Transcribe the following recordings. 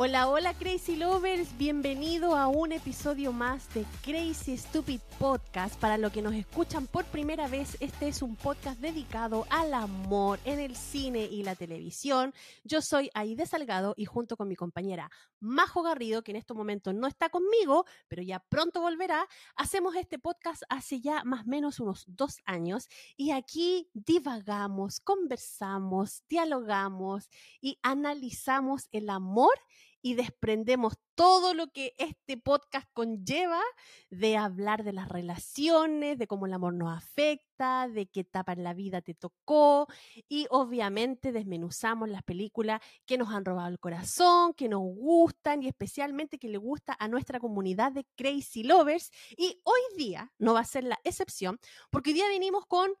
Hola, hola Crazy Lovers, bienvenido a un episodio más de Crazy Stupid Podcast. Para los que nos escuchan por primera vez, este es un podcast dedicado al amor en el cine y la televisión. Yo soy Aide Salgado y junto con mi compañera Majo Garrido, que en este momento no está conmigo, pero ya pronto volverá, hacemos este podcast hace ya más o menos unos dos años y aquí divagamos, conversamos, dialogamos y analizamos el amor y desprendemos todo lo que este podcast conlleva de hablar de las relaciones, de cómo el amor nos afecta, de qué etapa en la vida te tocó y obviamente desmenuzamos las películas que nos han robado el corazón, que nos gustan y especialmente que le gusta a nuestra comunidad de Crazy Lovers y hoy día no va a ser la excepción porque hoy día venimos con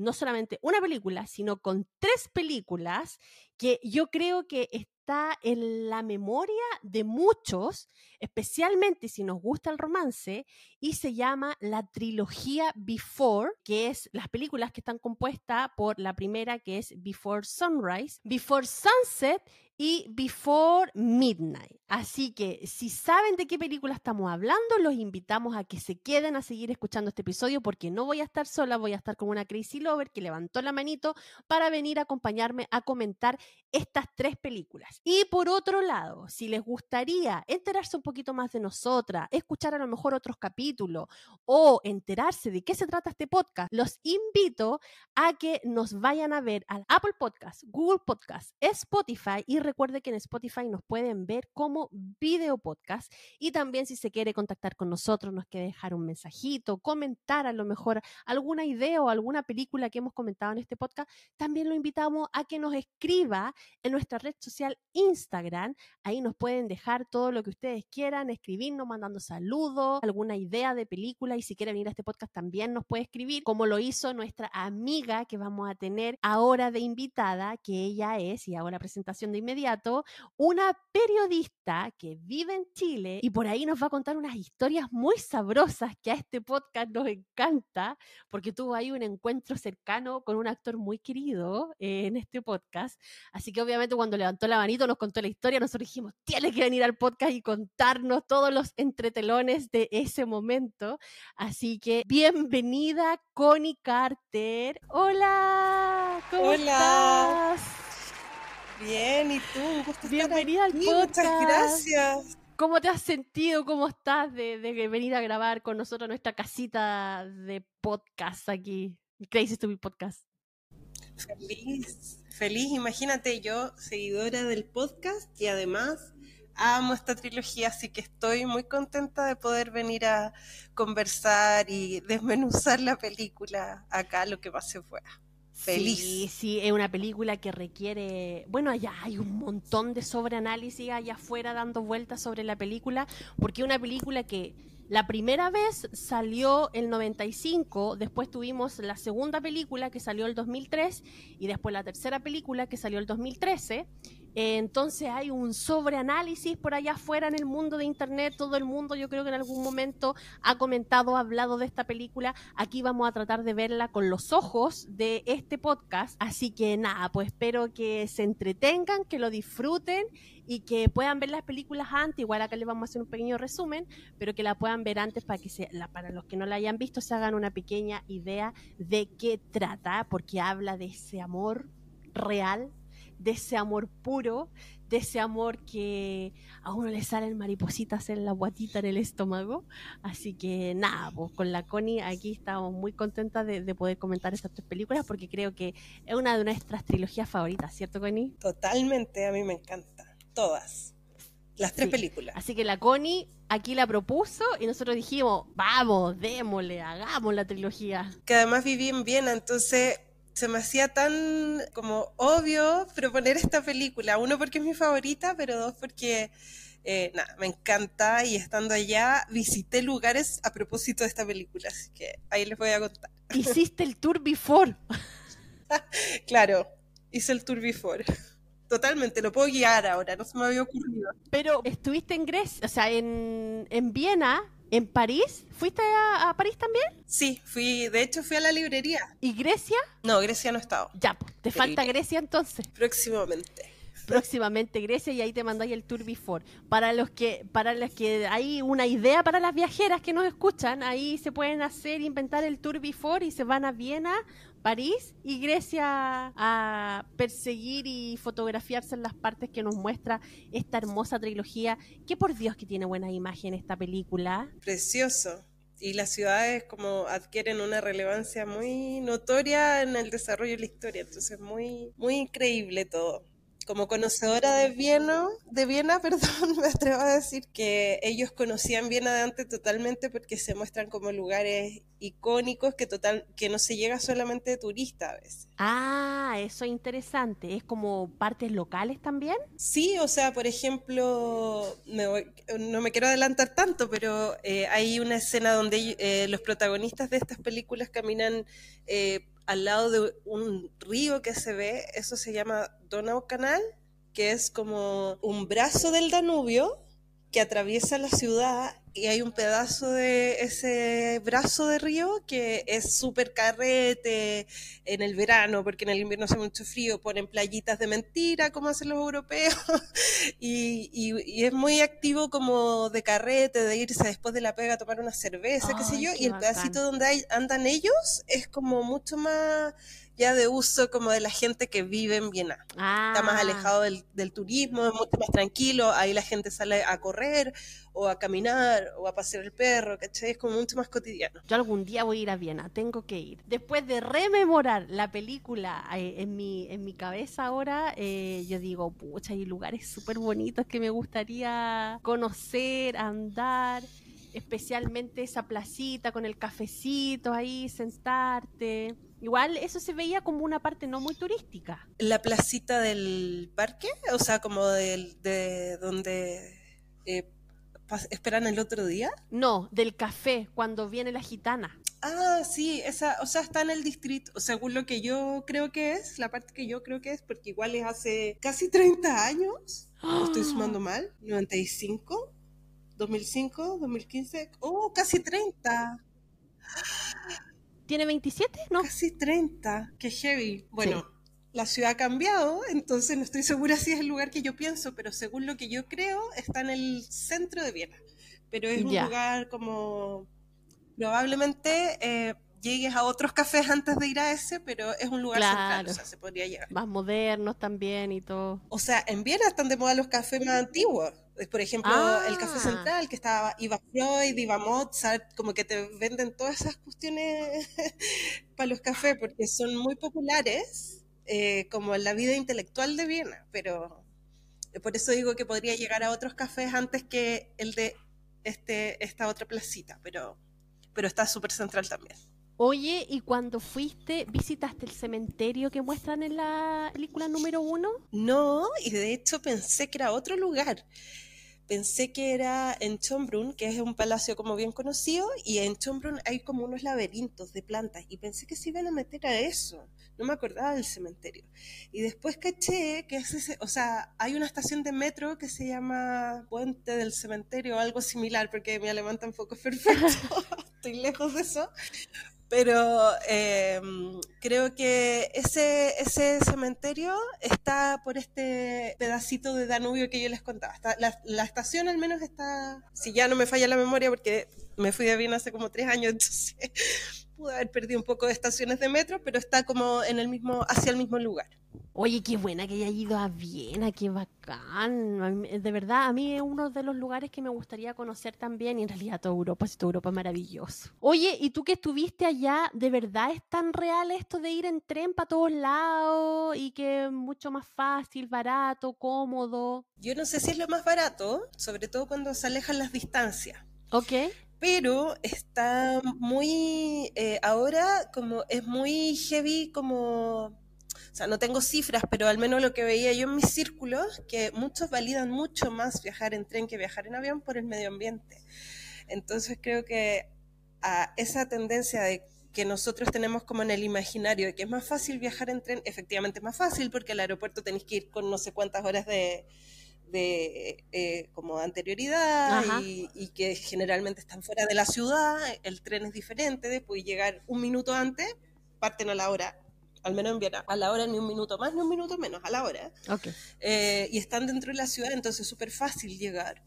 no solamente una película, sino con tres películas que yo creo que está en la memoria de muchos, especialmente si nos gusta el romance, y se llama la trilogía Before, que es las películas que están compuestas por la primera que es Before Sunrise, Before Sunset y Before Midnight. Así que si saben de qué película estamos hablando, los invitamos a que se queden a seguir escuchando este episodio porque no voy a estar sola, voy a estar con una Crazy Lover que levantó la manito para venir a acompañarme a comentar estas tres películas. Y por otro lado, si les gustaría enterarse un poquito más de nosotras, escuchar a lo mejor otros capítulos o enterarse de qué se trata este podcast, los invito a que nos vayan a ver al Apple Podcast, Google Podcast, Spotify y recuerde que en Spotify nos pueden ver como video podcast y también si se quiere contactar con nosotros, nos quiere dejar un mensajito, comentar a lo mejor alguna idea o alguna película que hemos comentado en este podcast, también lo invitamos a que nos escriba en nuestra red social Instagram. Ahí nos pueden dejar todo lo que ustedes quieran, escribirnos, mandando saludos, alguna idea de película y si quiere venir a este podcast también nos puede escribir, como lo hizo nuestra amiga que vamos a tener ahora de invitada, que ella es, y hago la presentación de inmediato, una periodista que vive en Chile y por ahí nos va a contar unas historias muy sabrosas que a este podcast nos encanta, porque tuvo ahí un encuentro cercano con un actor muy querido eh, en este podcast. Así que obviamente cuando levantó la manito nos contó la historia, nosotros dijimos, tiene que venir al podcast y contarnos todos los entretelones de ese momento. Así que bienvenida Connie Carter. Hola, ¿cómo Hola. estás? Bien, ¿y tú? Un gusto Bienvenida al podcast. Muchas gracias. ¿Cómo te has sentido? ¿Cómo estás de, venir a grabar con nosotros nuestra casita de podcast aquí? Crazy Stupid Podcast. Feliz, feliz. Imagínate, yo, seguidora del podcast y además amo esta trilogía, así que estoy muy contenta de poder venir a conversar y desmenuzar la película acá, lo que pase fuera. Feliz. Sí, sí, es una película que requiere, bueno, allá hay un montón de sobreanálisis allá afuera dando vueltas sobre la película, porque es una película que la primera vez salió el 95, después tuvimos la segunda película que salió el 2003 y después la tercera película que salió el 2013 entonces hay un sobreanálisis por allá afuera en el mundo de Internet. Todo el mundo yo creo que en algún momento ha comentado, ha hablado de esta película. Aquí vamos a tratar de verla con los ojos de este podcast. Así que nada, pues espero que se entretengan, que lo disfruten y que puedan ver las películas antes. Igual acá les vamos a hacer un pequeño resumen, pero que la puedan ver antes para que se, para los que no la hayan visto se hagan una pequeña idea de qué trata, porque habla de ese amor real de ese amor puro, de ese amor que a uno le salen maripositas en la guatita, en el estómago. Así que nada, pues con la Connie aquí estamos muy contentas de, poder comentar estas tres películas porque creo que es una de nuestras trilogías favoritas, ¿cierto Connie? Totalmente, a mí me encantan, todas. Las tres películas. Así que la Connie aquí la propuso y nosotros dijimos, vamos, démosle, hagamos la trilogía. Que además viví en Viena, entonces se me hacía tan como obvio proponer esta película. Uno porque es mi favorita, pero dos porque eh, nada, me encanta y estando allá visité lugares a propósito de esta película, así que ahí les voy a contar. Hiciste el tour before. claro, hice el tour before. Totalmente, lo puedo guiar ahora, no se me había ocurrido. Pero estuviste en Grecia, o sea, en, en Viena, en París. ¿Fuiste a, a, París también? Sí, fui, de hecho fui a la librería. ¿Y Grecia? No, Grecia no he estado. Ya, pues, te falta Grecia entonces. Próximamente próximamente Grecia y ahí te mandáis el tour before. Para los que, para los que hay una idea para las viajeras que nos escuchan, ahí se pueden hacer, inventar el tour before y se van a Viena, París y Grecia a perseguir y fotografiarse en las partes que nos muestra esta hermosa trilogía, que por Dios que tiene buena imagen esta película. Precioso y las ciudades como adquieren una relevancia muy notoria en el desarrollo de la historia, entonces muy muy increíble todo como conocedora de Viena, de Viena, perdón, me atrevo a decir que ellos conocían Viena de antes totalmente porque se muestran como lugares icónicos que total que no se llega solamente de turista a veces. Ah, eso es interesante. ¿Es como partes locales también? Sí, o sea, por ejemplo, no me quiero adelantar tanto, pero eh, hay una escena donde eh, los protagonistas de estas películas caminan eh, al lado de un río que se ve, eso se llama Donau Canal, que es como un brazo del Danubio que atraviesa la ciudad y hay un pedazo de ese brazo de río que es súper carrete en el verano, porque en el invierno hace mucho frío, ponen playitas de mentira, como hacen los europeos, y, y, es muy activo como de carrete, de irse después de la pega a tomar una cerveza, qué sé yo, y el pedacito donde hay, andan ellos es como mucho más ya de uso como de la gente que vive en Viena. Está más ah. alejado del, del, turismo, es mucho más tranquilo, ahí la gente sale a correr o a caminar o a pasear el perro, ¿cachai? Es como mucho más cotidiano. Yo algún día voy a ir a Viena, tengo que ir. Después de rememorar la película eh, en, mi, en mi cabeza ahora, eh, yo digo, pucha, hay lugares súper bonitos que me gustaría conocer, andar especialmente esa placita con el cafecito ahí, sentarte. Igual eso se veía como una parte no muy turística. ¿La placita del parque? O sea, como del, de donde eh, esperan el otro día. No, del café, cuando viene la gitana. Ah, sí, esa, o sea, está en el distrito, según lo que yo creo que es, la parte que yo creo que es, porque igual es hace casi 30 años, estoy sumando mal, 95, 2005, 2015, oh, casi 30. ¿Tiene 27? No. Casi 30, qué heavy. Bueno, la ciudad ha cambiado, entonces no estoy segura si es el lugar que yo pienso, pero según lo que yo creo, está en el centro de Viena. Pero es un lugar como probablemente eh, llegues a otros cafés antes de ir a ese, pero es un lugar central, o sea, se podría llegar. Más modernos también y todo. O sea, en Viena están de moda los cafés más antiguos. Por ejemplo, el Café ah. Central, que estaba Iba Freud, Iba Mozart, como que te venden todas esas cuestiones para los cafés, porque son muy populares, eh, como en la vida intelectual de Viena, pero por eso digo que podría llegar a otros cafés antes que el de este, esta otra placita, pero, pero está súper central también. Oye, ¿y cuando fuiste, visitaste el cementerio que muestran en la película número uno? No, y de hecho pensé que era otro lugar pensé que era en Schönbrunn, que es un palacio como bien conocido, y en Schönbrunn hay como unos laberintos de plantas, y pensé que se iban a meter a eso, no me acordaba del cementerio. Y después caché que es ese, o sea, hay una estación de metro que se llama Puente del Cementerio o algo similar, porque mi alemán tampoco es perfecto, estoy lejos de eso, pero em, creo que ese, ese cementerio está por este pedacito de Danubio que yo les contaba. la, la, estación al menos está, si ya no me falla la memoria, porque me fui de Viena hace como tres años, entonces pude haber perdido un poco de estaciones de metro, pero está como en el mismo, hacia el mismo lugar. Oye, qué buena que haya ido a Viena, qué bacán. De verdad, a mí es uno de los lugares que me gustaría conocer también. Y en realidad toda Europa, si toda Europa es maravilloso. Oye, ¿y tú que estuviste allá, de verdad es tan real esto de ir en tren para todos lados y que es mucho más fácil, barato, cómodo? Yo no sé si es lo más barato, sobre todo cuando se alejan las distancias. Ok pero está muy, eh, ahora como es muy heavy como o sea, no tengo cifras, pero al menos lo que veía yo en mis círculos, que muchos validan mucho más viajar en tren que viajar en avión por el medio ambiente. Entonces creo que a esa tendencia de que nosotros tenemos como en el imaginario de que es más fácil viajar en tren, efectivamente es más fácil porque al aeropuerto tenéis que ir con no sé cuántas horas de, de eh, como anterioridad y, y, que generalmente están fuera de la ciudad, el tren es diferente, después llegar un minuto antes, parten a la hora al menos en Viena, a la hora ni un minuto más ni un minuto menos, a la hora. Okay. Eh, y están dentro de la ciudad, entonces es súper fácil llegar.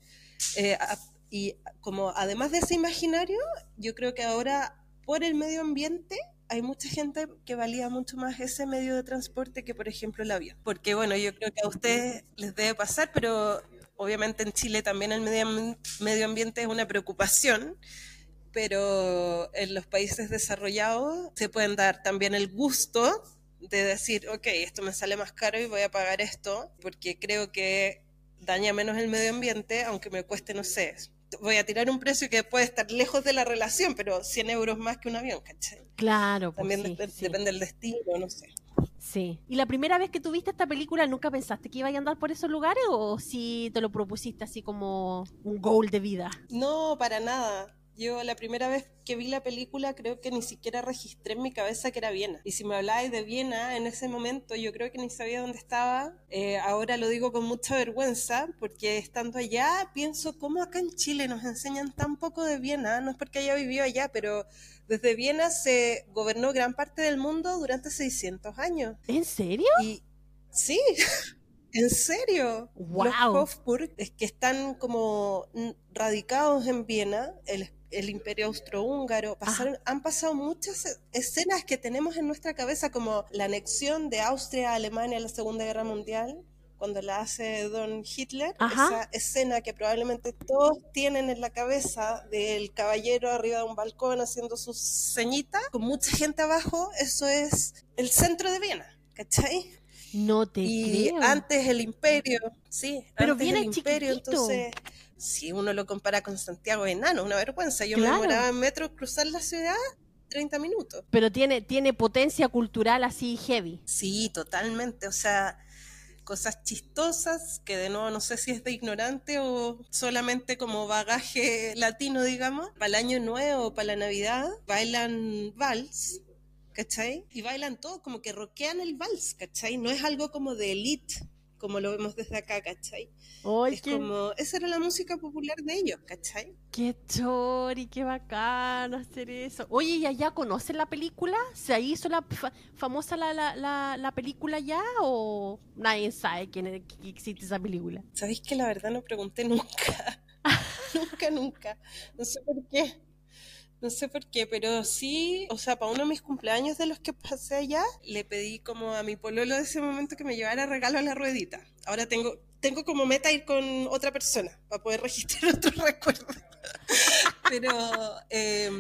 Eh, a, y como además de ese imaginario, yo creo que ahora por el medio ambiente hay mucha gente que valía mucho más ese medio de transporte que por ejemplo el avión. Porque bueno, yo creo que a ustedes les debe pasar, pero obviamente en Chile también el medio, medio ambiente es una preocupación pero en los países desarrollados se pueden dar también el gusto de decir, ok, esto me sale más caro y voy a pagar esto porque creo que daña menos el medio ambiente, aunque me cueste, no sé, voy a tirar un precio que puede estar lejos de la relación, pero 100 euros más que un avión, ¿cachai? Claro. Pues También sí, dep sí. depende del destino, no sé. Sí. ¿Y la primera vez que tuviste esta película nunca pensaste que iba a andar por esos lugares o si te lo propusiste así como un goal de vida? No, para nada. Yo la primera vez que vi la película creo que ni siquiera registré en mi cabeza que era Viena. Y si me hablabais de Viena en ese momento yo creo que ni sabía dónde estaba. Eh, ahora lo digo con mucha vergüenza porque estando allá pienso cómo acá en Chile nos enseñan tan poco de Viena. No es porque haya vivido allá, pero desde Viena se gobernó gran parte del mundo durante 600 años. ¿En serio? Y sí. ¿En serio? Wow. Los Hofburg es que están como radicados en Viena, el, el imperio austrohúngaro, pasaron, han pasado muchas escenas que tenemos en nuestra cabeza, como la anexión de Austria a Alemania en la Segunda Guerra Mundial, cuando la hace Don Hitler, Ajá. esa escena que probablemente todos tienen en la cabeza del caballero arriba de un balcón haciendo su ceñita, con mucha gente abajo, eso es el centro de Viena, ¿cachai? No te y creo. antes el imperio, sí, Pero antes Viena el imperio, chiquitito. entonces si uno lo compara con Santiago enano, una vergüenza. Yo Claro. me demoraba en metro cruzar la ciudad 30 minutos. Pero tiene, tiene potencia cultural así heavy. Sí, totalmente, o sea, cosas chistosas que de nuevo no sé si es de ignorante o solamente como bagaje latino, digamos. Para el año nuevo, para la Navidad, bailan vals. ¿Cachai? Y bailan todo, como que rockean el vals, ¿cachai? No es algo como de elite, como lo vemos desde acá, ¿cachai? ¡Ay, es qué, como, esa era la música popular de ellos, ¿cachai? qué chori, qué bacán hacer eso! Oye, ¿y allá conocen la película? ¿Se hizo la fa- famosa la, la, la, la película ya o nadie sabe quién es- que existe esa película? ¿Sabéis que la verdad no pregunté nunca? nunca, nunca. No sé por qué. No sé por qué, pero sí, o sea, para uno de mis cumpleaños de los que pasé allá, le pedí como a mi pololo de ese momento que me llevara regalo a la ruedita. Ahora tengo, tengo como meta ir con otra persona para poder registrar otro recuerdo. pero eh,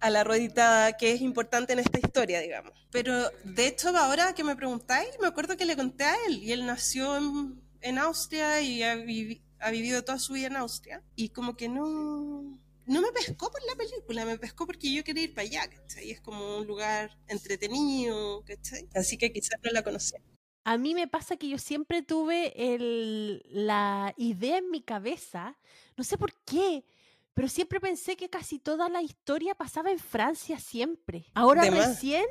a la ruedita que es importante en esta historia, digamos. Pero de hecho, ahora que me preguntáis, me acuerdo que le conté a él y él nació en, en Austria y ha vivido toda su vida en Austria y como que no... No me pescó por la película, me pescó porque yo quería ir para allá, ¿cachai? Es como un lugar entretenido, ¿cachai? Así que quizás no la conocía. A mí me pasa que yo siempre tuve el, la idea en mi cabeza, no sé por qué, pero siempre pensé que casi toda la historia pasaba en Francia siempre. Ahora De más. recién.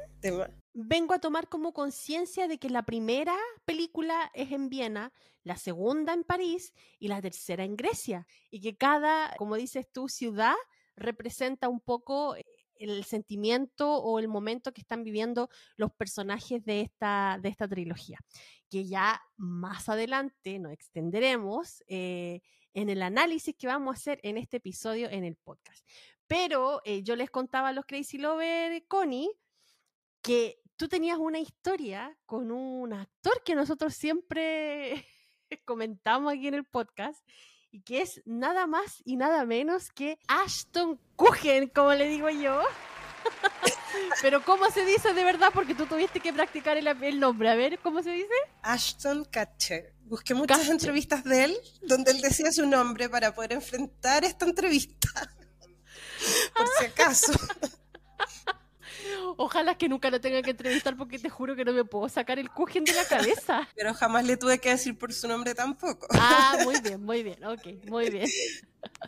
Vengo a tomar como conciencia de que la primera película es en Viena, la segunda en París y la tercera en Grecia. Y que cada, como dices tú, ciudad representa un poco eh, el sentimiento o el momento que están viviendo los personajes de esta, de esta trilogía. Que ya más adelante nos extenderemos eh, en el análisis que vamos a hacer en este episodio en el podcast. Pero eh, yo les contaba a los Crazy Lover, Connie, que tú tenías una historia con un actor que nosotros siempre comentamos aquí en el podcast y que es nada más y nada menos que Ashton Kutcher, como le digo yo. Pero ¿cómo se dice de verdad? Porque tú tuviste que practicar el, el nombre. A ver, ¿cómo se dice? Ashton Kutcher. Busqué muchas Kutcher. entrevistas de él donde él decía su nombre para poder enfrentar esta entrevista. Por si acaso. Ojalá que nunca lo tenga que entrevistar porque te juro que no me puedo sacar el cujen de la cabeza. Pero jamás le tuve que decir por su nombre tampoco. Ah, muy bien, muy bien, ok, muy bien.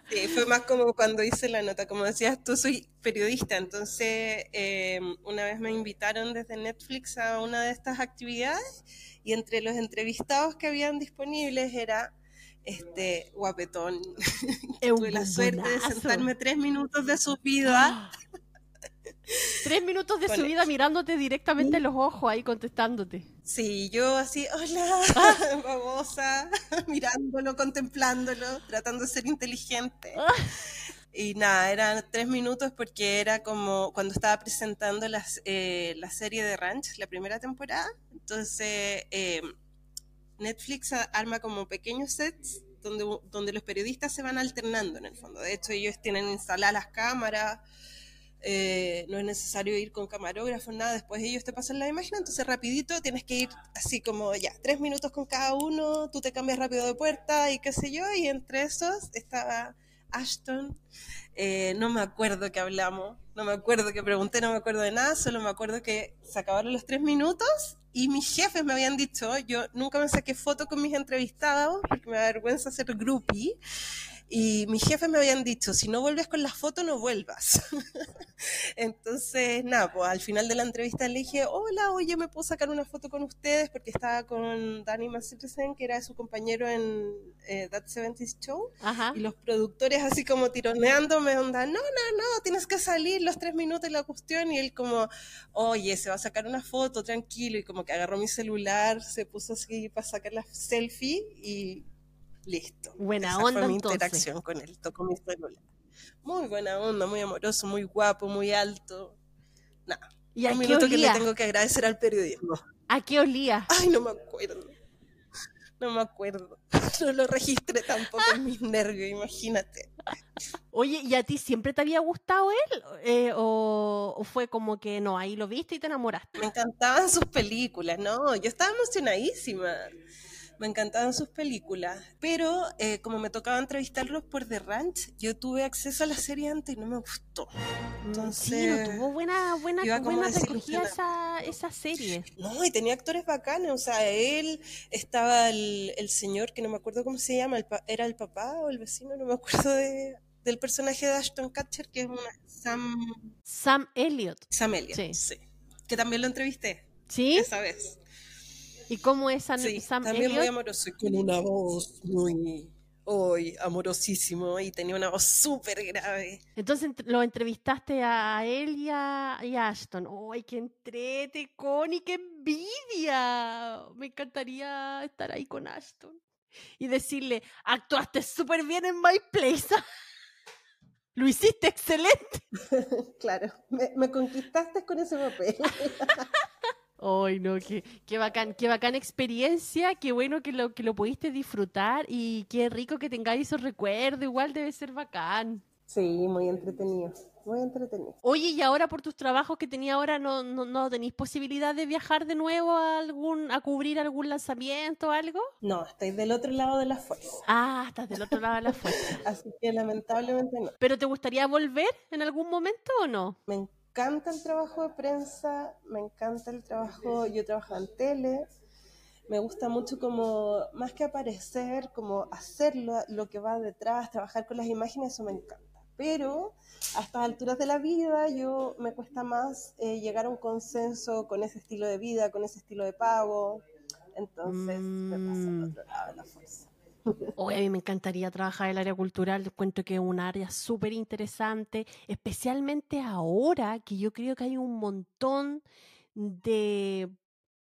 Sí, fue más como cuando hice la nota, como decías tú, soy periodista, entonces eh, una vez me invitaron desde Netflix a una de estas actividades y entre los entrevistados que habían disponibles era este guapetón. Tuve la suerte de sentarme tres minutos de su vida. Tres minutos de su vida mirándote directamente en los ojos ahí contestándote. Sí, yo así, hola, babosa, mirándolo, contemplándolo, tratando de ser inteligente. Y nada, eran tres minutos porque era como cuando estaba presentando las, eh, la serie de Ranch, la primera temporada. Entonces, eh, Netflix arma como pequeños sets donde, donde los periodistas se van alternando en el fondo. De hecho, ellos tienen instaladas las cámaras eh, no es necesario ir con camarógrafo, nada, después ellos te pasan la imagen, entonces rapidito tienes que ir así como ya, tres minutos con cada uno, tú te cambias rápido de puerta y qué sé yo, y entre esos estaba Ashton, eh, no me acuerdo que hablamos, no me acuerdo que pregunté, no me acuerdo de nada, solo me acuerdo que se acabaron los tres minutos y mis jefes me habían dicho, yo nunca me saqué foto con mis entrevistados porque me da vergüenza ser groupie, y mis jefes me habían dicho, si no vuelves con la foto, no vuelvas. Entonces, nada, pues al final de la entrevista le dije, hola, oye, ¿me puedo sacar una foto con ustedes? Porque estaba con Danny Masterson, que era su compañero en eh, That 70 Show. Y los productores así como tironeándome, onda, no, no, no, tienes que salir los tres minutos de la cuestión. Y él como, oye, se va a sacar una foto, tranquilo. Y como que agarró mi celular, se puso así para sacar la selfie y Listo. Buena Esa onda. Fue mi interacción con él. Tocó mi celular. Muy buena onda, muy amoroso, muy guapo, muy alto. Nada. ¿Y a un minuto que le tengo que agradecer al periodismo. ¿A qué olía? Ay, no me acuerdo. No me acuerdo. No lo registré tampoco en mis nervios, imagínate. Oye, ¿y a ti siempre te había gustado él? Eh, o, fue como que no, ahí lo viste y te enamoraste? Me encantaban sus películas, ¿no? Yo estaba emocionadísima me encantaban sus películas, pero eh, como me tocaba entrevistarlos por The Ranch, yo tuve acceso a la serie antes y no me gustó. Mm, Entonces, sí, no tuvo buena, buena, buena esa, esa, serie. No, y tenía actores bacanes, o sea, él, estaba el, el señor que no me acuerdo cómo se llama, era el papá o el vecino, no me acuerdo de, del personaje de Ashton Kutcher, que es una Sam... Sam Elliott. Sam Elliott, sí. sí. Que también lo entrevisté. ¿Sí? Esa vez. ¿Y cómo es Sam, sí, también muy amoroso y con una voz muy hoy amorosísimo y tenía una voz súper grave. Entonces lo entrevistaste a él y a, Ashton. ¡Ay, qué entrete, Connie! ¡Qué envidia! Me encantaría estar ahí con Ashton y decirle, actuaste súper bien en My Place. Lo hiciste excelente. claro, me, me conquistaste con ese papel. Ay, no, qué, qué bacán, qué bacán experiencia, qué bueno que lo, que lo pudiste disfrutar y qué rico que tengáis esos recuerdos, igual debe ser bacán. Sí, muy entretenido, muy entretenido. Oye, y ahora por tus trabajos que tenía ahora, ¿no, no, no tenéis posibilidad de viajar de nuevo a, algún, a cubrir algún lanzamiento o algo? No, estoy del otro lado de la fuerza. Ah, estás del otro lado de la fuerza. Así que lamentablemente no. ¿Pero te gustaría volver en algún momento o no? Me encanta el trabajo de prensa, me encanta el trabajo, yo trabajo en tele, me gusta mucho como, más que aparecer, como hacerlo, lo que va detrás, trabajar con las imágenes, eso me encanta. Pero a estas alturas de la vida yo me cuesta más eh, llegar a un consenso con ese estilo de vida, con ese estilo de pago, entonces me pasa al otro lado de la fuerza. Hoy a mí me encantaría trabajar en el área cultural, cuento que es un área súper interesante, especialmente ahora que yo creo que hay un montón de,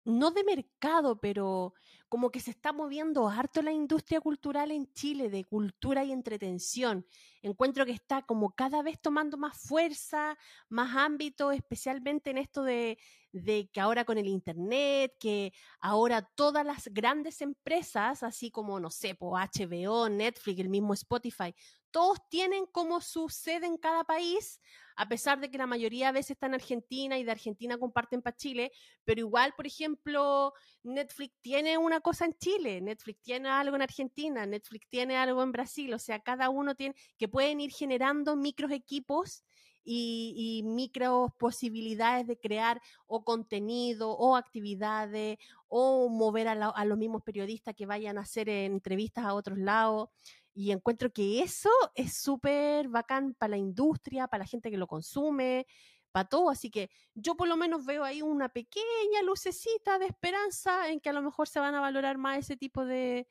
no de mercado, pero como que se está moviendo harto la industria cultural en Chile, de cultura y entretención. Encuentro que está como cada vez tomando más fuerza, más ámbito, especialmente en esto de, de que ahora con el Internet, que ahora todas las grandes empresas, así como, no sé, HBO, Netflix, el mismo Spotify, todos tienen como su sede en cada país, a pesar de que la mayoría a veces está en Argentina y de Argentina comparten para Chile, pero igual, por ejemplo, Netflix tiene una cosa en Chile, Netflix tiene algo en Argentina, Netflix tiene algo en Brasil, o sea, cada uno tiene, que pueden ir generando micros equipos y, micro posibilidades de crear o contenido o actividades o mover a, a los mismos periodistas que vayan a hacer entrevistas a otros lados. Y encuentro que eso es súper bacán para la industria, para la gente que lo consume, para todo. Así que yo por lo menos veo ahí una pequeña lucecita de esperanza en que a lo mejor se van a valorar más ese tipo de,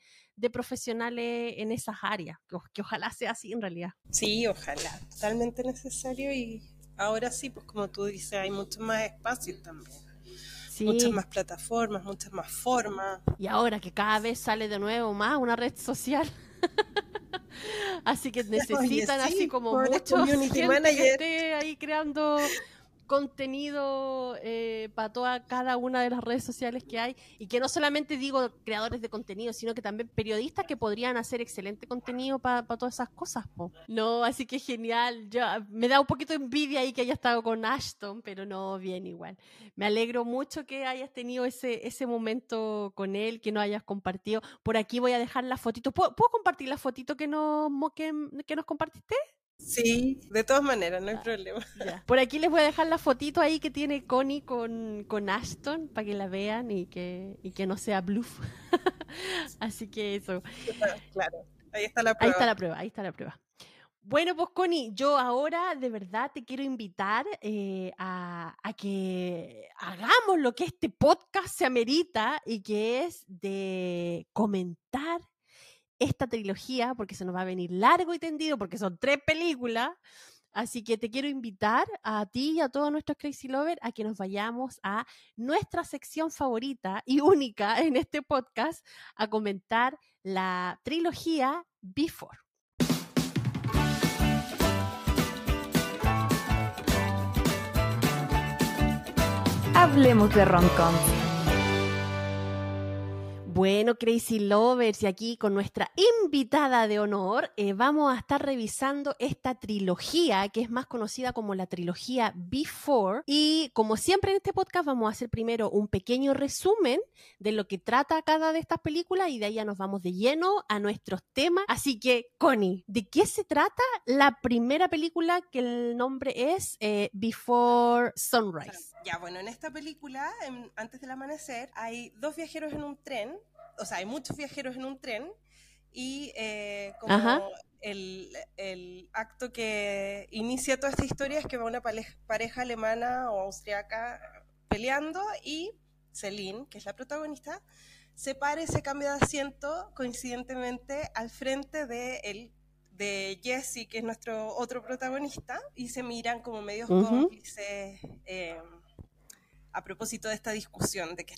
profesionales en esas áreas. Que, ojalá sea así en realidad. Sí, ojalá. Totalmente necesario y ahora sí, pues como tú dices, hay mucho más espacio también. Muchas más plataformas, muchas más formas. Y ahora que cada vez sale de nuevo más una red social. así que necesitan así como muchos community manager. ahí creando contenido eh, para toda cada una de las redes sociales que hay y que no solamente digo creadores de contenido, sino que también periodistas que podrían hacer excelente contenido para todas esas cosas. No, así que genial. Yo, me da un poquito de envidia ahí que haya estado con Ashton, pero no, bien igual. Me alegro mucho que hayas tenido ese, ese momento con él, que no hayas compartido. Por aquí voy a dejar la fotito. ¿Puedo, compartir la fotito que nos, que, que nos compartiste? Sí, de todas maneras, no hay problema. Por aquí les voy a dejar la fotito ahí que tiene Connie con, con Ashton para que la vean y que, y que no sea bluff. Así que eso. Claro, ahí está la prueba. Ahí está la prueba, ahí está la prueba. Bueno, pues Connie, yo ahora de verdad te quiero invitar eh, a, a, que hagamos lo que este podcast se amerita y que es de comentar esta trilogía, porque se nos va a venir largo y tendido, porque son tres películas. Así que te quiero invitar a ti y a todos nuestros Crazy Lovers a que nos vayamos a nuestra sección favorita y única en este podcast a comentar la trilogía Before. Hablemos de rom-com. Bueno, Crazy Lovers, y aquí con nuestra invitada de honor, eh, vamos a estar revisando esta trilogía que es más conocida como la trilogía Before. Y como siempre en este podcast, vamos a hacer primero un pequeño resumen de lo que trata cada de estas películas y de ahí ya nos vamos de lleno a nuestros temas. Así que, Connie, ¿de qué se trata la primera película que el nombre es eh, Before Sunrise? Ya, bueno, en esta película, antes del amanecer, hay dos viajeros en un tren, o sea, hay muchos viajeros en un tren, y eh, como el, acto que inicia toda esta historia es que va una pareja, alemana o austriaca peleando y Celine, que es la protagonista, se para y se cambia de asiento coincidentemente al frente de el de Jesse, que es nuestro otro protagonista, y se miran como medios cómplices. Eh, a propósito de esta discusión de que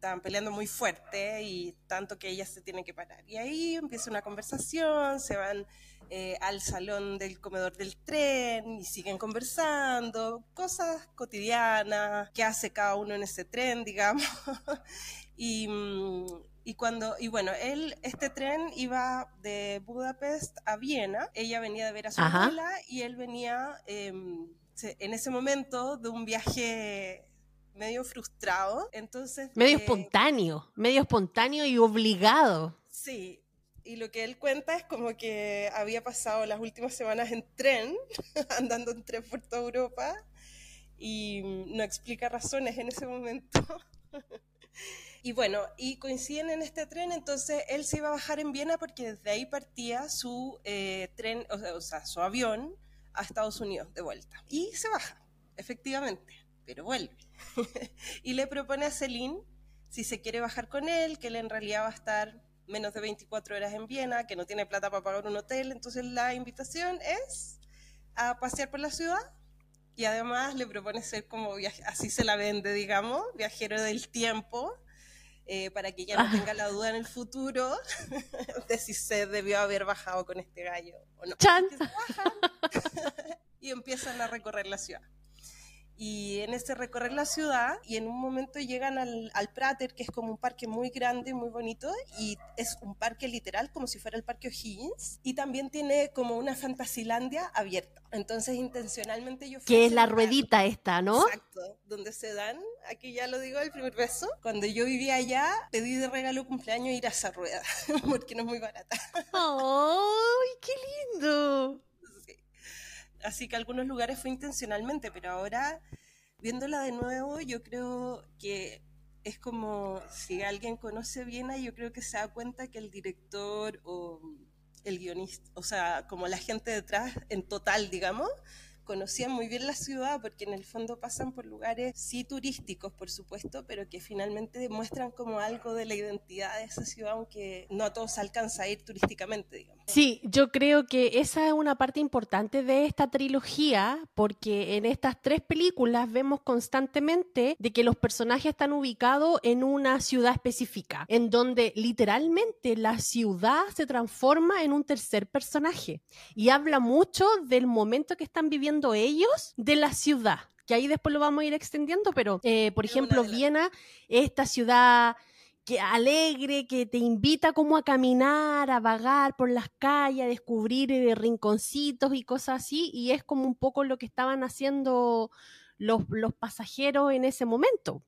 están peleando muy fuerte y tanto que ella se tiene que parar. Y ahí empieza una conversación, se van eh, al salón del comedor del tren y siguen conversando, cosas cotidianas que hace cada uno en ese tren, digamos. y, mm, y, cuando, y bueno, él, este tren iba de Budapest a Viena, ella venía de ver a su abuela y él venía em, en ese momento de un viaje medio frustrado. Entonces. Medio eh, espontáneo, medio espontáneo y obligado. Sí. Y lo que él cuenta es como que había pasado las últimas semanas en tren, andando en tren por toda Europa, y no explica razones en ese momento. y bueno, y coinciden en este tren, entonces él se iba a bajar en Viena porque desde ahí partía su eh, tren, o sea, su avión a Estados Unidos de vuelta. Y se baja, efectivamente pero vuelve. y le propone a Celine si se quiere bajar con él, que él en realidad va a estar menos de 24 horas en Viena, que no tiene plata para pagar un hotel, entonces la invitación es a pasear por la ciudad y además le propone ser como, así se la vende, digamos, viajero del tiempo, eh, para que ella no tenga la duda en el futuro de si se debió haber bajado con este gallo o no. y empiezan a recorrer la ciudad y en ese recorrer la ciudad y en un momento llegan al, al, Prater, que es como un parque muy grande, muy bonito, y es un parque literal como si fuera el Parque O'Higgins, y también tiene como una fantasilandia abierta. Entonces intencionalmente yo... Que es la ruedita esta, ¿no? Exacto, donde se dan, aquí ya lo digo, el primer beso. Cuando yo vivía allá, pedí de regalo cumpleaños ir a esa rueda, porque no es muy barata. ¡Ay, qué lindo! Así que algunos lugares fue intencionalmente, pero ahora viéndola de nuevo, yo creo que es como si alguien conoce Viena, yo creo que se da cuenta que el director o el guionista, o sea, como la gente detrás en total, digamos, conocían muy bien la ciudad porque en el fondo pasan por lugares sí turísticos, por supuesto, pero que finalmente demuestran como algo de la identidad de esa ciudad, aunque no a todos alcanza a ir turísticamente, digamos. Sí, yo creo que esa es una parte importante de esta trilogía, porque en estas tres películas vemos constantemente de que los personajes están ubicados en una ciudad específica, en donde literalmente la ciudad se transforma en un tercer personaje y habla mucho del momento que están viviendo ellos de la ciudad que ahí después lo vamos a ir extendiendo, pero eh, por ejemplo, Viena, esta ciudad que alegre, que te invita como a caminar, a vagar por las calles, a descubrir eh, rinconcitos y cosas así, y es como un poco lo que estaban haciendo los, los pasajeros en ese momento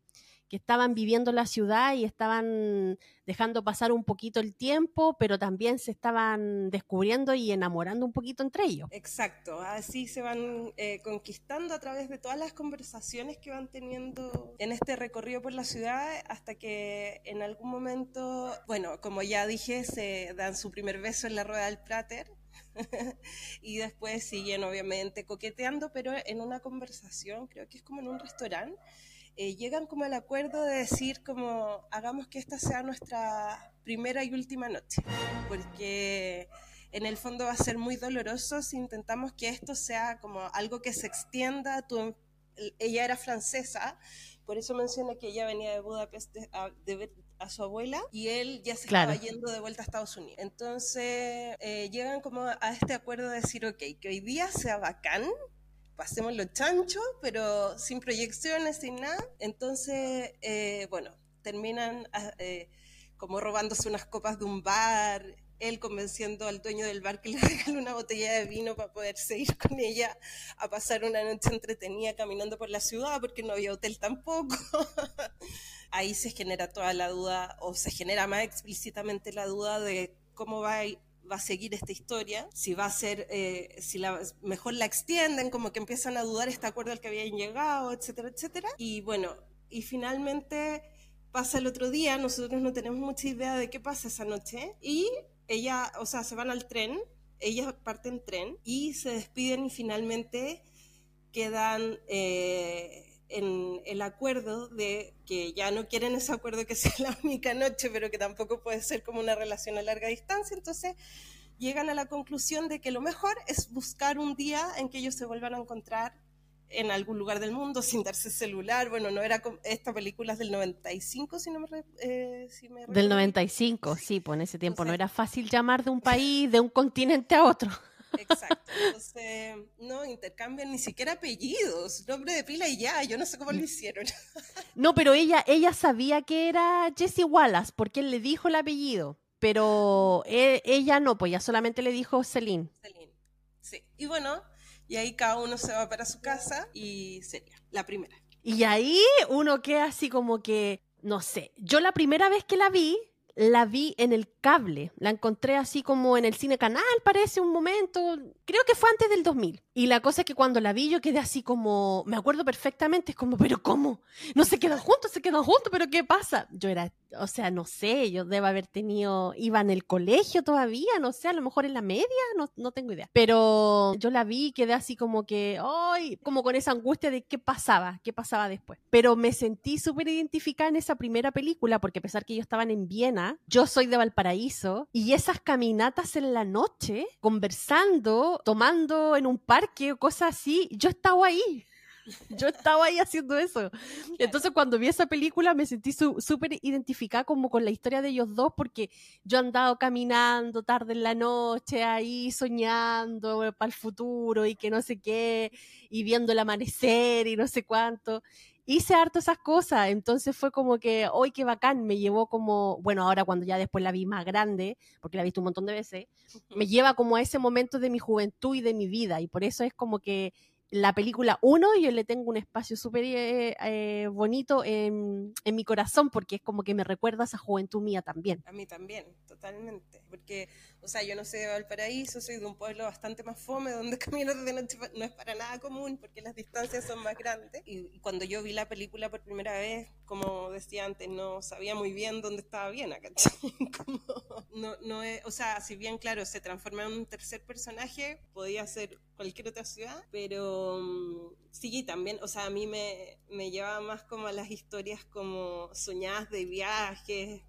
que estaban viviendo la ciudad y estaban dejando pasar un poquito el tiempo, pero también se estaban descubriendo y enamorando un poquito entre ellos. Exacto, así se van eh, conquistando a través de todas las conversaciones que van teniendo en este recorrido por la ciudad hasta que en algún momento, bueno, como ya dije, se dan su primer beso en la rueda del Prater. y después siguen obviamente coqueteando, pero en una conversación, creo que es como en un restaurante, eh, llegan como al acuerdo de decir como hagamos que esta sea nuestra primera y última noche, porque en el fondo va a ser muy doloroso si intentamos que esto sea como algo que se extienda. ella era francesa, por eso menciona que ella venía de Budapest a, de ver a su abuela y él ya se estaba yendo de vuelta a Estados Unidos. Entonces eh, llegan como a este acuerdo de decir, ok, que hoy día sea bacán, pasemos los chanchos, pero sin proyecciones, sin nada. Entonces, eh, bueno, terminan ah, eh, como robándose unas copas de un bar, él convenciendo al dueño del bar que le regale una botella de vino para poder seguir con ella a pasar una noche entretenida caminando por la ciudad, porque no había hotel tampoco. Ahí se genera toda la duda, o se genera más explícitamente la duda de cómo va va a seguir esta historia, si va a ser, eh, si la, mejor la extienden, como que empiezan a dudar este acuerdo al que habían llegado, etcétera, etcétera. Y bueno, y finalmente pasa el otro día, nosotros no tenemos mucha idea de qué pasa esa noche, y ella, o sea, se van al tren, ellas parten en tren y se despiden y finalmente quedan... Eh, en el acuerdo de que ya no quieren ese acuerdo que sea la única noche, pero que tampoco puede ser como una relación a larga distancia, entonces llegan a la conclusión de que lo mejor es buscar un día en que ellos se vuelvan a encontrar en algún lugar del mundo sin darse celular. Bueno, no era esta película es del 95, si no me, eh, si me Del 95, sí, pues en ese tiempo no era fácil llamar de un país, de un continente a otro. Exacto. Entonces, no intercambian ni siquiera apellidos, nombre de pila y ya, yo no sé cómo lo hicieron. No, pero ella, ella sabía que era Jessie Wallace, porque él le dijo el apellido, pero e, ella no, pues ya solamente le dijo Celine. Celine, sí. Y bueno, y ahí cada uno se va para su casa y sería la primera. Y ahí uno queda así como que, no sé, yo la primera vez que la vi, la vi en el cable, la encontré así como en el cine canal, parece un momento, creo que fue antes del 2000. Y la cosa es que cuando la vi yo quedé así como, me acuerdo perfectamente, es como, pero ¿cómo? No se quedan juntos, se quedan juntos, pero ¿qué pasa? Yo era, o sea, no sé, yo debo haber tenido, iba en el colegio todavía, no sé, a lo mejor en la media, no, no tengo idea. Pero yo la vi quedé así como que, ay, como con esa angustia de qué pasaba, qué pasaba después. Pero me sentí súper identificada en esa primera película, porque a pesar que ellos estaban en Viena, yo soy de Valparaíso, y esas caminatas en la noche, conversando, tomando en un parque, que cosas así, yo estaba ahí. Yo estaba ahí haciendo eso. Entonces cuando vi esa película me sentí súper identificada como con la historia de ellos dos porque yo andado caminando tarde en la noche ahí soñando para el futuro y que no sé qué y viendo el amanecer y no sé cuánto hice harto esas cosas, entonces fue como que, hoy qué bacán, me llevó como, bueno, ahora cuando ya después la vi más grande, porque la he visto un montón de veces, me lleva como a ese momento de mi juventud y de mi vida, y por eso es como que la película 1 yo le tengo un espacio súper eh, eh, bonito en, en, mi corazón porque es como que me recuerda a esa juventud mía también. A mí también, totalmente. Porque, o sea, yo no soy de Valparaíso, soy de un pueblo bastante más fome donde caminar de noche no es para nada común porque las distancias son más grandes. Y, cuando yo vi la película por primera vez, como decía antes, no sabía muy bien dónde estaba bien acá. no, no o sea, si bien, claro, se transforma en un tercer personaje, podía ser cualquier otra ciudad, pero mm, sí, también, o sea, a mí me, me lleva más como a las historias como soñadas de viajes,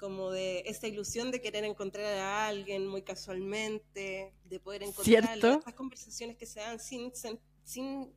como de esa ilusión de querer encontrar a alguien muy casualmente, de poder encontrar estas conversaciones que se dan sin, sin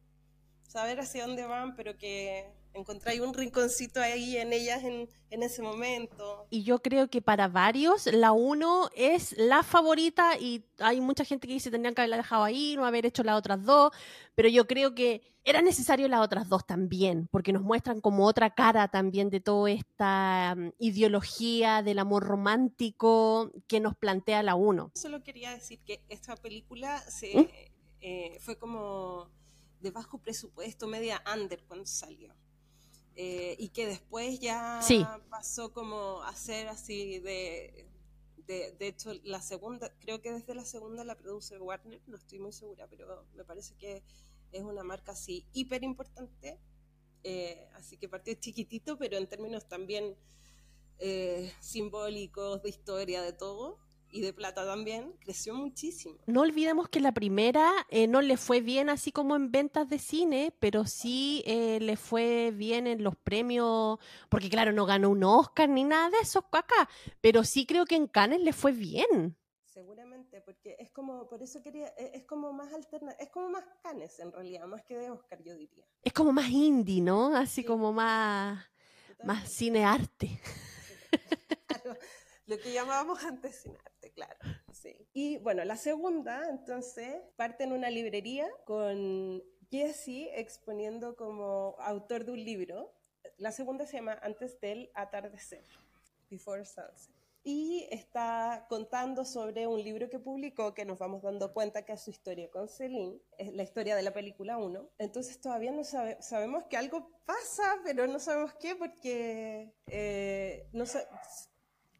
saber hacia dónde van, pero que encontráis un rinconcito ahí en ellas en, en, ese momento. Y yo creo que para varios la uno es la favorita y hay mucha gente que dice tendrían que haberla dejado ahí, no haber hecho las otras dos, pero yo creo que era necesario las otras dos también, porque nos muestran como otra cara también de toda esta um, ideología del amor romántico que nos plantea la uno. Solo quería decir que esta película se, ¿Mm? eh, fue como de bajo presupuesto, media under cuando salió. Eh, y que después ya pasó como a ser así de, de, de, hecho la segunda, creo que desde la segunda la produce Warner, no estoy muy segura, pero me parece que es una marca así hiper importante, eh, así que partió chiquitito, pero en términos también eh, simbólicos, de historia, de todo, y de plata también, creció muchísimo. No olvidemos que la primera eh, no le fue bien así como en ventas de cine, pero sí eh, le fue bien en los premios, porque claro, no ganó un Oscar ni nada de eso acá, pero sí creo que en Cannes le fue bien. Seguramente, porque es como, por eso quería, e, es como más alterna, es como más Cannes en realidad, más que de Oscar yo diría. Es como más indie, ¿no? Así como más, más cine arte. lo que llamábamos antes cine claro. Sí. Y bueno, la segunda, entonces, parte en una librería con Jesse exponiendo como autor de un libro. La segunda se llama Antes del atardecer, Before Sunset. Y está contando sobre un libro que publicó que nos vamos dando cuenta que es su historia con Celine, es la historia de la película 1. Entonces todavía no sabe, sabemos que algo pasa, pero no sabemos qué porque eh, no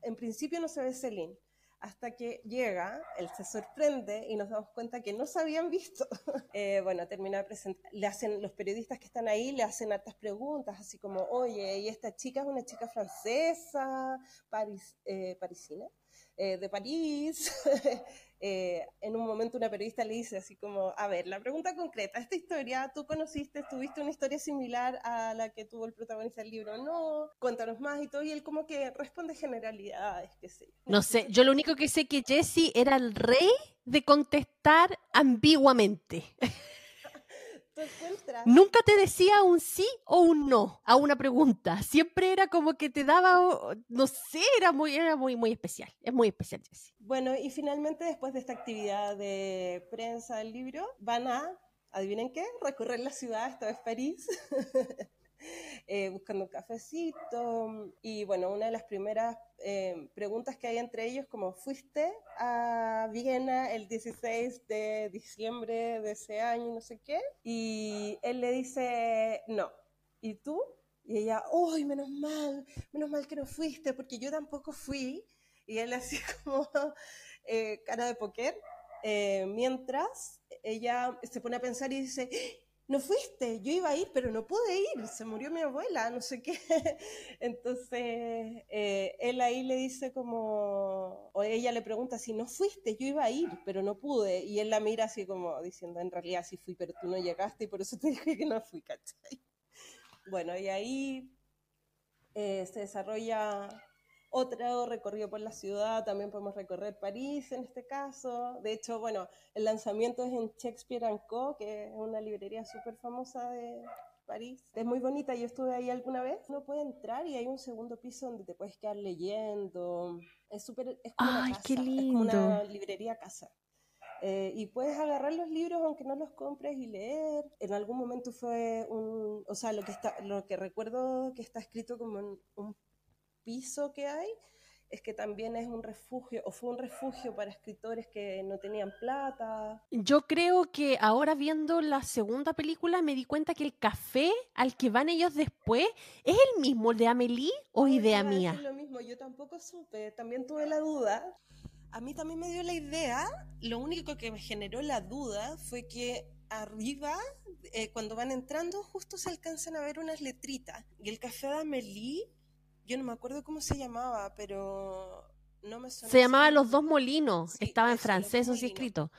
en principio no se ve Celine hasta que llega, él se sorprende y nos damos cuenta que no se habían visto. Eh, bueno, termina de presentar, le hacen, los periodistas que están ahí le hacen hartas preguntas, así como, oye, ¿y esta chica es una chica francesa, eh, parisina? Eh, de París. Eh, en un momento una periodista le dice así como, a ver, la pregunta concreta, esta historia, ¿tú conociste, tuviste una historia similar a la que tuvo el protagonista del libro? No, cuéntanos más y todo, y él como que responde generalidades, qué sé. No sé, yo lo único que sé que Jesse era el rey de contestar ambiguamente. Nunca te decía un sí o un no a una pregunta. Siempre era como que te daba, no sé, era muy, era muy, muy especial. Es muy especial, Jessie. Bueno, y finalmente después de esta actividad de prensa del libro, van a, adivinen qué, recorrer la ciudad, esta vez París. Eh, buscando un cafecito. Y bueno, una de las primeras eh, preguntas que hay entre ellos, como fuiste a Viena el 16 de diciembre de ese año, no sé qué, y él le dice, no, ¿y tú? Y ella, uy, menos mal, menos mal que no fuiste, porque yo tampoco fui. Y él así como eh, cara de poker, mientras ella se pone a pensar y dice, no fuiste, yo iba a ir, pero no pude ir, se murió mi abuela, no sé qué. Entonces, eh, él ahí le dice como, o ella le pregunta si no fuiste, yo iba a ir, pero no pude. Y él la mira así como diciendo, en realidad sí fui, pero tú no llegaste y por eso te dije que no fui, ¿cachai? Bueno, y ahí eh, se desarrolla otro recorrido por la ciudad, también podemos recorrer París en este caso. De hecho, bueno, el lanzamiento es en Shakespeare Co., que es una librería súper famosa de París. Es muy bonita, yo estuve ahí alguna vez. Uno puede entrar y hay un segundo piso donde te puedes quedar leyendo. Es súper, es como Ay, una qué lindo. es como una librería casa. Eh, y puedes agarrar los libros aunque no los compres y leer. En algún momento fue un, o sea, lo que está, lo que recuerdo que está escrito como en un piso que hay, es que también es un refugio, o fue un refugio para escritores que no tenían plata. Yo creo que ahora viendo la segunda película me di cuenta que el café al que van ellos después es el mismo de Amelie o idea mía. lo mismo, yo tampoco supe, también tuve la duda. A mí también me dio la idea, lo único que me generó la duda fue que arriba, eh, cuando van entrando, justo se alcanzan a ver unas letritas. Y el café de Amelie yo no me acuerdo cómo se llamaba, pero no me Se llamaba Los Dos Molinos, estaba en francés así escrito.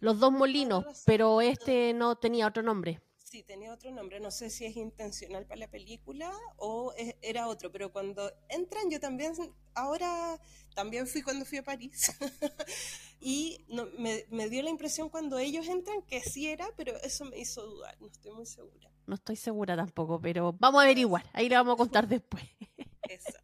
Los Dos Molinos, pero este no tenía otro nombre. Sí, tenía otro nombre, no sé si es intencional para la película o era otro, pero cuando entran yo también, ahora también fui cuando fui a París y me, me dio la impresión cuando ellos entran que sí era, pero eso me hizo dudar, no estoy muy segura. No estoy segura tampoco, pero vamos a averiguar, ahí le vamos a contar después.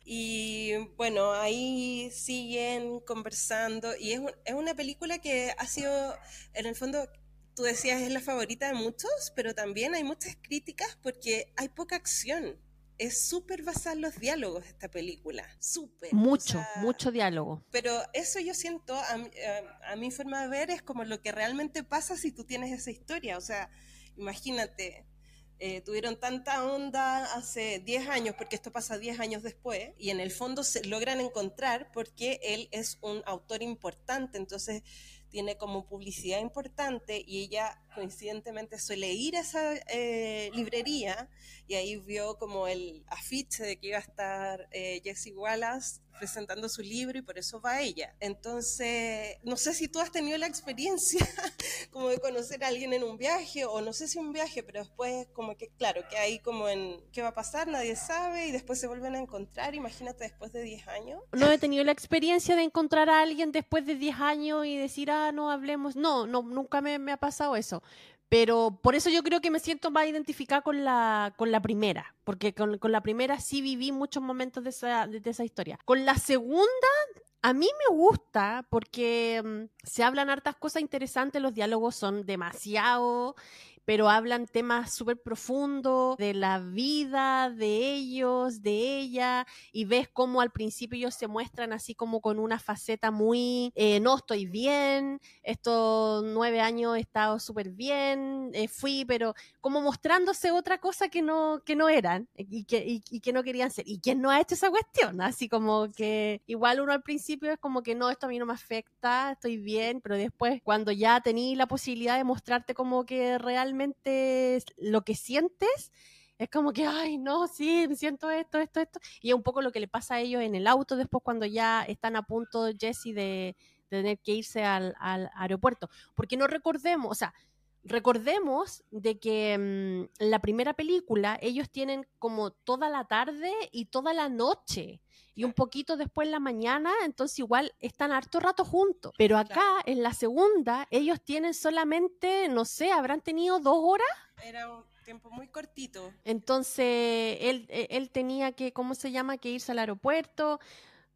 Y bueno, ahí siguen conversando y es, es una película que ha sido, en el fondo, tú decías es la favorita de muchos, pero también hay muchas críticas porque hay poca acción. Es súper basada en los diálogos esta película, súper. Mucho, mucho diálogo. Pero eso yo siento, a, a, a, mi forma de ver, es como lo que realmente pasa si tú tienes esa historia. O sea, imagínate, eh, tuvieron tanta onda hace 10 años, porque esto pasa 10 años después, y en el fondo se logran encontrar porque él es un autor importante, entonces tiene como publicidad importante y ella coincidentemente suele ir a esa eh, librería y ahí vio como el afiche de que iba a estar eh, Jessie Wallace presentando su libro y por eso va ella. Entonces, no sé si tú has tenido la experiencia como de conocer a alguien en un viaje o no sé si un viaje, pero después como que, claro, que ahí como en qué va a pasar, nadie sabe y después se vuelven a encontrar, imagínate después de 10 años. No he tenido la experiencia de encontrar a alguien después de 10 años y decir, ah, no hablemos. No, no nunca me, me ha pasado eso. Pero por eso yo creo que me siento más identificada con la, con la primera, porque con, con la primera sí viví muchos momentos de esa, de, esa historia. Con la segunda, a mí me gusta porque mm, se hablan hartas cosas interesantes, los diálogos son demasiado pero hablan temas súper profundos de la vida de ellos, de ella, y ves cómo al principio ellos se muestran así como con una faceta muy, eh, no estoy bien, estos nueve años he estado súper bien, eh, fui, pero como mostrándose otra cosa que no, que no eran y que, y, que no querían ser. ¿Y quién no ha hecho esa cuestión? Así como que igual uno al principio es como que no, esto a mí no me afecta, estoy bien, pero después cuando ya tení la posibilidad de mostrarte como que realmente lo que sientes, es como que, ay, no, sí, siento esto, esto, esto. Y es un poco lo que le pasa a ellos en el auto después cuando ya están a punto, Jesse, de, tener que irse al, aeropuerto. Porque no recordemos, o sea, recordemos de que en mm, la primera película ellos tienen como toda la tarde y toda la noche y un poquito después en la mañana, entonces igual están harto rato juntos. Pero acá, en la segunda, ellos tienen solamente, no sé, habrán tenido dos horas. Era un tiempo muy cortito. Entonces, él, e, él tenía que, ¿cómo se llama? Que irse al aeropuerto.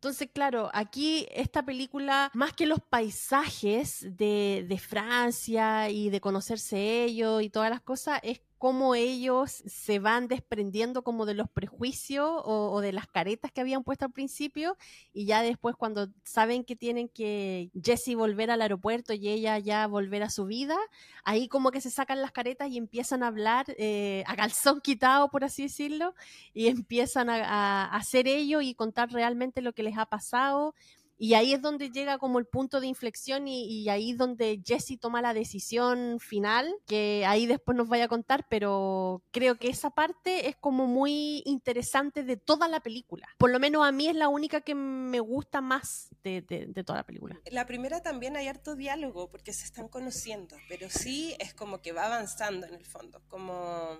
Entonces, claro, aquí esta película, más que los paisajes de, de Francia y de conocerse ellos y todas las cosas, es cómo ellos se van desprendiendo como de los prejuicios o, de las caretas que habían puesto al principio y ya después cuando saben que tienen que Jessie volver al aeropuerto y ella ya volver a su vida, ahí como que se sacan las caretas y empiezan a hablar eh, a calzón quitado, por así decirlo, y empiezan a, a hacer ello y contar realmente lo que les ha pasado y ahí es donde llega como el punto de inflexión y, y ahí es donde Jesse toma la decisión final, que ahí después nos vaya a contar, pero creo que esa parte es como muy interesante de toda la película. Por lo menos a mí es la única que me gusta más de, de, de toda la película. La primera también hay harto diálogo porque se están conociendo, pero sí es como que va avanzando en el fondo, como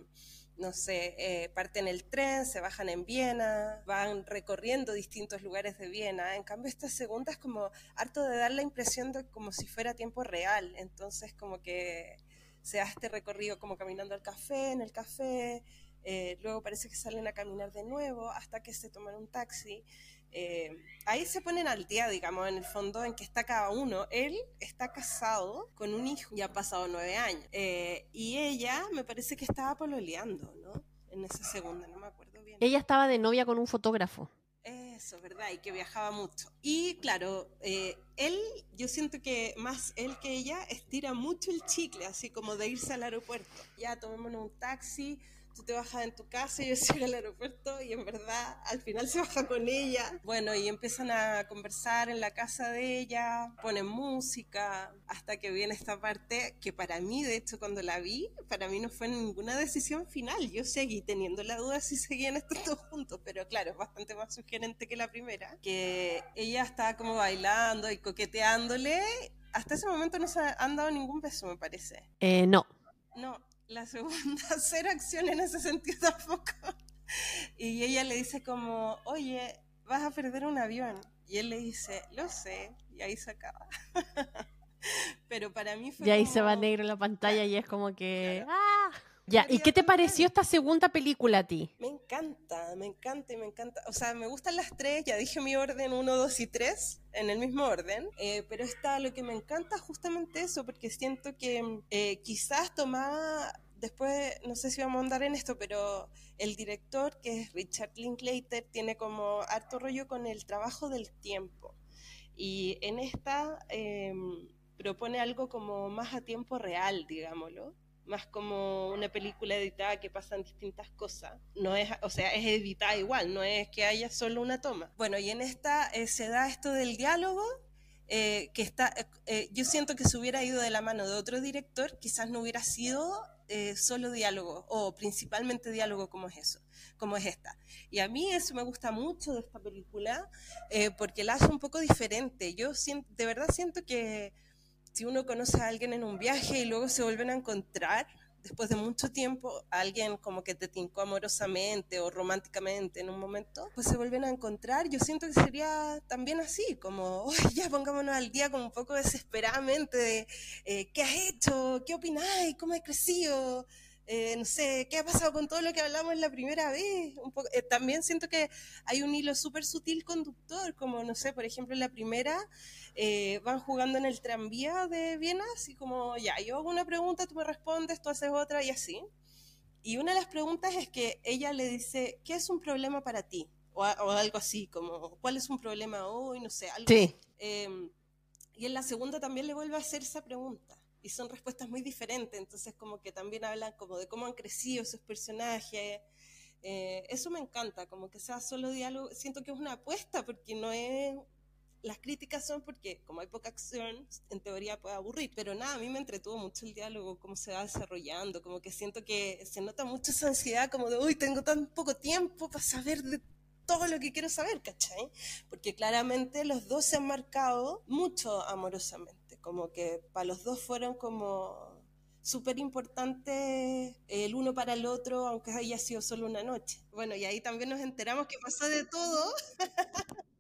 no sé, eh, parten el tren, se bajan en Viena, van recorriendo distintos lugares de Viena. En cambio, esta segunda es como harto de dar la impresión de como si fuera tiempo real. Entonces, como que se da este recorrido como caminando al café, en el café, eh, luego parece que salen a caminar de nuevo hasta que se toman un taxi. Eh, ahí se ponen al día, digamos, en el fondo en que está cada uno. Él está casado con un hijo, ya ha pasado nueve años. Eh, y ella me parece que estaba pololeando, ¿no? En esa segunda, no me acuerdo bien. Ella estaba de novia con un fotógrafo. Eso, ¿verdad? Y que viajaba mucho. Y claro, eh, él, yo siento que más él que ella estira mucho el chicle, así como de irse al aeropuerto. Ya, tomémonos un taxi, tú te bajas en tu casa y yo sigo al aeropuerto y en verdad al final se baja con ella. Bueno, y empiezan a conversar en la casa de ella, ponen música, hasta que viene esta parte que para mí, de hecho, cuando la vi, para mí no fue ninguna decisión final. Yo seguí teniendo la duda si seguían estos dos juntos, pero claro, es bastante más sugerente que la primera, que ella estaba como bailando y coqueteándole. Hasta ese momento no se han dado ningún beso, me parece. Eh, no. No, la segunda, cero acción en ese sentido tampoco. Y ella le dice como, oye, vas a perder un avión. Y él le dice, lo sé, y ahí se acaba. Pero para mí fue... Y ahí se va negro en la pantalla y es como que... ¡Ah! Ya, ¿y qué te pareció esta segunda película a ti? Me encanta, me encanta y me encanta. O sea, me gustan las tres, ya dije mi orden 1, 2 y 3 en el mismo orden, eh, pero está lo que me encanta justamente eso, porque siento que eh, quizás tomaba después, no sé si vamos a andar en esto, pero el director, que es Richard Linklater, tiene como harto rollo con el trabajo del tiempo. Y en esta em, propone algo como más a tiempo real, digámoslo más como una película editada que pasan distintas cosas. No es, o sea, es editada igual, no es que haya solo una toma. Bueno, y en esta eh, se da esto del diálogo, eh, que está, eh, yo siento que si hubiera ido de la mano de otro director, quizás no hubiera sido solo diálogo, o principalmente diálogo como es eso, como es esta. Y a mí eso me gusta mucho de esta película, porque la hace un poco diferente. Yo de verdad siento que si uno conoce a alguien en un viaje y luego se vuelven a encontrar, después de mucho tiempo, alguien como que te tincó amorosamente o románticamente en un momento, pues se vuelven a encontrar. Yo siento que sería también así, como, ya pongámonos al día como un poco desesperadamente de, eh, ¿qué has hecho? ¿Qué opináis? ¿Cómo has crecido? Eh, no sé, ¿qué ha pasado con todo lo que hablamos la primera vez? Un poco, eh, también siento que hay un hilo súper sutil conductor, como, no sé, por ejemplo, en la primera eh, van jugando en el tranvía de Viena, así como, ya, yo hago una pregunta, tú me respondes, tú haces otra y así. Y una de las preguntas es que ella le dice, ¿qué es un problema para ti? O, algo así, como, ¿cuál es un problema hoy? No sé, algo sí. Em, y en la segunda también le vuelve a hacer esa pregunta y son respuestas muy diferentes, entonces como que también hablan como de cómo han crecido esos personajes. Eh, eso me encanta, como que sea solo diálogo. Siento que es una apuesta porque no es... Las críticas son porque como hay poca acción, en teoría puede aburrir, pero nada, a mí me entretuvo mucho el diálogo, cómo se va desarrollando, como que siento que se nota mucho esa ansiedad como de, uy, tengo tan poco tiempo para saber de todo lo que quiero saber, ¿cachai? Porque claramente los dos se han marcado mucho amorosamente como que para los dos fueron como súper importantes el uno para el otro, aunque haya sido solo una noche. Bueno, y ahí también nos enteramos que pasó de todo.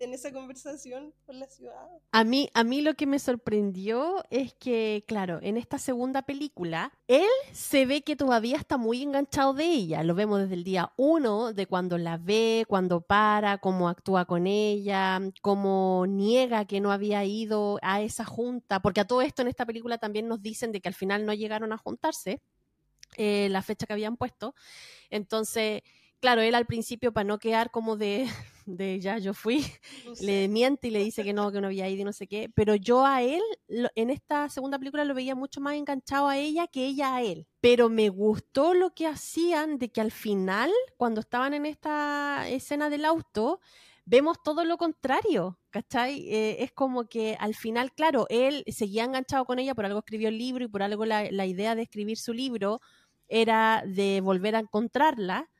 en esa conversación con la ciudad. A mí, a mí lo que me sorprendió es que, claro, en esta segunda película, él se ve que todavía está muy enganchado de ella. Lo vemos desde el día uno, de cuando la ve, cuando para, cómo actúa con ella, cómo niega que no había ido a esa junta, porque a todo esto en esta película también nos dicen de que al final no llegaron a juntarse, eh, la fecha que habían puesto. Entonces, claro, él al principio, para no quedar como de, de ya yo fui, le miente y le dice que no, que no había ido y no sé qué, pero yo a él, en esta segunda película lo veía mucho más enganchado a ella que ella a él. Pero me gustó lo que hacían de que al final, cuando estaban en esta escena del auto, vemos todo lo contrario, ¿cachai? Eh, es como que al final, claro, él seguía enganchado con ella, por algo escribió el libro y por algo la, la idea de escribir su libro era de volver a encontrarla,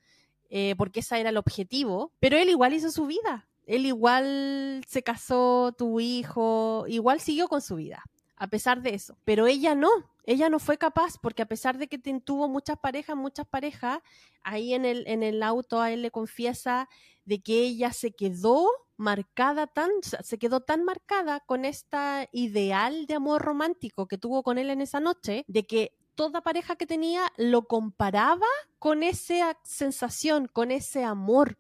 eh, porque ese era el objetivo, pero él igual hizo su vida, él igual se casó, tuvo hijo, igual siguió con su vida, a pesar de eso, pero ella no, ella no fue capaz, porque a pesar de que tuvo muchas parejas, muchas parejas, ahí en el, en el auto a él le confiesa de que ella se quedó marcada tan, se quedó tan marcada con esta ideal de amor romántico que tuvo con él en esa noche, de que toda pareja que tenía lo comparaba con esa sensación, con ese amor.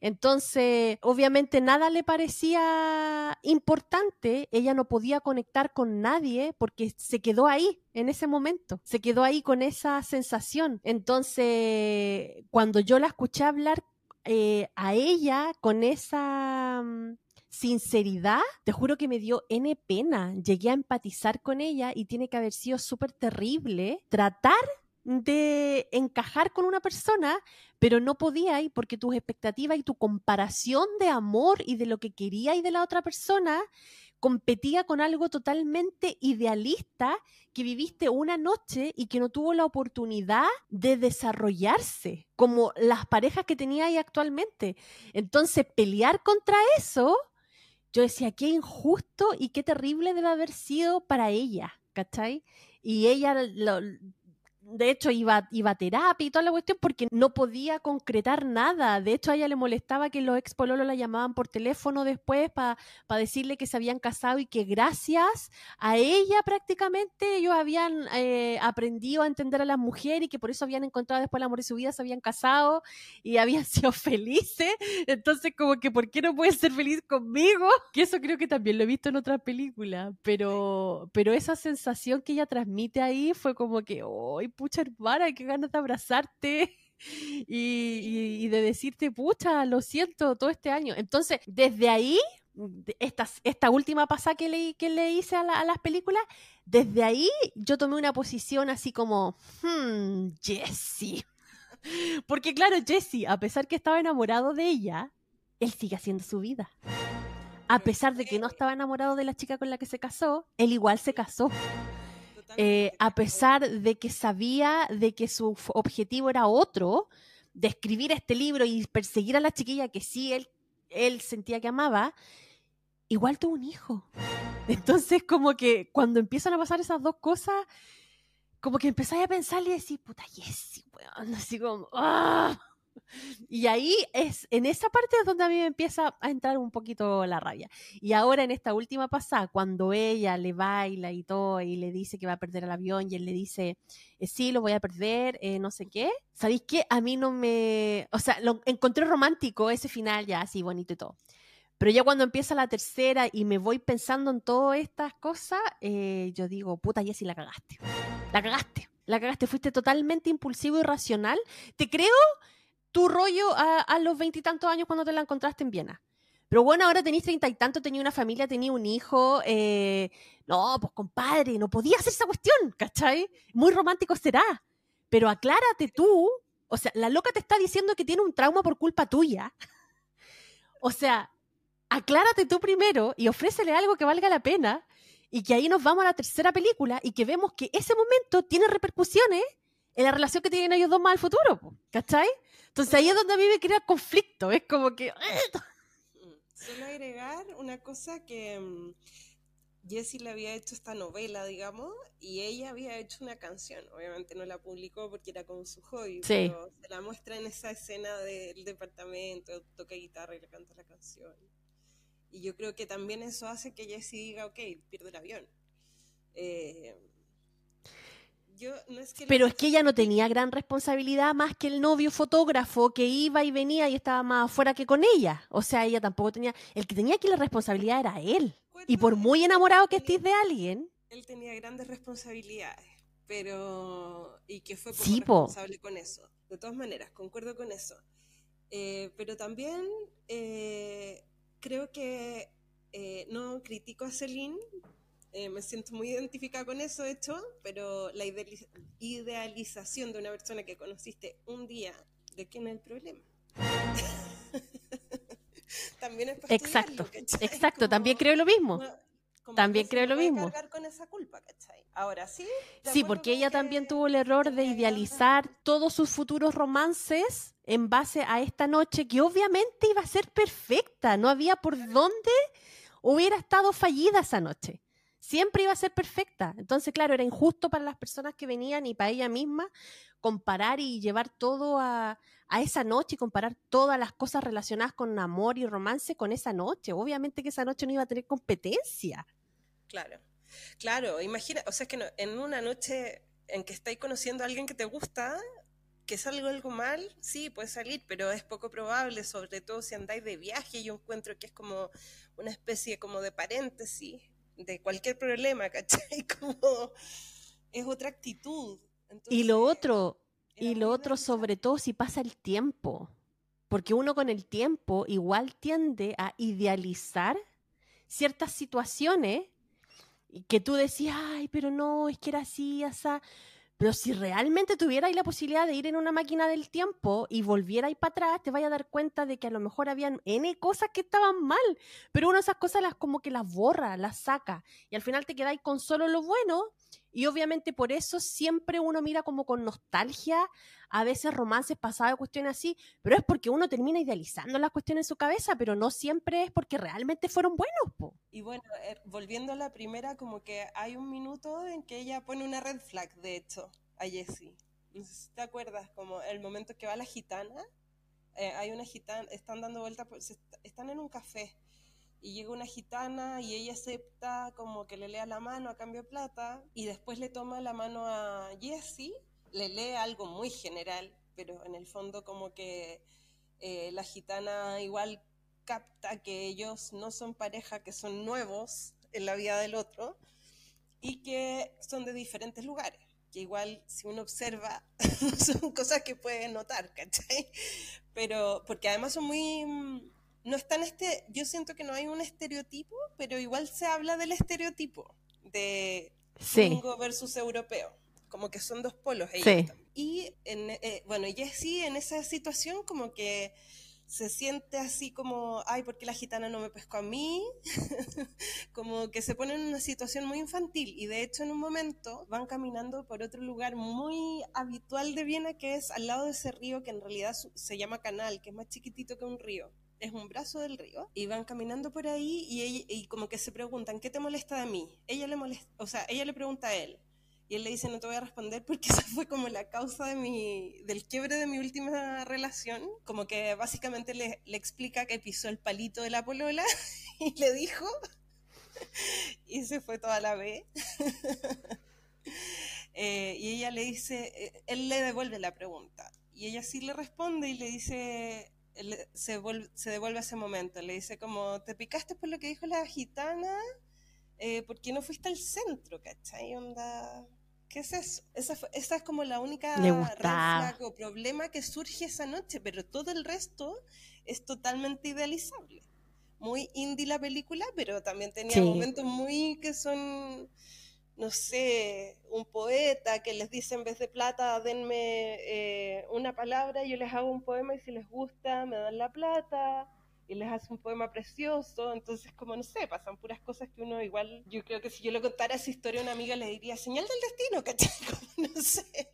Entonces, obviamente nada le parecía importante, ella no podía conectar con nadie porque se quedó ahí en ese momento, se quedó ahí con esa sensación. Entonces, cuando yo la escuché hablar eh, a ella con esa mm, sinceridad, te juro que me dio N pena. Llegué a empatizar con ella y tiene que haber sido súper terrible tratar de encajar con una persona, pero no podía ir porque tus expectativas y tu comparación de amor y de lo que quería y de la otra persona competía con algo totalmente idealista que viviste una noche y que no tuvo la oportunidad de desarrollarse como las parejas que tenía ahí actualmente. Entonces, pelear contra eso, yo decía, qué injusto y qué terrible debe haber sido para ella, ¿cachai? Y ella lo, de hecho iba, iba a terapia y toda la cuestión porque no podía concretar nada. De hecho, a ella le molestaba que los ex pololos la llamaban por teléfono después para decirle que se habían casado y que gracias a ella prácticamente ellos habían eh, aprendido a entender a las mujeres y que por eso habían encontrado después el amor de su vida, se habían casado y habían sido felices. Entonces, como que, ¿por qué no puedes ser feliz conmigo? Que eso creo que también lo he visto en otras películas, pero, pero esa sensación que ella transmite ahí fue como que, ¡ay, pucha hermana, qué ganas de abrazarte y, de decirte, pucha, lo siento todo este año. Entonces, desde ahí, esta, esta última pasada que le, que le hice a, las películas, desde ahí yo tomé una posición así como, hmm, Jesse. Porque claro, Jesse, a pesar que estaba enamorado de ella, él sigue haciendo su vida. A pesar de que no estaba enamorado de la chica con la que se casó, él igual se casó. Eh, a pesar de que sabía de que su objetivo era otro, de escribir este libro y perseguir a la chiquilla que sí él, él sentía que amaba, igual tuvo un hijo. Entonces, como que cuando empiezan a pasar esas dos cosas, como que empezáis a pensar y decir, puta, yes, weón, así como, ¡ah! Y ahí es, en esa parte es donde a mí me empieza a entrar un poquito la rabia. Y ahora en esta última pasada, cuando ella le baila y todo, y le dice que va a perder el avión, y él le dice, eh, sí, lo voy a perder, eh, no sé qué. ¿Sabéis qué? A mí no me... O sea, lo encontré romántico ese final ya, así bonito y todo. Pero ya cuando empieza la tercera y me voy pensando en todas estas cosas, eh, yo digo, puta Jessy, la cagaste. La cagaste. La cagaste. Fuiste totalmente impulsivo y racional. Te creo tu rollo a, los veintitantos años cuando te la encontraste en Viena. Pero bueno, ahora tenéis treinta y tanto, tenía una familia, tenía un hijo. Eh, no, pues compadre, no podía hacer esa cuestión, ¿cachai? Muy romántico será. Pero aclárate tú. O sea, la loca te está diciendo que tiene un trauma por culpa tuya. O sea, aclárate tú primero y ofrécele algo que valga la pena. Y que ahí nos vamos a la tercera película y que vemos que ese momento tiene repercusiones en la relación que tienen ellos dos más al futuro, ¿cachai? Entonces ahí es donde a mí me crea conflicto, es como que... Mm, solo agregar una cosa que mm, Jessie le había hecho esta novela, digamos, y ella había hecho una canción. Obviamente no la publicó porque era como su hobby, pero se la muestra en esa escena del departamento, toca guitarra y le canta la canción. Y yo creo que también eso hace que Jessie diga, ok, pierdo el avión. Eh, pero es que ella no tenía gran responsabilidad más que el novio fotógrafo que iba y venía y estaba más afuera que con ella. O sea, ella tampoco tenía. El que tenía aquí la responsabilidad era él. Y por muy enamorado que estés de alguien. Él tenía grandes responsabilidades, pero. Y que fue responsable con eso. De todas maneras, concuerdo con eso. Eh, pero también eh, creo que eh, no critico a Celine eh, me siento muy identificada con eso, de hecho, pero la idealización de una persona que conociste un día, ¿de quién es el problema? también es Exacto, exacto, también creo lo mismo. también creo lo mismo. con esa culpa, Ahora sí. Sí, porque ella también tuvo el error de idealizar todos sus futuros romances en base a esta noche que obviamente iba a ser perfecta. No había por dónde hubiera estado fallida esa noche siempre iba a ser perfecta. Entonces, claro, era injusto para las personas que venían y para ella misma comparar y llevar todo a, esa noche y comparar todas las cosas relacionadas con amor y romance con esa noche. Obviamente que esa noche no iba a tener competencia. Claro, claro, imagina, o sea, es que en una noche en que estáis conociendo a alguien que te gusta, que salga algo mal, sí, puede salir, pero es poco probable, sobre todo si andáis de viaje, yo encuentro que es como una especie como de paréntesis de cualquier problema, ¿cachai? Como es otra actitud. y lo otro, y lo otro sobre todo si pasa el tiempo. porque uno con el tiempo igual tiende a idealizar ciertas situaciones que tú decías, ay, pero no, es que era así, así. Pero si realmente tuvierais la posibilidad de ir en una máquina del tiempo y volvierais para atrás, te vayas a dar cuenta de que a lo mejor habían N cosas que estaban mal. Pero una de esas cosas las como que las borra, las saca. Y al final te quedáis con solo lo bueno y obviamente por eso siempre uno mira como con nostalgia a veces romances pasados, cuestiones así, pero es porque uno termina idealizando las cuestiones en su cabeza, pero no siempre es porque realmente fueron buenos. Po. Y bueno, eh, volviendo a la primera, como que hay un minuto en que ella pone una red flag, de hecho, a Jessie. No sé si te acuerdas, como el momento que va la gitana, eh, hay una gitana, están dando vueltas, están en un café y llega una gitana y ella acepta como que le lea la mano a cambio de plata y después le toma la mano a Jessie, le lee algo muy general, pero en el fondo como que eh, la gitana igual capta que ellos no son pareja, que son nuevos en la vida del otro y que son de diferentes lugares, que igual si uno observa son cosas que puede notar, ¿cachai? Pero porque además son muy no está en este, yo siento que no hay un estereotipo, pero igual se habla del estereotipo de gringo versus europeo, como que son dos polos ellos. Y en, eh, bueno, Jessie en esa situación como que se siente así como, ay, ¿por qué la gitana no me pescó a mí? como que se pone en una situación muy infantil y de hecho en un momento van caminando por otro lugar muy habitual de Viena que es al lado de ese río que en realidad se llama canal, que es más chiquitito que un río es un brazo del río y van caminando por ahí y, y como que se preguntan, ¿qué te molesta de mí? Ella le molesta, o sea, ella le pregunta a él y él le dice, no te voy a responder porque esa fue como la causa de mi, del quiebre de mi última relación, como que básicamente le, le explica que pisó el palito de la polola y le dijo y se fue toda la vez. Eh, y ella le dice, eh, él le devuelve la pregunta y ella sí le responde y le dice, se, se devuelve a ese momento, le dice como, ¿te picaste por lo que dijo la gitana? Eh, ¿Por qué no fuiste al centro, cachai? Onda... ¿Qué es eso? Esa, esa es como la única o problema que surge esa noche, pero todo el resto es totalmente idealizable. Muy indie la película, pero también tenía momentos muy que son no sé, un poeta que les dice en vez de plata, denme eh, una palabra, yo les hago un poema y si les gusta me dan la plata y les hace un poema precioso, entonces como no sé, pasan puras cosas que uno igual, yo creo que si yo le contara esa historia a una amiga le diría, señal del destino, ¿cachai? no sé.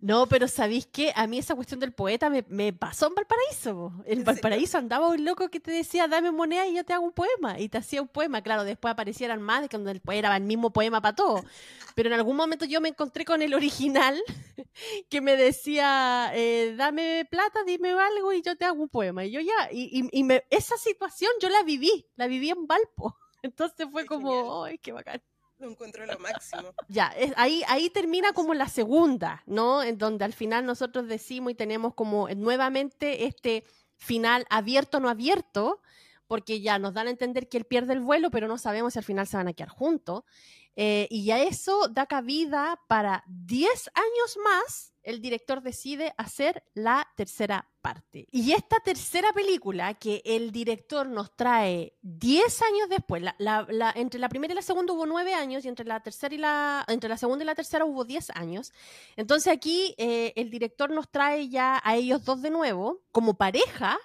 No, pero ¿sabéis qué? A mí esa cuestión del poeta me, pasó en Valparaíso. En Valparaíso andaba un loco que te decía, dame moneda y yo te hago un poema. Y te hacía un poema. Claro, después aparecieran más, de que el era el mismo poema para todo. Pero en algún momento yo me encontré con el original que me decía, eh, dame plata, dime algo y yo te hago un poema. Y yo ya, y, y, me, esa situación yo la viví, la viví en Valpo. Entonces fue como, ¡ay, qué bacán! lo encuentro lo máximo. Ya, ahí, ahí termina como la segunda, ¿no? En donde al final nosotros decimos y tenemos como nuevamente este final abierto no abierto, porque ya nos dan a entender que él pierde el vuelo, pero no sabemos si al final se van a quedar juntos. Eh, y ya eso da cabida para 10 años más, el director decide hacer la tercera parte. Y esta tercera película que el director nos trae 10 años después, entre la primera y la segunda hubo 9 años y entre la, tercera y la, entre la segunda y la tercera hubo 10 años. Entonces aquí eh, el director nos trae ya a ellos dos de nuevo como pareja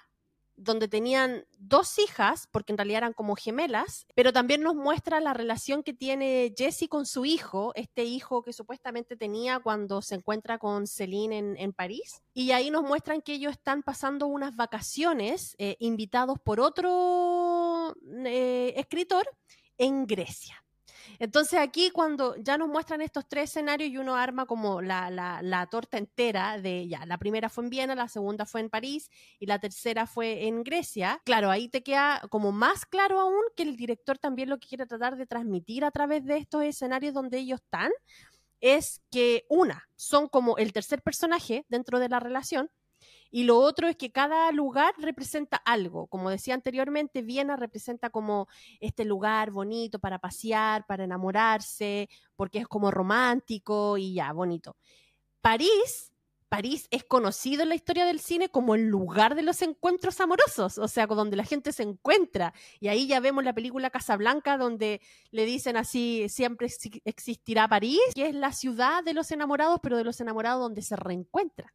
donde tenían dos hijas, porque en realidad eran como gemelas, pero también nos muestra la relación que tiene Jessie con su hijo, este hijo que supuestamente tenía cuando se encuentra con Celine en, París. Y ahí nos muestran que ellos están pasando unas vacaciones eh, invitados por otro eh, escritor en Grecia. Entonces aquí cuando ya nos muestran estos tres escenarios y uno arma como la, la, torta entera de ya, la primera fue en Viena, la segunda fue en París y la tercera fue en Grecia, claro, ahí te queda como más claro aún que el director también lo que quiere tratar de transmitir a través de estos escenarios donde ellos están es que una, son como el tercer personaje dentro de la relación, y lo otro es que cada lugar representa algo. Como decía anteriormente, Viena representa como este lugar bonito para pasear, para enamorarse, porque es como romántico y ya, bonito. París París es conocido en la historia del cine como el lugar de los encuentros amorosos, o sea, donde la gente se encuentra. Y ahí ya vemos la película Casablanca, donde le dicen así, siempre existirá París, que es la ciudad de los enamorados, pero de los enamorados donde se reencuentran.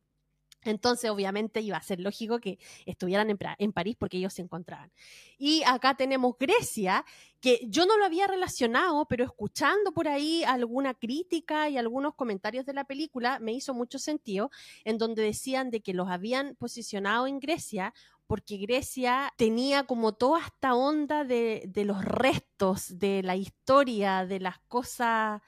Entonces, obviamente, iba a ser lógico que estuvieran en, París porque ellos se encontraban. Y acá tenemos Grecia, que yo no lo había relacionado, pero escuchando por ahí alguna crítica y algunos comentarios de la película, me hizo mucho sentido, en donde decían de que los habían posicionado en Grecia porque Grecia tenía como toda esta onda de, de los restos, de la historia, de las cosas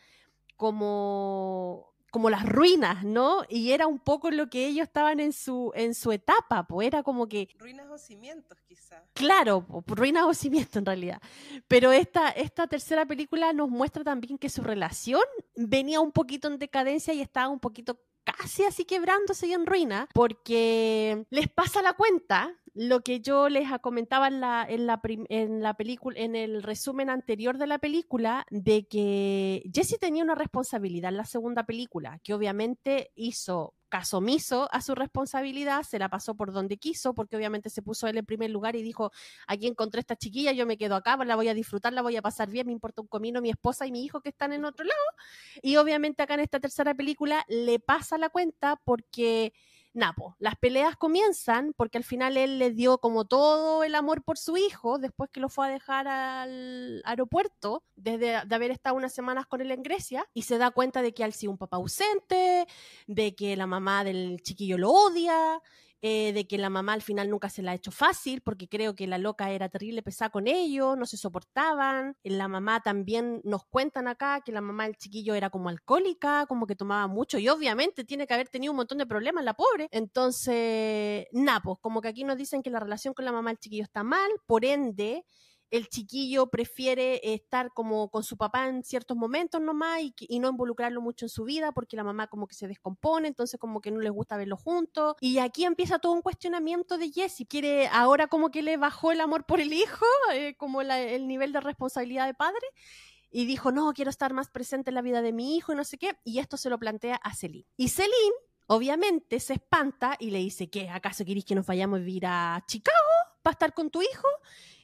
como como las ruinas, ¿no? Y era un poco lo que ellos estaban en su, en su etapa, pues era como que... Ruinas o cimientos, quizás. Claro, ruinas o cimientos en realidad. Pero esta, esta tercera película nos muestra también que su relación venía un poquito en decadencia y estaba un poquito casi así quebrándose y en ruina, porque les pasa la cuenta lo que yo les comentaba en la, en la, en la en el resumen anterior de la película, de que Jesse tenía una responsabilidad en la segunda película, que obviamente hizo caso omiso a su responsabilidad, se la pasó por donde quiso, porque obviamente se puso él en primer lugar y dijo, aquí encontré esta chiquilla, yo me quedo acá, la voy a disfrutar, la voy a pasar bien, me importa un comino mi esposa y mi hijo que están en otro lado. Y obviamente acá en esta tercera película le pasa la cuenta porque Napo, las peleas comienzan porque al final él le dio como todo el amor por su hijo después que lo fue a dejar al aeropuerto, desde de haber estado unas semanas con él en Grecia, y se da cuenta de que él sí un papá ausente, de que la mamá del chiquillo lo odia, eh, de que la mamá al final nunca se la ha hecho fácil, porque creo que la loca era terrible pesada con ellos, no se soportaban. La mamá también nos cuentan acá que la mamá del chiquillo era como alcohólica, como que tomaba mucho, y obviamente tiene que haber tenido un montón de problemas la pobre. Entonces, napos, pues, como que aquí nos dicen que la relación con la mamá del chiquillo está mal, por ende, el chiquillo prefiere estar como con su papá en ciertos momentos nomás y, y, no involucrarlo mucho en su vida porque la mamá como que se descompone, entonces como que no les gusta verlo juntos. Y aquí empieza todo un cuestionamiento de Jessie. Quiere, ahora como que le bajó el amor por el hijo, eh, como el nivel de responsabilidad de padre. Y dijo, no, quiero estar más presente en la vida de mi hijo y no sé qué. Y esto se lo plantea a Celine. Y Celine, obviamente, se espanta y le dice, ¿qué? ¿Acaso queréis que nos vayamos a vivir a Chicago para estar con tu hijo?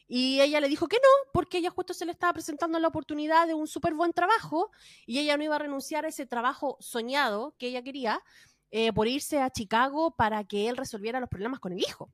Y ella le dijo que no, porque ella justo se le estaba presentando la oportunidad de un súper buen trabajo y ella no iba a renunciar a ese trabajo soñado que ella quería eh, por irse a Chicago para que él resolviera los problemas con el hijo.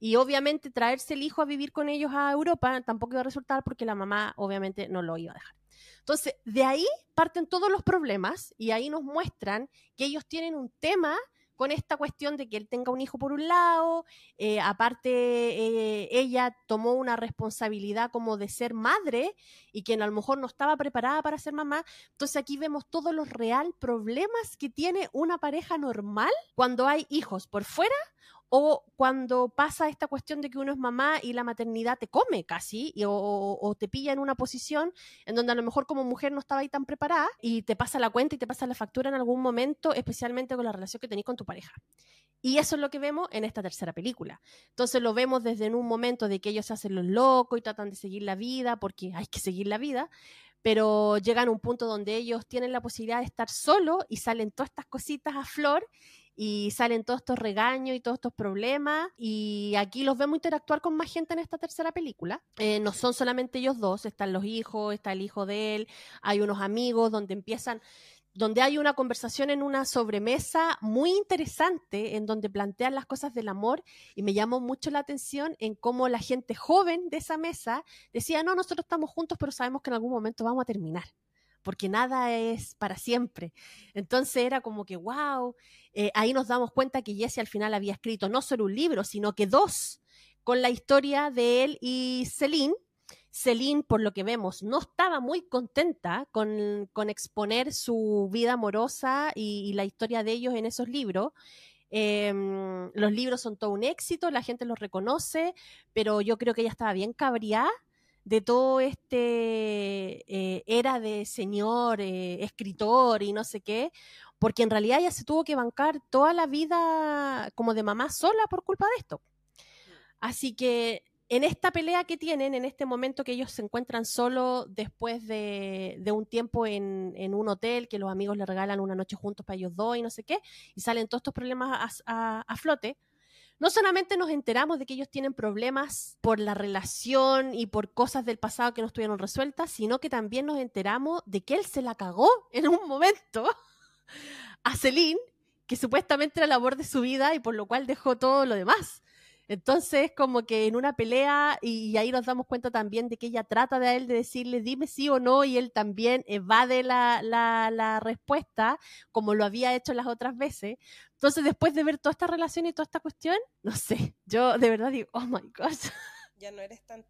Y obviamente traerse el hijo a vivir con ellos a Europa tampoco iba a resultar porque la mamá obviamente no lo iba a dejar. Entonces, de ahí parten todos los problemas y ahí nos muestran que ellos tienen un tema con esta cuestión de que él tenga un hijo por un lado, eh, aparte eh, ella tomó una responsabilidad como de ser madre y que a lo mejor no estaba preparada para ser mamá. Entonces aquí vemos todos los real problemas que tiene una pareja normal cuando hay hijos por fuera o cuando pasa esta cuestión de que uno es mamá y la maternidad te come casi, o, te pilla en una posición en donde a lo mejor como mujer no estaba ahí tan preparada y te pasa la cuenta y te pasa la factura en algún momento, especialmente con la relación que tenés con tu pareja. Y eso es lo que vemos en esta tercera película. Entonces lo vemos desde en un momento de que ellos se hacen los locos y tratan de seguir la vida porque hay que seguir la vida, pero llegan a un punto donde ellos tienen la posibilidad de estar solos y salen todas estas cositas a flor y salen todos estos regaños y todos estos problemas y aquí los vemos interactuar con más gente en esta tercera película. Eh, no son solamente ellos dos, están los hijos, está el hijo de él, hay unos amigos donde empiezan donde hay una conversación en una sobremesa muy interesante en donde plantean las cosas del amor y me llamó mucho la atención en cómo la gente joven de esa mesa decía, no, nosotros estamos juntos, pero sabemos que en algún momento vamos a terminar porque nada es para siempre. Entonces era como que, wow, eh, ahí nos damos cuenta que Jesse al final había escrito no solo un libro, sino que dos, con la historia de él y Celine. Celine, por lo que vemos, no estaba muy contenta con, exponer su vida amorosa y, la historia de ellos en esos libros. Em, los libros son todo un éxito, la gente los reconoce, pero yo creo que ella estaba bien cabreada de todo este eh, era de señor, eh, escritor y no sé qué, porque en realidad ella se tuvo que bancar toda la vida como de mamá sola por culpa de esto. Así que en esta pelea que tienen, en este momento que ellos se encuentran solo después de, un tiempo en, un hotel, que los amigos le regalan una noche juntos para ellos dos y no sé qué, y salen todos estos problemas a, flote, no solamente nos enteramos de que ellos tienen problemas por la relación y por cosas del pasado que no estuvieron resueltas, sino que también nos enteramos de que él se la cagó en un momento a Celine, que supuestamente era el amor de su vida y por lo cual dejó todo lo demás. Entonces, como que en una pelea, y ahí nos damos cuenta también de que ella trata de él de decirle, dime sí o no, y él también evade la, la, la respuesta, como lo había hecho las otras veces. Entonces, después de ver toda esta relación y toda esta cuestión, no sé, yo de verdad digo, oh my gosh. Ya no eres tan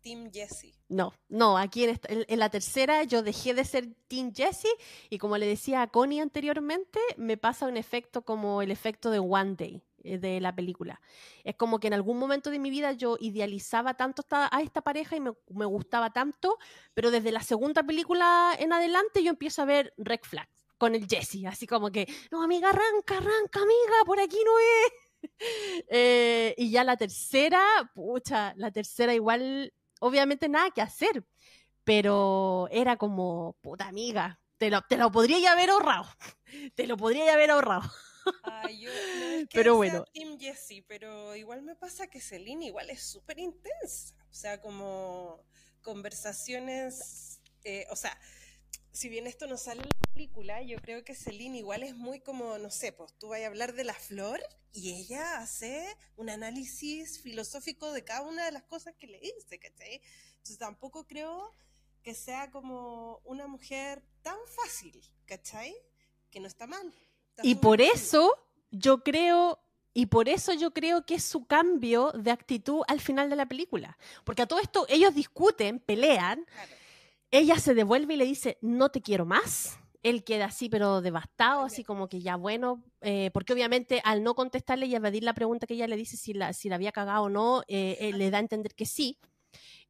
Team, Jesse. No, no, aquí en, en, la tercera yo dejé de ser Team Jesse y como le decía a Connie anteriormente, me pasa un efecto como el efecto de One Day. Eh, de la película. Es como que en algún momento de mi vida yo idealizaba tanto a esta pareja y me, gustaba tanto, pero desde la segunda película en adelante yo empiezo a ver Red Flags con el Jesse, así como que, no, amiga, arranca, arranca, amiga, por aquí no es. Eh, y ya la tercera, pucha, la tercera igual, obviamente nada que hacer, pero era como, puta amiga, te lo, te lo podría haber ahorrado, te lo podría haber ahorrado. Ay, yo, pero bueno. Team Jessie, pero igual me pasa que Celine igual es súper intensa. O sea, como conversaciones, eh, o sea, si bien esto no sale en la película, yo creo que Celine igual es muy como, no sé, pues tú vas a hablar de la flor y ella hace un análisis filosófico de cada una de las cosas que le dice, ¿cachai? Entonces tampoco creo que sea como una mujer tan fácil, ¿cachai? Que no está mal. Y por eso yo creo, y por eso yo creo que es su cambio de actitud al final de la película. Porque a todo esto ellos discuten, pelean, ella se devuelve y le dice, no te quiero más. Él queda así, pero devastado, así como que ya bueno, eh, porque obviamente al no contestarle y evadir la pregunta que ella le dice si la, si la había cagado o no, eh, le da a entender que sí.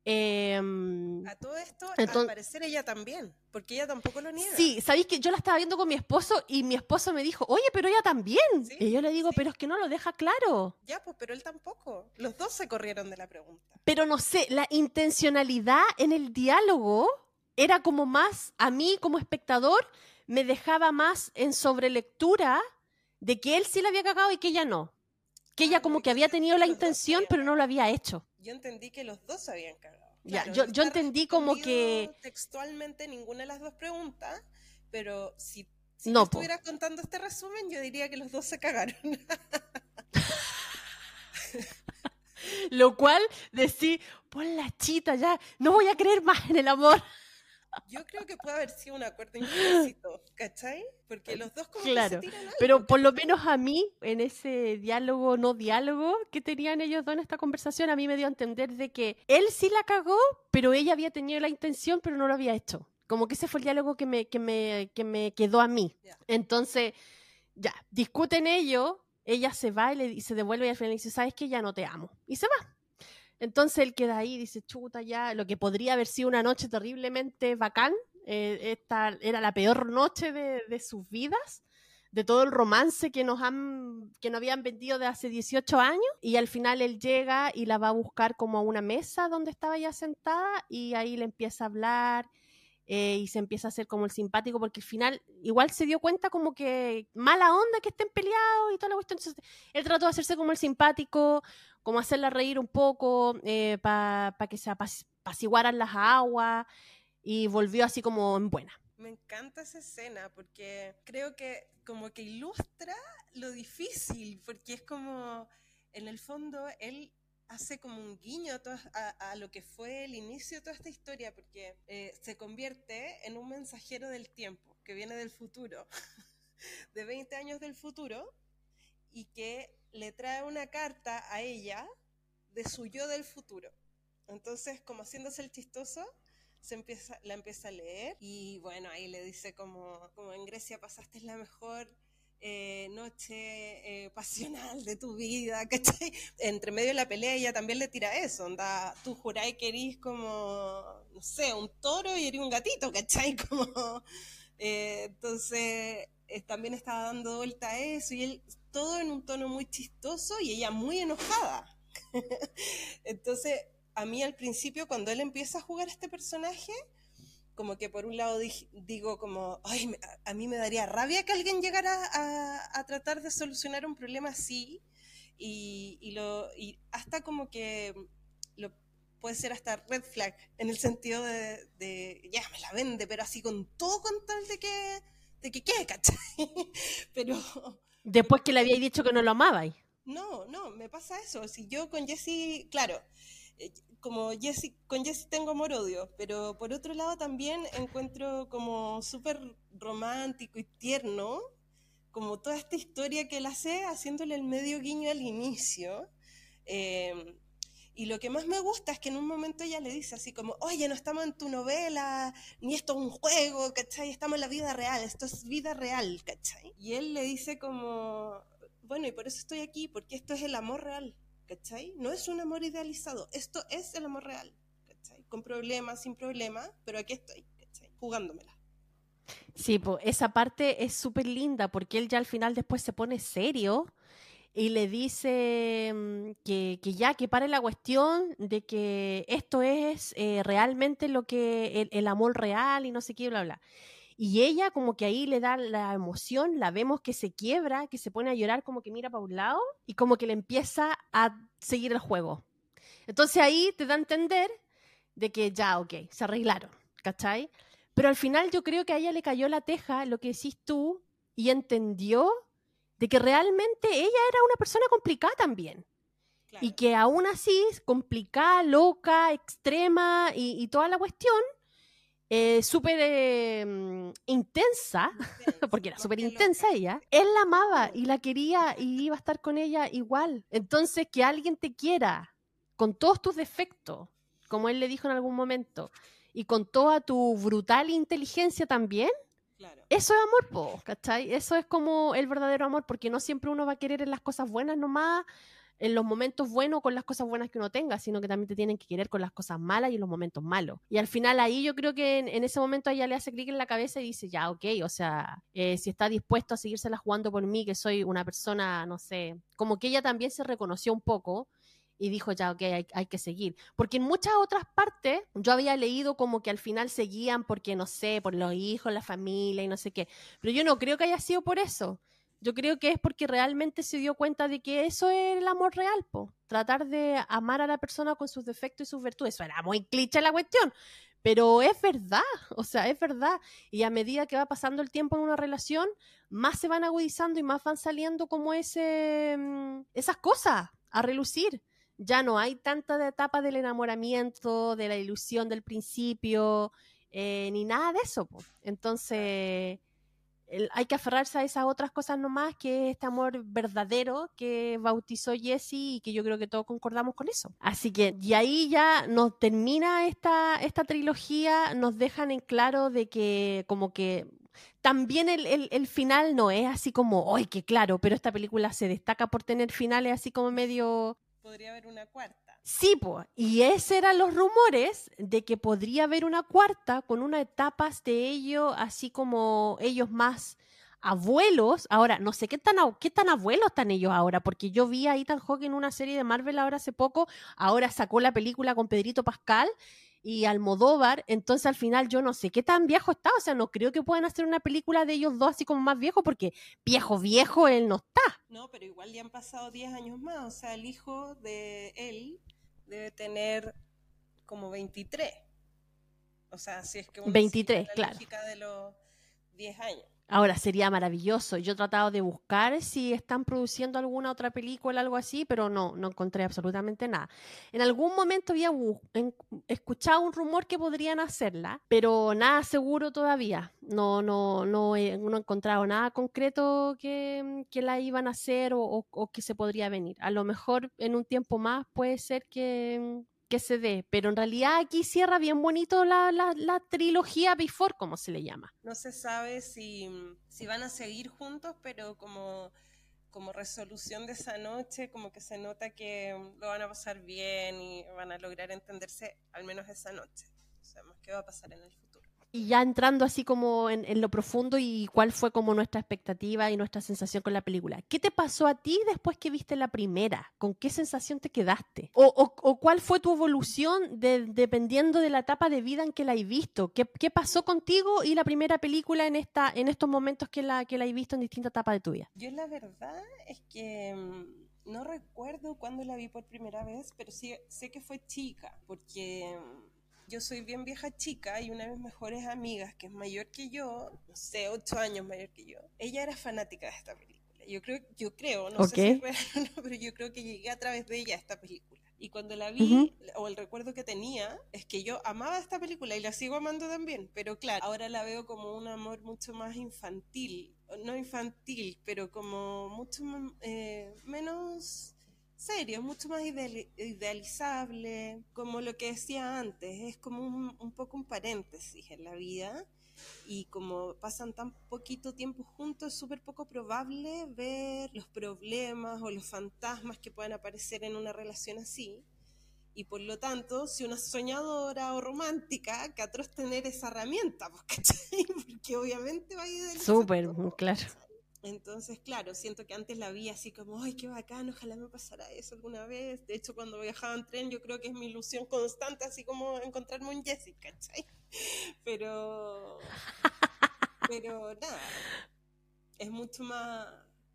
Em, a todo esto, al parecer ella también, porque ella tampoco lo niega. Sí, sabéis que yo la estaba viendo con mi esposo y mi esposo me dijo, oye, pero ella también. y yo le digo, pero es que no lo deja claro. Ya, pues, pero él tampoco. Los dos se corrieron de la pregunta. Pero no sé, la intencionalidad en el diálogo era como más, a mí como espectador, me dejaba más en sobrelectura de que él sí la había cagado y que ella no. Que ella ah, como que había tenido la intención, pero no lo había hecho yo entendí que los dos habían cagado. ya, yo, yo entendí como que... Textualmente ninguna de las dos preguntas, pero si, si no, estuvieras contando este resumen, yo diría que los dos se cagaron. Lo cual decir, pon la chita ya, no voy a creer más en el amor. Yo creo que puede haber sido un acuerdo implícito, ¿cachai? Porque los dos como claro, que se tiran pero por lo menos a mí, en ese diálogo, no diálogo que tenían ellos dos en esta conversación, a mí me dio a entender de que él sí la cagó, pero ella había tenido la intención, pero no lo había hecho. Como que ese fue el diálogo que me, que me, que me quedó a mí. Entonces, ya, discuten ellos, ella se va y, le, y se devuelve y al final dice, ¿sabes que Ya no te amo. Y se va. Entonces él queda ahí, dice, chuta ya, lo que podría haber sido una noche terriblemente bacán, eh, esta era la peor noche de, sus vidas, de todo el romance que nos han, que nos habían vendido de hace 18 años, y al final él llega y la va a buscar como a una mesa donde estaba ya sentada, y ahí le empieza a hablar, eh, y se empieza a hacer como el simpático, porque al final igual se dio cuenta como que mala onda que estén peleados y toda la cuestión. Entonces, él trató de hacerse como el simpático, como hacerla reír un poco, eh, para que se apaciguaran las aguas, y volvió así como en buena. Me encanta esa escena porque creo que como que ilustra lo difícil, porque es como, en el fondo, él hace como un guiño a, lo que fue el inicio de toda esta historia, porque eh, se convierte en un mensajero del tiempo, que viene del futuro, de 20 años del futuro, y que le trae una carta a ella de su yo del futuro. Entonces, como haciéndose el chistoso, se empieza, la empieza a leer y bueno, ahí le dice como, como en Grecia pasaste la mejor eh, noche eh, pasional de tu vida, ¿cachai? Entre medio de la pelea ella también le tira eso, onda, tú juráis que eres como, no sé, un toro y eres un gatito, ¿cachai? Como, eh, entonces también estaba dando vuelta a eso y él todo en un tono muy chistoso y ella muy enojada, Entonces, a mí al principio, cuando él empieza a jugar este personaje, como que por un lado digo como, ay, a, mí me daría rabia que alguien llegara a, tratar de solucionar un problema así, y, lo, y hasta como que lo, puede ser hasta red flag, en el sentido de, ya, me la vende, pero así con todo con tal de que, de que quede, ¿cachai? pero... Después que le había dicho que no lo amabais. No, no, me pasa eso. Si yo con Jesse, claro, eh, como Jesse, con Jesse tengo amor-odio, pero por otro lado también encuentro como súper romántico y tierno, como toda esta historia que él hace, haciéndole el medio guiño al inicio. Eh, y lo que más me gusta es que en un momento ella le dice así como, oye, no estamos en tu novela, ni esto es un juego, ¿cachai? Estamos en la vida real, esto es vida real, ¿cachai? Y él le dice como, bueno, y por eso estoy aquí, porque esto es el amor real, ¿cachai? No es un amor idealizado, esto es el amor real, ¿cachai? Con problemas, sin problemas, pero aquí estoy, ¿cachai? Jugándomela. Sí, pues esa parte es súper linda porque él ya al final después se pone serio y le dice mm, que, ya, que pare la cuestión de que esto es eh, realmente lo que el, el, amor real y no sé qué, bla, bla. Y ella como que ahí le da la emoción, la vemos que se quiebra, que se pone a llorar, como que mira para un lado y como que le empieza a seguir el juego. Entonces ahí te da a entender de que ya, ok, se arreglaron, ¿cachai? Pero al final yo creo que a ella le cayó la teja, lo que decís tú, y entendió de que realmente ella era una persona complicada también. Y que aún así, complicada, loca, extrema y toda la cuestión, eh, súper em, intensa, porque era súper intensa ella, él la amaba y la quería y iba a estar con ella igual. Entonces, que alguien te quiera con todos tus defectos, como él le dijo en algún momento, y con toda tu brutal inteligencia también, Eso es amor, po, ¿cachai? Eso es como el verdadero amor, porque no siempre uno va a querer en las cosas buenas nomás, en los momentos buenos con las cosas buenas que uno tenga, sino que también te tienen que querer con las cosas malas y en los momentos malos. Y al final ahí yo creo que en, ese momento ella le hace clic en la cabeza y dice, ya, ok, o sea, eh, si está dispuesto a seguírsela jugando por mí, que soy una persona, no sé, como que ella también se reconoció un poco y dijo, ya, ok, hay, hay, que seguir. Porque en muchas otras partes yo había leído como que al final seguían porque, no sé, por los hijos, la familia y no sé qué. Pero yo no creo que haya sido por eso. Yo creo que es porque realmente se dio cuenta de que eso es el amor real, po. Tratar de amar a la persona con sus defectos y sus virtudes. Eso era muy cliché la cuestión, pero es verdad, o sea, es verdad. Y a medida que va pasando el tiempo en una relación, más se van agudizando y más van saliendo como ese, mm, esas cosas a relucir. Ya no hay tanta etapa del enamoramiento, de la ilusión del principio, eh, ni nada de eso. Po. Entonces hay que aferrarse a esas otras cosas nomás, que es este amor verdadero que bautizó Jesse y que yo creo que todos concordamos con eso. Así que, y ahí ya nos termina esta, esta trilogía, nos dejan en claro de que como que también el, el, final no es así como, ¡ay, qué claro! Pero esta película se destaca por tener finales así como medio... Podría haber una cuarta. Sí, pues, y ese eran los rumores de que podría haber una cuarta con unas etapas de ello, así como ellos más abuelos. Ahora, no sé qué tan, qué tan abuelos están ellos ahora, porque yo vi a Ethan Hawke en una serie de Marvel ahora hace poco, ahora sacó la película con Pedrito Pascal y Almodóvar, entonces al final yo no sé qué tan viejo está, o sea, no creo que puedan hacer una película de ellos dos así como más viejo, porque viejo, viejo él no está. No, pero igual ya han pasado 10 años más, o sea, el hijo de él debe tener como 23. O sea, si es que uno 23, la claro. de los 10 años. Ahora sería maravilloso. Yo he tratado de buscar si están produciendo alguna otra película, algo así, pero no, no encontré absolutamente nada. En algún momento había escuchado un rumor que podrían hacerla, pero nada seguro todavía. No, no, no, he, no he encontrado nada concreto que, que la iban a hacer o, o que se podría venir. A lo mejor en un tiempo más puede ser que, que se dé, pero en realidad aquí cierra bien bonito la, la, trilogía Before, como se le llama. No se sabe si, si van a seguir juntos, pero como, como resolución de esa noche, como que se nota que lo van a pasar bien y van a lograr entenderse al menos esa noche. Sabemos qué va a pasar en el futuro. Y ya entrando así como en, lo profundo y cuál fue como nuestra expectativa y nuestra sensación con la película. ¿Qué te pasó a ti después que viste la primera? ¿Con qué sensación te quedaste? ¿O, cuál fue tu evolución dependiendo de la etapa de vida en que la has visto? ¿Qué, pasó contigo y la primera película en, esta, en estos momentos que la, que la has visto en distintas etapas de tu vida? Yo la verdad es que mm, no recuerdo cuándo la vi por primera vez, pero sí sé que fue chica, porque yo soy bien vieja chica y una de mis mejores amigas, que es mayor que yo, no sé, ocho años mayor que yo, ella era fanática de esta película. Yo creo, yo creo, no sé si es real o no, pero yo creo que llegué a través de ella a esta película. Y cuando la vi, o el recuerdo que tenía, es que yo amaba esta película y la sigo amando también, pero claro, ahora la veo como un amor mucho más infantil, no infantil, pero como mucho eh, menos serio, mucho más idealizable, como lo que decía antes, es como un, poco un paréntesis en la vida y como pasan tan poquito tiempo juntos, es súper poco probable ver los problemas o los fantasmas que puedan aparecer en una relación así. Y por lo tanto, si una soñadora o romántica, que atroz tener esa herramienta, pues, porque obviamente va a ir Súper, claro. Entonces, claro, siento que antes la vi así como, ay, qué bacán, ojalá me pasara eso alguna vez. De hecho, cuando viajaba en tren, yo creo que es mi ilusión constante, así como encontrarme un Jessica, ¿cachai? Pero, pero nada, es mucho más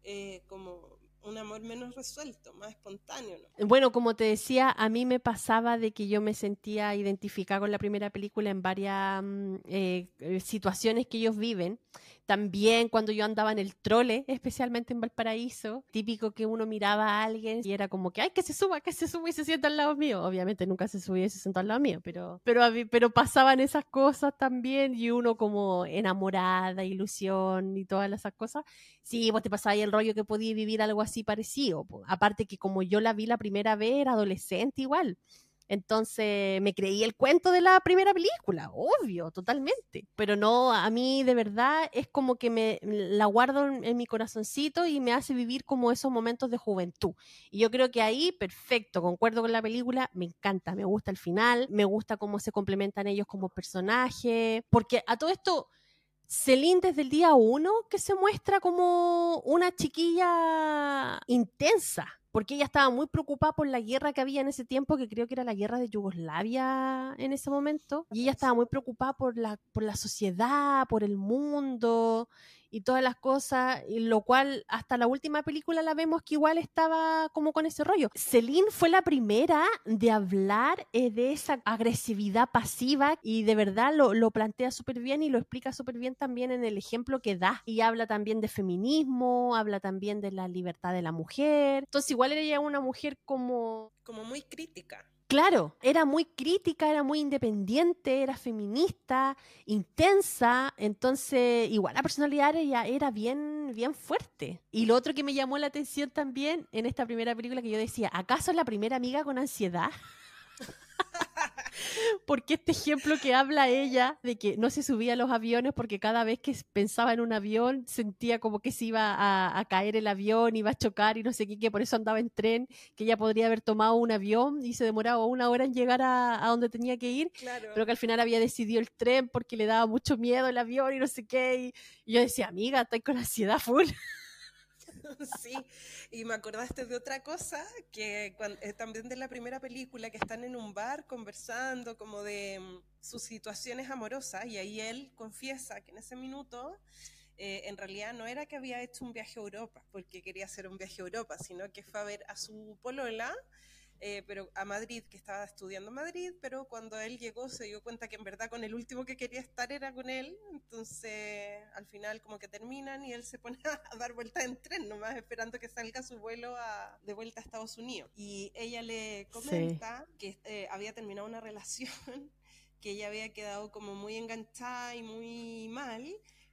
eh, como un amor menos resuelto, más espontáneo. ¿no? Bueno, como te decía, a mí me pasaba de que yo me sentía identificada con la primera película en varias mm, eh, eh, situaciones que ellos viven. También cuando yo andaba en el trole, especialmente en Valparaíso, típico que uno miraba a alguien y era como que, ay, que se suba, que se suba y se sienta al lado mío. Obviamente nunca se subía y se sentó al lado mío, pero, pero, pero pasaban esas cosas también y uno como enamorada, ilusión y todas esas cosas. Sí, vos te pasaba el rollo que podía vivir algo así parecido. Aparte que como yo la vi la primera vez, era adolescente igual. Entonces me creí el cuento de la primera película, obvio, totalmente. Pero no, a mí de verdad es como que me la guardo en, mi corazoncito y me hace vivir como esos momentos de juventud. Y yo creo que ahí, perfecto, concuerdo con la película, me encanta, me gusta el final, me gusta cómo se complementan ellos como personajes, porque a todo esto... Celine desde el día uno que se muestra como una chiquilla intensa, porque ella estaba muy preocupada por la guerra que había en ese tiempo, que creo que era la guerra de Yugoslavia en ese momento, y ella estaba muy preocupada por la, por la sociedad, por el mundo, y todas las cosas, y lo cual hasta la última película la vemos que igual estaba como con ese rollo. Celine fue la primera de hablar eh, de esa agresividad pasiva y de verdad lo, lo plantea súper bien y lo explica súper bien también en el ejemplo que da. Y habla también de feminismo, habla también de la libertad de la mujer. Entonces igual era una mujer como... Como muy crítica. Claro, era muy crítica, era muy independiente, era feminista, intensa, entonces igual la personalidad era, era bien, bien fuerte. Y lo otro que me llamó la atención también en esta primera película que yo decía, ¿acaso es la primera amiga con ansiedad? porque este ejemplo que habla ella de que no se subía a los aviones porque cada vez que pensaba en un avión sentía como que se iba a, caer el avión, iba a chocar y no sé qué, que por eso andaba en tren, que ella podría haber tomado un avión y se demoraba una hora en llegar a, donde tenía que ir, pero que al final había decidido el tren porque le daba mucho miedo el avión y no sé qué. Y, yo decía, amiga, estoy con ansiedad full. Sí, y me acordaste de otra cosa, que eh, también de la primera película, que están en un bar conversando como de mm, sus situaciones amorosas, y ahí él confiesa que en ese minuto eh, en realidad no era que había hecho un viaje a Europa, porque quería hacer un viaje a Europa, sino que fue a ver a su polola eh, pero a Madrid, que estaba estudiando en Madrid, pero cuando él llegó se dio cuenta que en verdad con el último que quería estar era con él, entonces al final como que terminan y él se pone a dar vuelta en tren, nomás esperando que salga su vuelo de vuelta a Estados Unidos. Y ella le comenta que eh, había terminado una relación, que ella había quedado como muy enganchada y muy mal,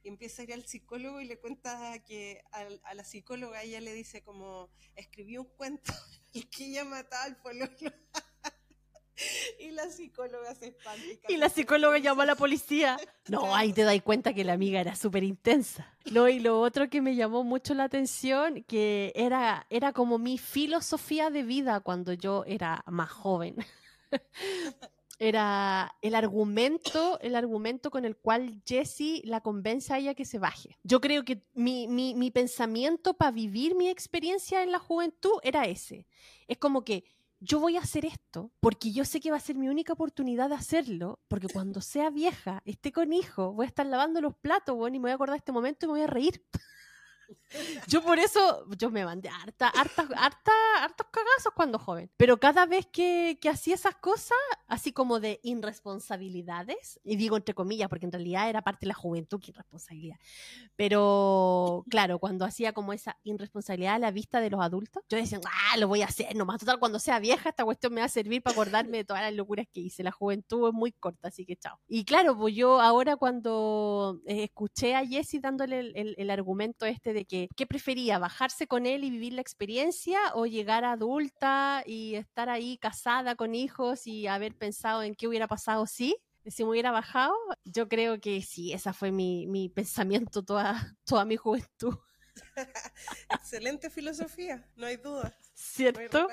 y empieza a ir al psicólogo y le cuenta que a, la psicóloga ella le dice como escribió un cuento y que ella mataba al pololo. y la psicóloga se espanta. Y la psicóloga llamó a la policía. No, ahí te das cuenta que la amiga era súper intensa. No, y lo otro que me llamó mucho la atención, que era, era como mi filosofía de vida cuando yo era más joven. era el argumento, el argumento con el cual Jessie la convence a ella que se baje. Yo creo que mi, mi, mi pensamiento para vivir mi experiencia en la juventud era ese. Es como que yo voy a hacer esto porque yo sé que va a ser mi única oportunidad de hacerlo, porque cuando sea vieja, esté con hijo, voy a estar lavando los platos, bueno, y me voy a acordar de este momento y me voy a reír. Yo por eso, yo me mandé harta, harta, harta, hartos cagazos cuando joven. Pero cada vez que, que hacía esas cosas, así como de irresponsabilidades, y digo entre comillas, porque en realidad era parte de la juventud que irresponsabilidad. Pero claro, cuando hacía como esa irresponsabilidad a la vista de los adultos, yo decía, ah, lo voy a hacer, nomás total, cuando sea vieja, esta cuestión me va a servir para acordarme de todas las locuras que hice. La juventud es muy corta, así que chao. Y claro, pues yo ahora cuando eh, escuché a Jessie dándole el, el, el argumento este de que qué prefería, bajarse con él y vivir la experiencia o llegar adulta y estar ahí casada con hijos y haber pensado en qué hubiera pasado si, si me hubiera bajado. Yo creo que sí, esa fue mi, mi pensamiento toda, toda mi juventud. Excelente filosofía, no hay duda. ¿Cierto?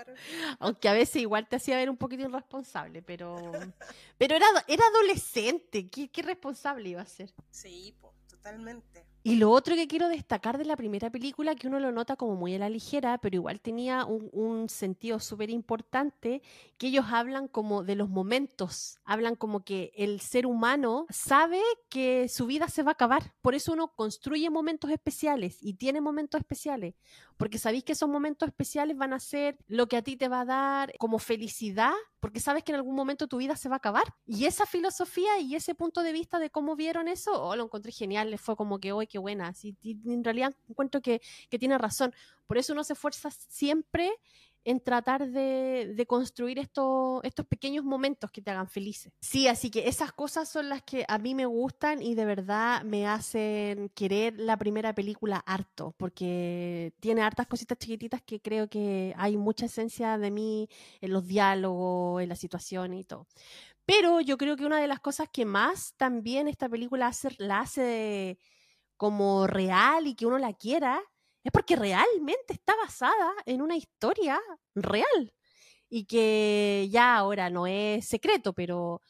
Aunque a veces igual te hacía ver un poquito irresponsable, pero, pero era, era adolescente, ¿Qué, ¿qué responsable iba a ser? Sí, po, totalmente. Y lo otro que quiero destacar de la primera película, que uno lo nota como muy a la ligera, pero igual tenía un, un sentido súper importante, que ellos hablan como de los momentos, hablan como que el ser humano sabe que su vida se va a acabar, por eso uno construye momentos especiales y tiene momentos especiales, porque sabéis que esos momentos especiales van a ser lo que a ti te va a dar como felicidad, porque sabes que en algún momento tu vida se va a acabar. Y esa filosofía y ese punto de vista de cómo vieron eso, oh, lo encontré genial, fue como que, hoy qué buena, sí, en realidad encuentro que, que tiene razón. Por eso uno se esfuerza siempre en tratar de, de construir esto, estos pequeños momentos que te hagan felices. Sí, así que esas cosas son las que a mí me gustan y de verdad me hacen querer la primera película harto, porque tiene hartas cositas chiquititas que creo que hay mucha esencia de mí en los diálogos, en la situación y todo. Pero yo creo que una de las cosas que más también esta película hace, la hace como real y que uno la quiera, es porque realmente está basada en una historia real y que ya ahora no es secreto, pero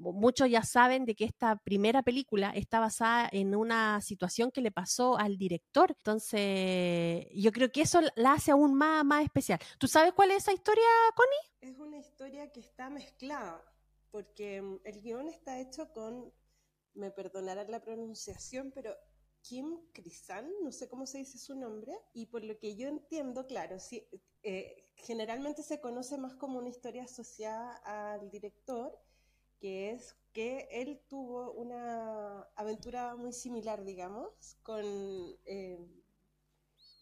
muchos ya saben de que esta primera película está basada en una situación que le pasó al director. Entonces, yo creo que eso la hace aún más, más especial. ¿Tú sabes cuál es esa historia, Connie? Es una historia que está mezclada, porque mm, el guion está hecho con, me perdonarán la pronunciación, pero Kim Krisan, no sé cómo se dice su nombre, y por lo que yo entiendo, claro, sí, eh, generalmente se conoce más como una historia asociada al director, que es que él tuvo una aventura muy similar, digamos, con eh,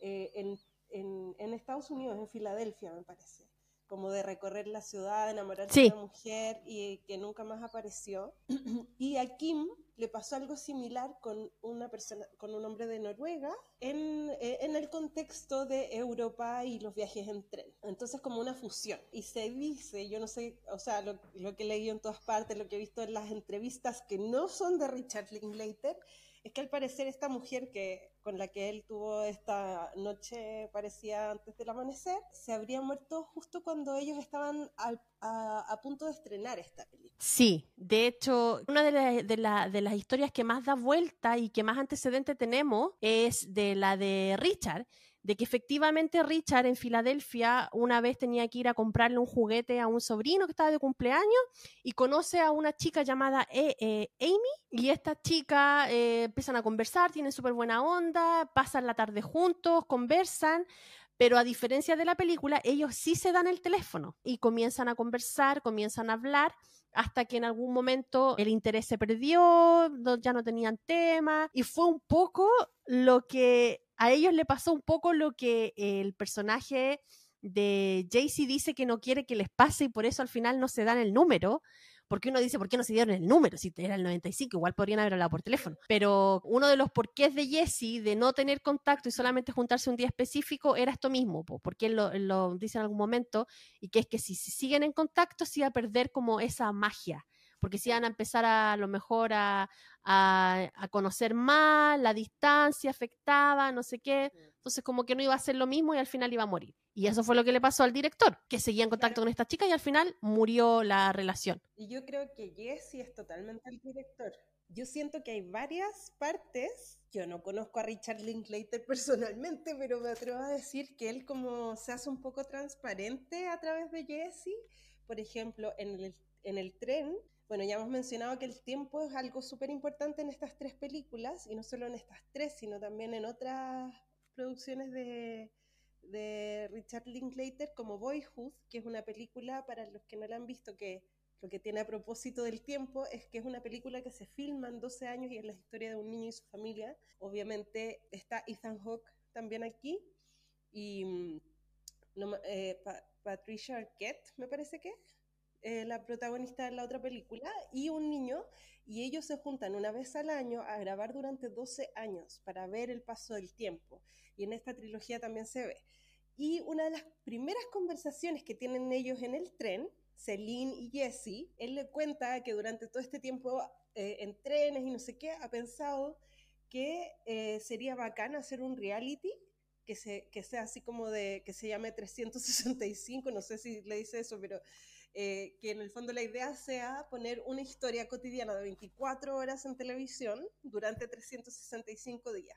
eh, en, en, en Estados Unidos, en Filadelfia, me parece como de recorrer la ciudad, enamorarse Sí. de una mujer y que nunca más apareció. y a Kim le pasó algo similar con una persona, con un hombre de Noruega en, eh, en el contexto de Europa y los viajes en tren. Entonces como una fusión. Y se dice, yo no sé, o sea, lo, que he leído en todas partes, lo que he visto en las entrevistas que no son de Richard Linklater, es que al parecer esta mujer que con la que él tuvo esta noche parecía antes del amanecer, se habría muerto justo cuando ellos estaban a, punto de estrenar esta película. Sí, de hecho, una de, de de las historias que más da vuelta y que más antecedente tenemos es de la de Richard, de que efectivamente Richard en Filadelfia una vez tenía que ir a comprarle un juguete a un sobrino que estaba de cumpleaños y conoce a una chica llamada E- eh, Amy y esta chica eh, empiezan a conversar, tienen súper buena onda, pasan la tarde juntos, conversan, pero a diferencia de la película, ellos sí se dan el teléfono y comienzan a conversar, comienzan a hablar, hasta que en algún momento el interés se perdió, ya no tenían tema, y fue un poco lo que a ellos le pasó un poco lo que el personaje de Jaycee dice que no quiere que les pase y por eso al final no se dan el número. Porque uno dice, ¿por qué no se dieron el número? Si era el 95, igual podrían haber hablado por teléfono. Pero uno de los porqués de Jesse de no tener contacto y solamente juntarse un día específico era esto mismo, po, porque él lo dice en algún momento, y que es que si, si siguen en contacto se iba a perder como esa magia. Porque si iban a empezar a, lo mejor a, a, conocer más, la distancia afectaba, no sé qué, entonces como que no iba a ser lo mismo y al final iba a morir. Y eso fue lo que le pasó al director, que seguía en contacto con esta chica y al final murió la relación. Y yo creo que Jesse es totalmente el director. Yo siento que hay varias partes. Yo no conozco a Richard Linklater personalmente, pero me atrevo a decir que él como se hace un poco transparente a través de Jesse. Por ejemplo, en el, en el tren, bueno, ya hemos mencionado que el tiempo es algo súper importante en estas tres películas, y no solo en estas tres, sino también en otras producciones de, de Richard Linklater como Boyhood, que es una película para los que no la han visto que lo que tiene a propósito del tiempo es que es una película que se filma en 12 años y es la historia de un niño y su familia. Obviamente está Ethan Hawke también aquí y mm, eh, Patricia Arquette, me parece que eh, la protagonista de la otra película, y un niño, y ellos se juntan una vez al año a grabar durante 12 años para ver el paso del tiempo. Y en esta trilogía también se ve. Y una de las primeras conversaciones que tienen ellos en el tren Celine y Jesse, él le cuenta que durante todo este tiempo eh, en trenes y no sé qué, ha pensado que eh, sería bacán hacer un reality que, se, que sea así como de, que se llame 365, no sé si le dice eso, pero eh, que en el fondo la idea sea poner una historia cotidiana de 24 horas en televisión durante 365 días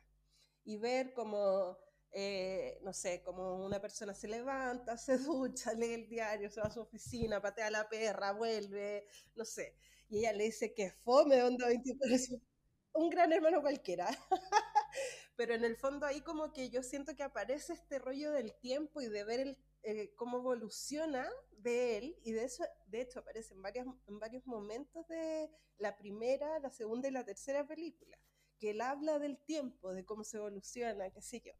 y ver cómo eh, no sé, como una persona se levanta, se ducha, lee el diario, se va a su oficina, patea a la perra, vuelve, no sé. Y ella le dice que fome, onda 24 un gran hermano cualquiera. Pero en el fondo ahí como que yo siento que aparece este rollo del tiempo y de ver el, eh, cómo evoluciona de él, y de eso, de hecho, aparece en, varias, en varios momentos de la primera, la segunda y la tercera película, que él habla del tiempo, de cómo se evoluciona, qué sé yo.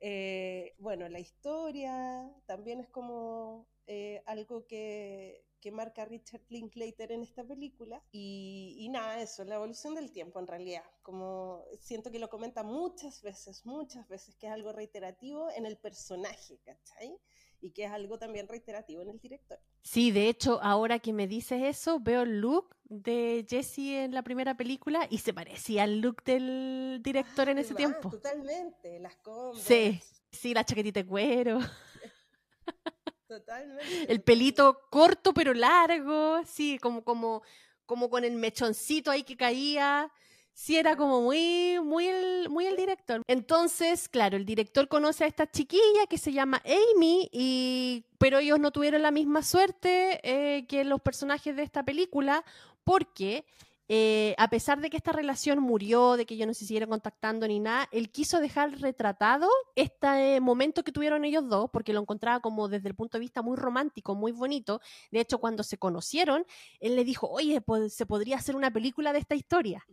Eh, bueno, la historia también es como eh, algo que, que, marca Richard Linklater en esta película. Y, y, nada, eso, la evolución del tiempo en realidad. Como siento que lo comenta muchas veces, muchas veces, que es algo reiterativo en el personaje, ¿cachai? Y que es algo también reiterativo en el director. Sí, de hecho, ahora que me dices eso, veo el look de Jesse en la primera película y se parecía al look del director en ese tiempo. Totalmente, las compras. Sí, sí, la chaquetita de cuero. Totalmente. El pelito corto pero largo, sí, como, como, como con el mechoncito ahí que caía sí era como muy, muy el, director. Entonces, claro, el director conoce a esta chiquilla que se llama Amy, y, pero ellos no tuvieron la misma suerte eh, que los personajes de esta película, porque eh, a pesar de que esta relación murió, de que ellos no se siguieron contactando ni nada, él quiso dejar retratado este momento que tuvieron ellos dos, porque lo encontraba como desde el punto de vista muy romántico, muy bonito. De hecho, cuando se conocieron, él le dijo, oye, pues, se podría hacer una película de esta historia.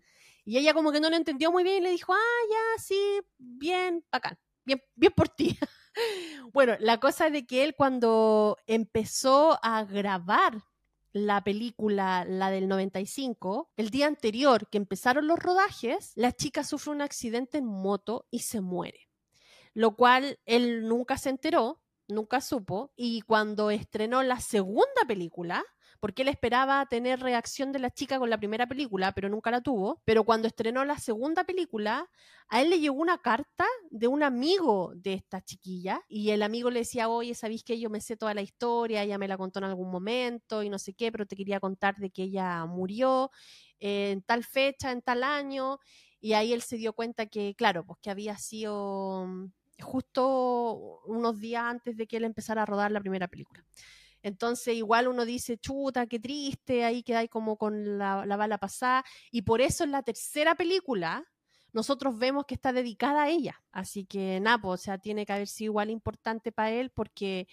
Y ella como que no lo entendió muy bien y le dijo, ah, ya, sí, bien, bacán, bien, bien por ti. bueno, la cosa es de que él cuando empezó a grabar la película, la del 95, el día anterior que empezaron los rodajes, la chica sufre un accidente en moto y se muere. Lo cual él nunca se enteró, nunca supo, y cuando estrenó la segunda película, porque él esperaba tener reacción de la chica con la primera película, pero nunca la tuvo. Pero cuando estrenó la segunda película, a él le llegó una carta de un amigo de esta chiquilla y el amigo le decía, oye, ¿sabéis que yo me sé toda la historia? Ella me la contó en algún momento y no sé qué, pero te quería contar de que ella murió en tal fecha, en tal año. Y ahí él se dio cuenta que, claro, pues que había sido mm, justo unos días antes de que él empezara a rodar la primera película. Entonces, igual uno dice, chuta, qué triste, ahí quedáis como con la, bala pasada. Y por eso en la tercera película, nosotros vemos que está dedicada a ella. Así que, nada, o sea, tiene que haber sido igual importante para él porque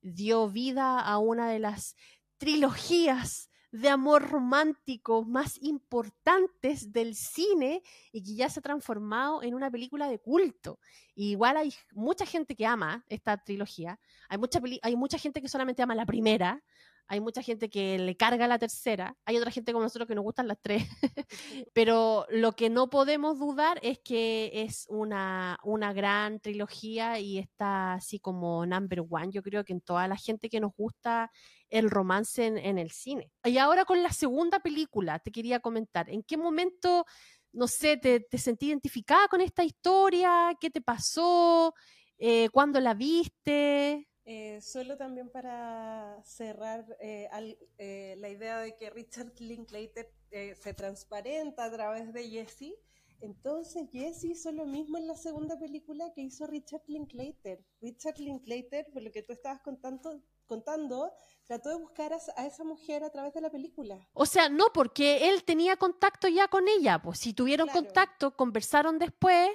dio vida a una de las trilogías de amor romántico más importantes del cine y que ya se ha transformado en una película de culto. igual hay mucha gente que ama esta trilogía, hay mucha, hay mucha gente que solamente ama la primera, hay mucha gente que le carga la tercera, hay otra gente como nosotros que nos gustan las tres, pero lo que no podemos dudar es que es una, una gran trilogía y está así como number one, yo creo que en toda la gente que nos gusta el romance en, el cine. Y ahora con la segunda película, te quería comentar, ¿en qué momento, no sé, te, te sentí identificada con esta historia? ¿Qué te pasó? Eh, ¿Cuándo la viste? Eh, solo también para cerrar eh, eh, la idea de que Richard Linklater se transparenta a través de Jesse. Entonces Jesse hizo lo mismo en la segunda película que hizo Richard Linklater. Richard Linklater, por lo que tú estabas contando, contando trató de buscar a, esa mujer a través de la película. O sea, no, porque él tenía contacto ya con ella, pues si tuvieron contacto, conversaron después,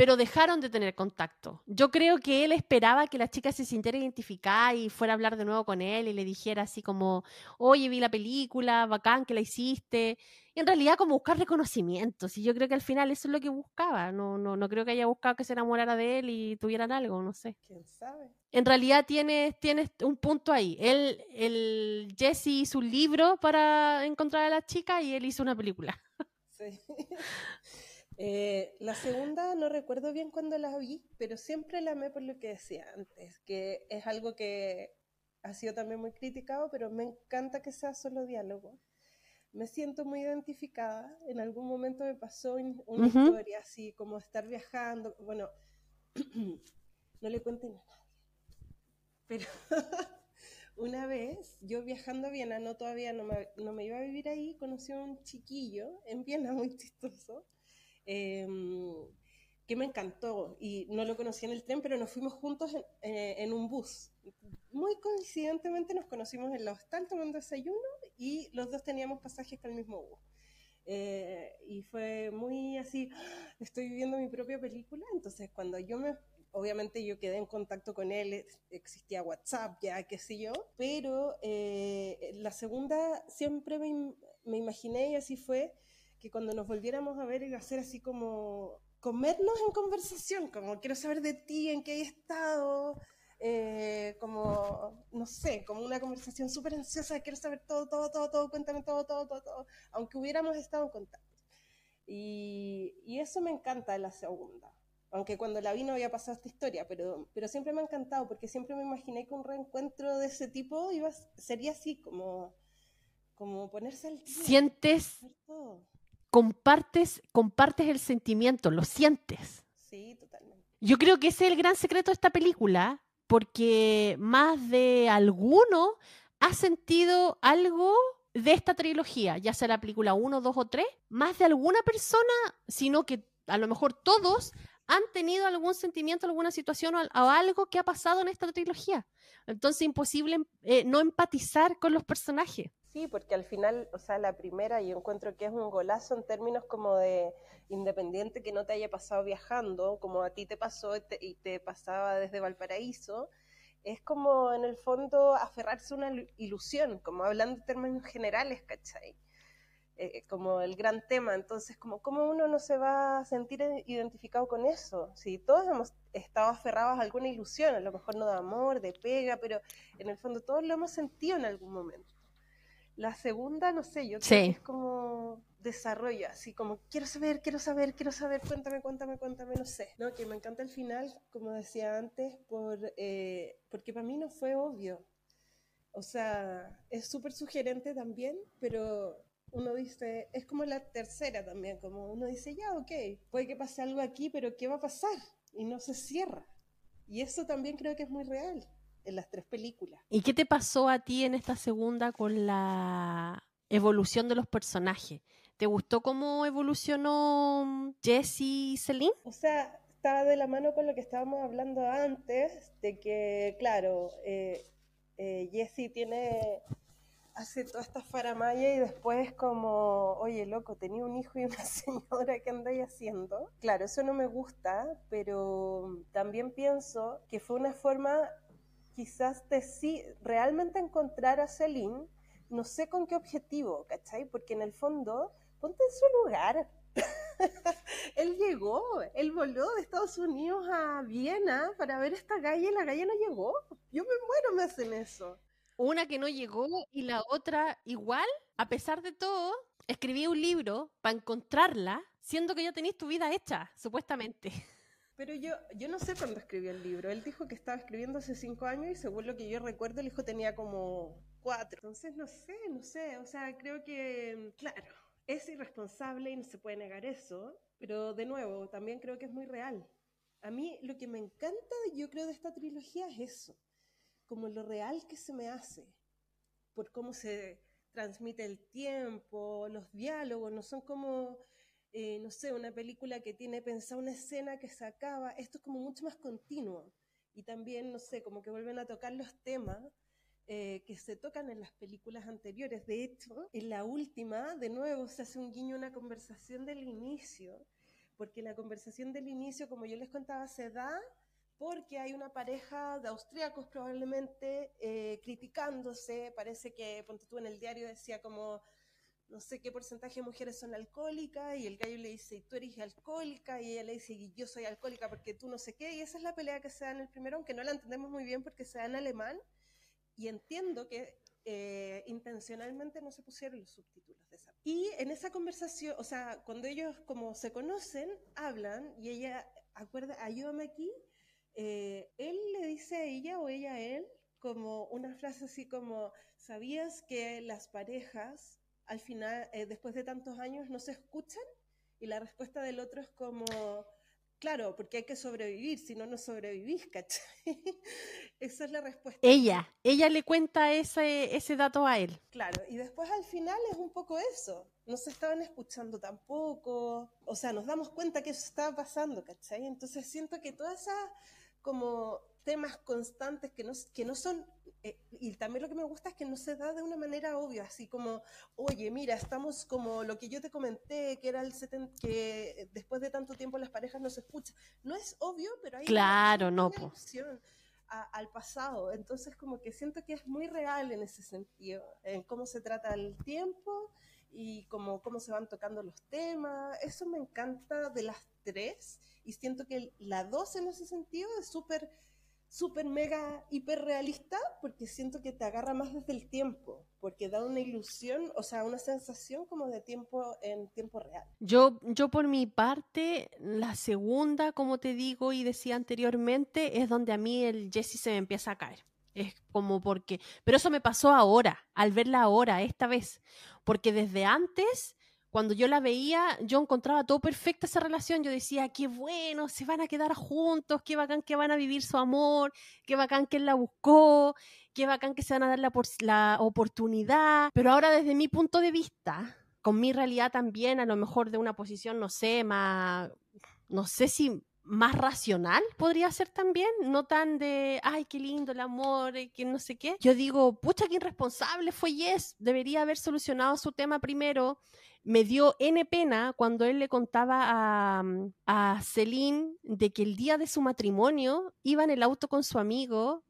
pero dejaron de tener contacto. Yo creo que él esperaba que la chica se sintiera identificada y fuera a hablar de nuevo con él y le dijera así como, oye, vi la película, bacán que la hiciste. Y en realidad como buscar reconocimiento. Y yo creo que al final eso es lo que buscaba. No, no, no creo que haya buscado que se enamorara de él y tuvieran algo, no sé. ¿Quién sabe? En realidad tienes, tienes un punto ahí. Él, el Jesse hizo un libro para encontrar a la chica y él hizo una película. Sí. Eh, la segunda no recuerdo bien cuándo la vi, pero siempre la amé por lo que decía antes, que es algo que ha sido también muy criticado, pero me encanta que sea solo diálogo. Me siento muy identificada. En algún momento me pasó una historia así, como estar viajando. Bueno, no le cuenten a nadie. Pero una vez, yo viajando a Viena, no todavía no me, no me iba a vivir ahí, conocí a un chiquillo en Viena muy chistoso Em, que me encantó y no lo conocí en el tren, pero nos fuimos juntos en, eh, un bus. Muy coincidentemente nos conocimos en la hostal tomando desayuno y los dos teníamos pasajes con el mismo bus. Eh, y fue muy así, ¡ah! estoy viviendo mi propia película, entonces cuando yo me, obviamente yo quedé en contacto con él, existía WhatsApp, ya qué sé yo, pero eh, la segunda siempre me, me imaginé y así fue, que cuando nos volviéramos a ver iba a ser así como comernos en conversación, como quiero saber de ti, en qué hay estado, eh, como, no sé, como una conversación súper ansiosa, quiero saber todo, todo, todo, todo, cuéntame todo, todo, todo, todo, aunque hubiéramos estado en contacto. Y, y eso me encanta de la segunda. Aunque cuando la vi no había pasado esta historia, pero, pero siempre me ha encantado porque siempre me imaginé que un reencuentro de ese tipo iba, sería así, como, como ponerse al. Sientes, compartes, compartes el sentimiento, lo sientes. Sí, totalmente. Yo creo que ese es el gran secreto de esta película, porque más de alguno ha sentido algo de esta trilogía, ya sea la película 1, 2 o 3, más de alguna persona, sino que a lo mejor todos han tenido algún sentimiento, alguna situación o, algo que ha pasado en esta trilogía. Entonces, imposible eh, no empatizar con los personajes. Sí, porque al final, o sea, la primera yo encuentro que es un golazo en términos como de independiente que no te haya pasado viajando, como a ti te pasó y te, pasaba desde Valparaíso, es como en el fondo aferrarse a una ilusión, como hablando en términos generales, ¿cachai? Eh, como el gran tema, entonces, como cómo uno no se va a sentir identificado con eso, si todos hemos estado aferrados a alguna ilusión, a lo mejor no de amor, de pega, pero en el fondo todos lo hemos sentido en algún momento. La segunda, no sé, yo creo que es como desarrollo, así como quiero saber, quiero saber, quiero saber, cuéntame, cuéntame, cuéntame, no sé. No, que me encanta el final, como decía antes, por, eh, porque para mí no fue obvio. O sea, es súper sugerente también, pero uno dice, es como la tercera también, como uno dice, ya, ok, puede que pase algo aquí, pero ¿qué va a pasar? Y no se cierra. Y eso también creo que es muy real en las tres películas. ¿Y qué te pasó a ti en esta segunda con la evolución de los personajes? ¿Te gustó cómo evolucionó Jesse y Celine? O sea, estaba de la mano con lo que estábamos hablando antes, de que, claro, eh, eh, Jesse tiene hace toda esta faramaya y después como, oye, loco, tenía un hijo y una señora, ¿qué andáis haciendo? Claro, eso no me gusta, pero también pienso que fue una forma quizás de sí, realmente encontrar a Celine, no sé con qué objetivo, ¿cachai? Porque en el fondo, ponte en su lugar. él llegó, él voló de Estados Unidos a Viena para ver esta calle la calle no llegó. Yo me muero, me hacen eso. una que no llegó y la otra igual, a pesar de todo, escribí un libro para encontrarla, siendo que ya tenéis tu vida hecha, supuestamente. Pero yo, yo no sé cuándo escribió el libro. Él dijo que estaba escribiendo hace cinco años y según lo que yo recuerdo, el hijo tenía como cuatro. Entonces, no sé, no sé. O sea, creo que, claro, es irresponsable y no se puede negar eso. Pero de nuevo, también creo que es muy real. A mí lo que me encanta, yo creo, de esta trilogía es eso. Como lo real que se me hace. Por cómo se transmite el tiempo, los diálogos, no son como eh, no sé, una película que tiene pensada una escena que se acaba, esto es como mucho más continuo. Y también, no sé, como que vuelven a tocar los temas eh, que se tocan en las películas anteriores. De hecho, en la última, de nuevo, se hace un guiño, una conversación del inicio, porque la conversación del inicio, como yo les contaba, se da porque hay una pareja de austríacos probablemente eh, criticándose, parece que, ponte tú en el diario decía como no sé qué porcentaje de mujeres son alcohólicas, y el gallo le dice, tú eres alcohólica, y ella le dice, yo soy alcohólica porque tú no sé qué, y esa es la pelea que se da en el primero, aunque no la entendemos muy bien porque se da en alemán, y entiendo que eh, intencionalmente no se pusieron los subtítulos de esa. Y en esa conversación, o sea, cuando ellos como se conocen, hablan, y ella, acuerda, ayúdame aquí, eh, él le dice a ella o ella a él, como una frase así como, ¿sabías que las parejas al final, eh, después de tantos años, no se escuchan y la respuesta del otro es como, claro, porque hay que sobrevivir, si no, no sobrevivís, ¿cachai? Esa es la respuesta. Ella, ella le cuenta ese, ese dato a él. Claro, y después al final es un poco eso, no se estaban escuchando tampoco, o sea, nos damos cuenta que eso estaba pasando, ¿cachai? Entonces siento que toda esa como temas constantes que no, que no son, eh, y también lo que me gusta es que no se da de una manera obvia, así como, oye, mira, estamos como lo que yo te comenté, que era el que después de tanto tiempo las parejas no se escuchan. No es obvio, pero hay claro, una, no, al pasado. Entonces, como que siento que es muy real en ese sentido, en cómo se trata el tiempo y cómo, cómo se van tocando los temas. Eso me encanta de las tres y siento que la dos en ese sentido es súper súper mega hiper realista porque siento que te agarra más desde el tiempo, porque da una ilusión, o sea, una sensación como de tiempo en tiempo real. Yo, yo por mi parte, la segunda, como te digo y decía anteriormente, es donde a mí el Jesse se me empieza a caer. Es como porque, pero eso me pasó ahora, al verla ahora, esta vez, porque desde antes cuando yo la veía, yo encontraba todo perfecta esa relación. Yo decía, qué bueno, se van a quedar juntos, qué bacán que van a vivir su amor, qué bacán que él la buscó, qué bacán que se van a dar la, la oportunidad. Pero ahora desde mi punto de vista, con mi realidad también, a lo mejor de una posición, no sé, más, no sé si más racional podría ser también, no tan de, ay, qué lindo el amor, eh, que no sé qué. Yo digo, pucha, qué irresponsable fue Yes, debería haber solucionado su tema primero me dio N pena cuando él le contaba a, mm, a Celine de que el día de su matrimonio iba en el auto con su amigo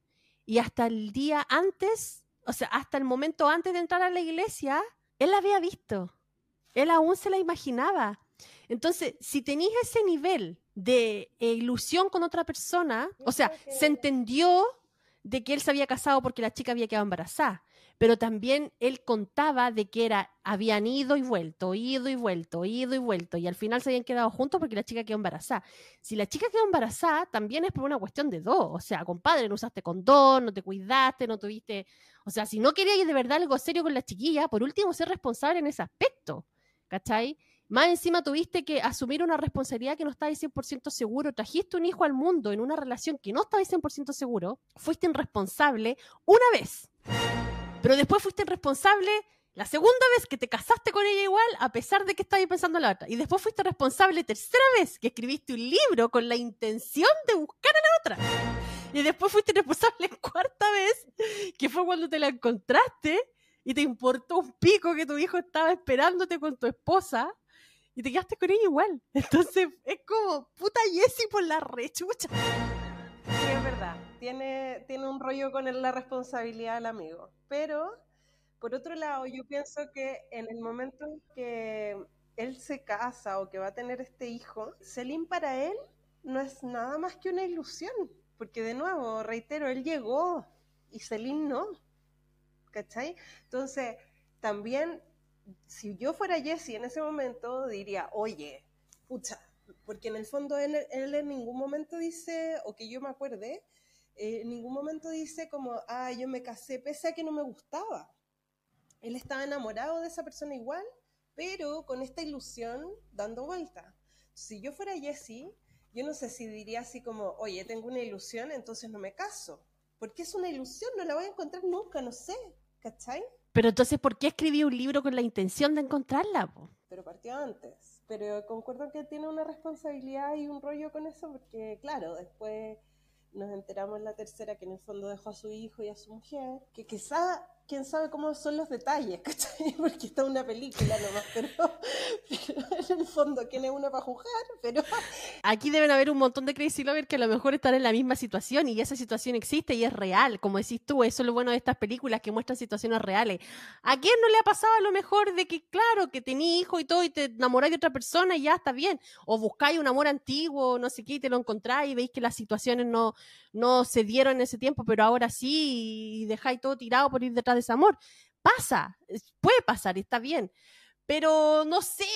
y hasta el día antes, o sea, hasta el momento antes de entrar a la iglesia, él la había visto. Él aún se la imaginaba. Entonces, si tenías ese nivel de ilusión con otra persona, o sea, se entendió de que él se había casado porque la chica había quedado embarazada pero también él contaba de que era, habían ido y vuelto, ido y vuelto, ido y vuelto, y al final se habían quedado juntos porque la chica quedó embarazada. Si la chica quedó embarazada, también es por una cuestión de dos, o sea, compadre, no usaste condón, no te cuidaste, no tuviste, o sea, si no querías de verdad algo serio con la chiquilla, por último, ser responsable en ese aspecto, ¿cachai? Más encima tuviste que asumir una responsabilidad que no estabas 100% seguro, trajiste un hijo al mundo en una relación que no estabas 100% seguro, fuiste irresponsable una vez pero después fuiste responsable la segunda vez que te casaste con ella igual, a pesar de que estabas pensando en la otra. Y después fuiste responsable tercera vez que escribiste un libro con la intención de buscar a la otra. Y después fuiste responsable cuarta vez, que fue cuando te la encontraste y te importó un pico que tu hijo estaba esperándote con tu esposa y te quedaste con ella igual. Entonces es como puta Jessie por la rechucha. Sí, es verdad. Tiene, tiene un rollo con la responsabilidad del amigo. Pero, por otro lado, yo pienso que en el momento en que él se casa o que va a tener este hijo, Selim para él no es nada más que una ilusión. Porque de nuevo, reitero, él llegó y Selim no. ¿cachai? Entonces, también, si yo fuera Jesse en ese momento, diría, oye, pucha, porque en el fondo él, en ningún momento dice, o que yo me acuerde, eh, en ningún momento dice como, ah, yo me casé pese a que no me gustaba. Él estaba enamorado de esa persona igual, pero con esta ilusión dando vuelta. Si yo fuera Jessie, yo no sé si diría así como, oye, tengo una ilusión, entonces no me caso. Porque es una ilusión, no la voy a encontrar nunca, no sé, ¿cachai? Pero entonces, ¿por qué escribí un libro con la intención de encontrarla? Pero partió antes. Pero concuerdo que tiene una responsabilidad y un rollo con eso, porque claro, después nos enteramos en la tercera que en el fondo dejó a su hijo y a su mujer, que quizá quién sabe cómo son los detalles. Porque está una película nomás, pero, en el fondo, ¿quién es uno para juzgar? Pero... Aquí deben haber un montón de Crazy Lovers que a lo mejor están en la misma situación y esa situación existe y es real, como decís tú, eso es lo bueno de estas películas que muestran situaciones reales. ¿A quién no le ha pasado a lo mejor de que, claro, que tenés hijo y todo y te enamoráis de otra persona y ya está bien? O buscáis un amor antiguo, no sé qué, y te lo encontráis y veis que las situaciones no, no se dieron en ese tiempo, pero ahora sí y dejáis todo tirado por ir detrás de ese amor. Pasa, puede pasar, está bien. Pero no sé,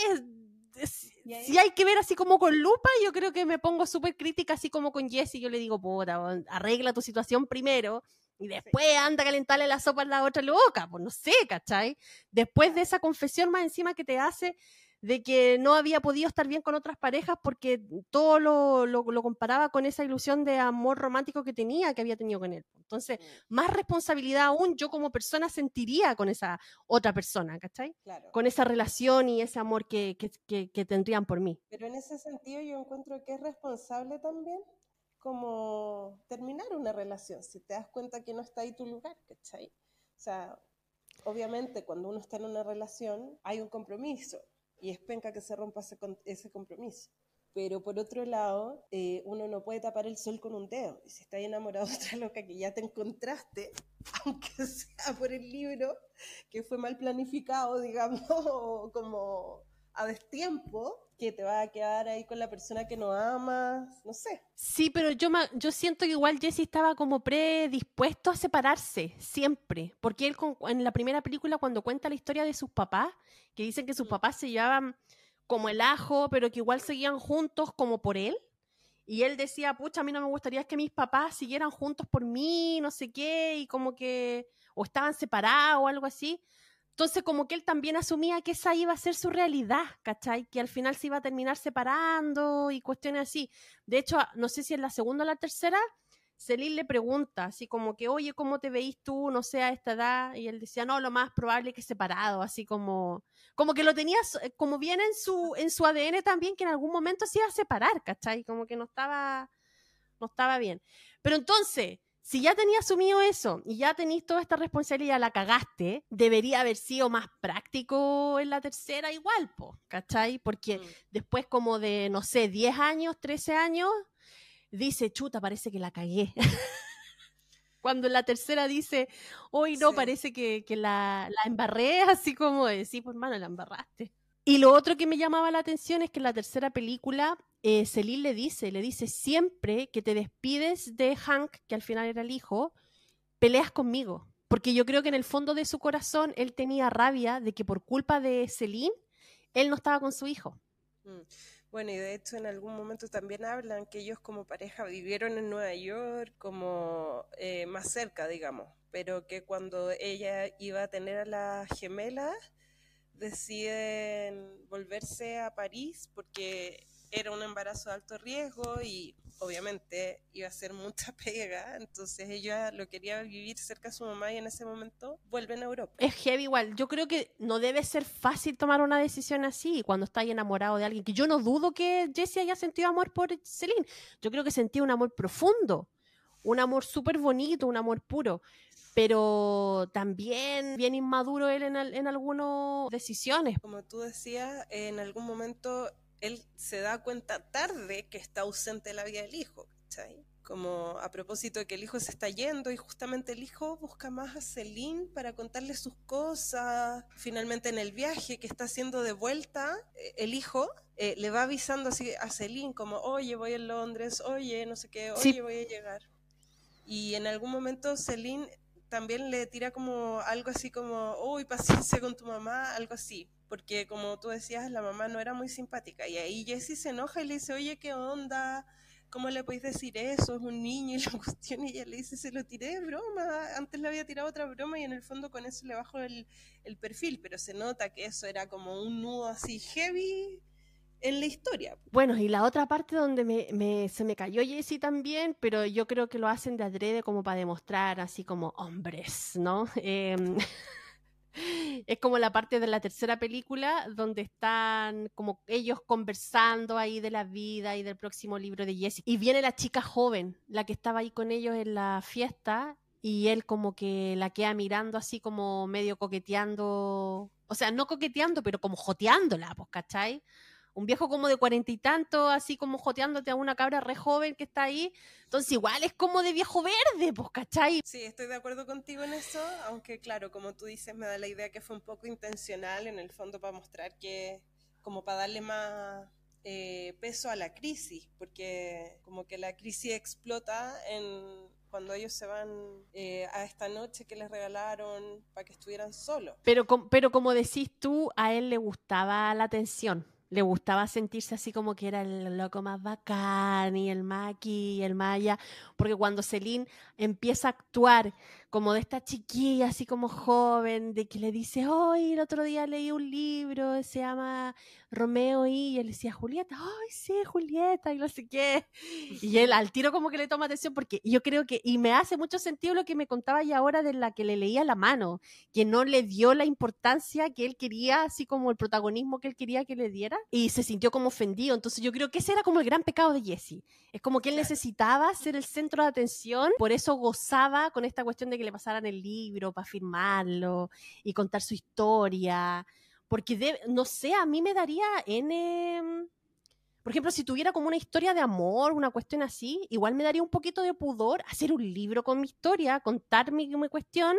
si hay que ver así como con lupa, yo creo que me pongo súper crítica, así como con Jessie. Yo le digo, puta, arregla tu situación primero y después anda a calentarle la sopa a la otra loca. Pues no sé, ¿cachai? Después de esa confesión más encima que te hace, de que no había podido estar bien con otras parejas porque todo lo, lo, comparaba con esa ilusión de amor romántico que tenía, que había tenido con él. Entonces, mm. más responsabilidad aún yo como persona sentiría con esa otra persona, ¿cachai? Con esa relación y ese amor que, que, que, tendrían por mí. Pero en ese sentido yo encuentro que es responsable también como terminar una relación, si te das cuenta que no está ahí tu lugar, ¿cachai? O sea, obviamente cuando uno está en una relación hay un compromiso y es penca que se rompa ese, compromiso. Pero por otro lado, eh, uno no puede tapar el sol con un dedo. Si estás enamorado de otra loca que ya te encontraste, aunque sea por el libro, que fue mal planificado, digamos, como a destiempo, que te va a quedar ahí con la persona que no amas, no sé. Sí, pero yo, yo siento que igual Jesse estaba como predispuesto a separarse, siempre, porque él en la primera película cuando cuenta la historia de sus papás, que dicen que sus mm. papás se llevaban como el ajo, pero que igual seguían juntos como por él. Y él decía, pucha, a mí no me gustaría que mis papás siguieran juntos por mí, no sé qué, y como que, o estaban separados o algo así. Entonces, como que él también asumía que esa iba a ser su realidad, ¿cachai? Que al final se iba a terminar separando y cuestiones así. De hecho, no sé si en la segunda o la tercera, Celine le pregunta, así como que, oye, ¿cómo te veís tú, no sé, a esta edad? Y él decía, no, lo más probable es que separado, así como, como que lo tenía, eh, como viene en su, en su ADN también, que en algún momento se iba a separar, ¿cachai? Como que no estaba, no estaba bien. Pero entonces, si ya tenías asumido eso y ya tenéis toda esta responsabilidad, la cagaste, debería haber sido más práctico en la tercera igual, po, ¿cachai? Porque mm. después como de, no sé, 10 años, 13 años, dice, chuta, parece que la cagué. Cuando en la tercera dice, hoy no, parece que, la, la, embarré, así como de, sí, pues hermano, la embarraste. Y lo otro que me llamaba la atención es que en la tercera película, eh, Celine le dice, le dice, siempre que te despides de Hank, que al final era el hijo, peleas conmigo. Porque yo creo que en el fondo de su corazón él tenía rabia de que por culpa de Celine, él no estaba con su hijo. Mm. Bueno, y de hecho en algún momento también hablan que ellos como pareja vivieron en Nueva York como eh, más cerca, digamos, pero que cuando ella iba a tener a la gemela, deciden volverse a París porque era un embarazo de alto riesgo y obviamente iba a ser mucha pega, entonces ella lo quería vivir cerca de su mamá y en ese momento vuelven a Europa. Es heavy igual, yo creo que no debe ser fácil tomar una decisión así cuando estás enamorado de alguien, que yo no dudo que Jessie haya sentido amor por Celine, yo creo que sentía un amor profundo, un amor súper bonito, un amor puro, pero también bien inmaduro él en, en algunas decisiones. Como tú decías, en algún momento él se da cuenta tarde que está ausente de la vida del hijo, ¿cachai? Como a propósito de que el hijo se está yendo y justamente el hijo busca más a Celine para contarle sus cosas. Finalmente en el viaje que está haciendo de vuelta, eh, el hijo eh, le va avisando así a Celine como, oye, voy a Londres, oye, no sé qué, oye, voy a llegar. Y en algún momento Celine también le tira como algo así como, uy, paciencia con tu mamá, algo así. Porque como tú decías, la mamá no era muy simpática. Y ahí Jessie se enoja y le dice, oye, ¿qué onda? ¿Cómo le podéis decir eso? Es un niño y la cuestión. Y ella le dice, se lo tiré de broma. Antes le había tirado otra broma y en el fondo con eso le bajo el, el perfil. Pero se nota que eso era como un nudo así heavy en la historia. Bueno, y la otra parte donde me, se me cayó Jessie también, pero yo creo que lo hacen de adrede como para demostrar así como hombres, ¿no? Em, es como la parte de la tercera película donde están como ellos conversando ahí de la vida y del próximo libro de Jessie. Y viene la chica joven, la que estaba ahí con ellos en la fiesta, y él como que la queda mirando así como medio coqueteando, o sea, no coqueteando, pero como joteándola, pues, ¿cachai? Un viejo como de cuarenta y tanto, así como joteándote a una cabra re joven que está ahí. Entonces, igual es como de viejo verde, pues, ¿cachai? Sí, estoy de acuerdo contigo en eso, aunque claro, como tú dices, me da la idea que fue un poco intencional en el fondo para mostrar que, como para darle más eh, peso a la crisis, porque como que la crisis explota en cuando ellos se van eh, a esta noche que les regalaron para que estuvieran solos. Pero, pero como decís tú, a él le gustaba la atención le gustaba sentirse así como que era el loco más bacán y el maqui y el maya, porque cuando Celine empieza a actuar como de esta chiquilla así como joven, de que le dice, hoy el otro día leí un libro, se llama Romeo y, él decía, Julieta, ay, sí, Julieta, y no sé qué. Y él al tiro como que le toma atención porque yo creo que, y me hace mucho sentido lo que me contaba ya ahora de la que le leía la mano, que no le dio la importancia que él quería, así como el protagonismo que él quería que le diera, y se sintió como ofendido. Entonces yo creo que ese era como el gran pecado de Jesse. Es como que él necesitaba ser el centro de atención, por eso gozaba con esta cuestión de que le pasaran el libro para firmarlo y contar su historia. Porque, no sé, a mí me daría N... Por ejemplo, si tuviera como una historia de amor, una cuestión así, igual me daría un poquito de pudor hacer un libro con mi historia, contar mi, mi cuestión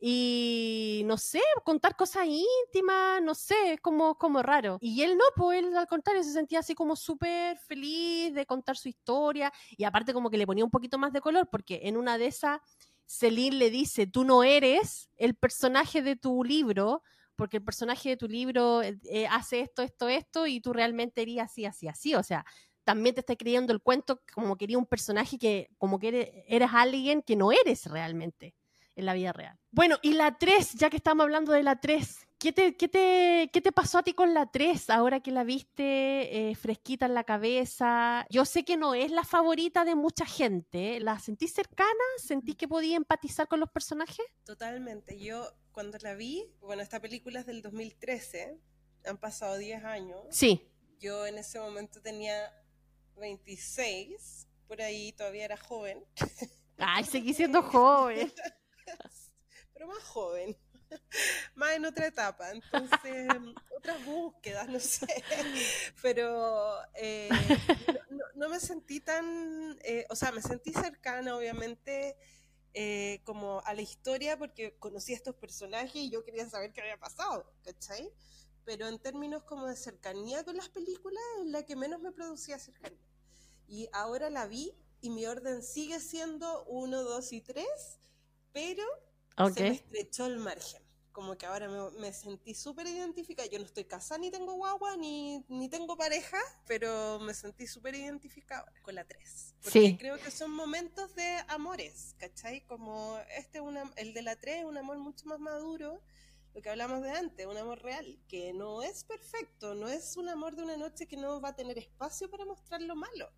y no sé, contar cosas íntimas, no sé, es como, como raro. Y él no, pues él al contrario se sentía así como súper feliz de contar su historia y aparte como que le ponía un poquito más de color porque en una de esas Celine le dice, tú no eres el personaje de tu libro, porque el personaje de tu libro eh, eh, hace esto, esto, esto, y tú realmente eres así, así, así. O sea, también te está creyendo el cuento como quería un personaje que, como que eres, eres alguien que no eres realmente en la vida real. Bueno, y la 3, ya que estamos hablando de la 3, ¿qué te, qué te, qué te pasó a ti con la 3 ahora que la viste eh, fresquita en la cabeza? Yo sé que no es la favorita de mucha gente. ¿La sentís cercana? ¿Sentís que podía empatizar con los personajes? Totalmente. Yo cuando la vi, bueno, esta película es del 2013, han pasado 10 años. Sí. Yo en ese momento tenía 26, por ahí todavía era joven. Ay, seguí siendo joven. pero más joven, más en otra etapa, entonces otras búsquedas, no sé, pero eh, no, me sentí tan, eh, o sea, me sentí cercana, obviamente, eh, como a la historia porque conocí a estos personajes y yo quería saber qué había pasado, ¿cachai? Pero en términos como de cercanía con las películas, es la que menos me producía cercanía. Y ahora la vi y mi orden sigue siendo 1, 2 y 3, pero se me estrechó el margen. Como que ahora me, sentí súper identificada. Yo no estoy casada, ni tengo guagua, ni, ni tengo pareja, pero me sentí súper identificada con la 3. Porque creo que son momentos de amores, ¿cachai? Como este, una, el de la 3 es un amor mucho más maduro, lo que hablamos de antes, un amor real, que no es perfecto, no es un amor de una noche que no va a tener espacio para mostrar lo malo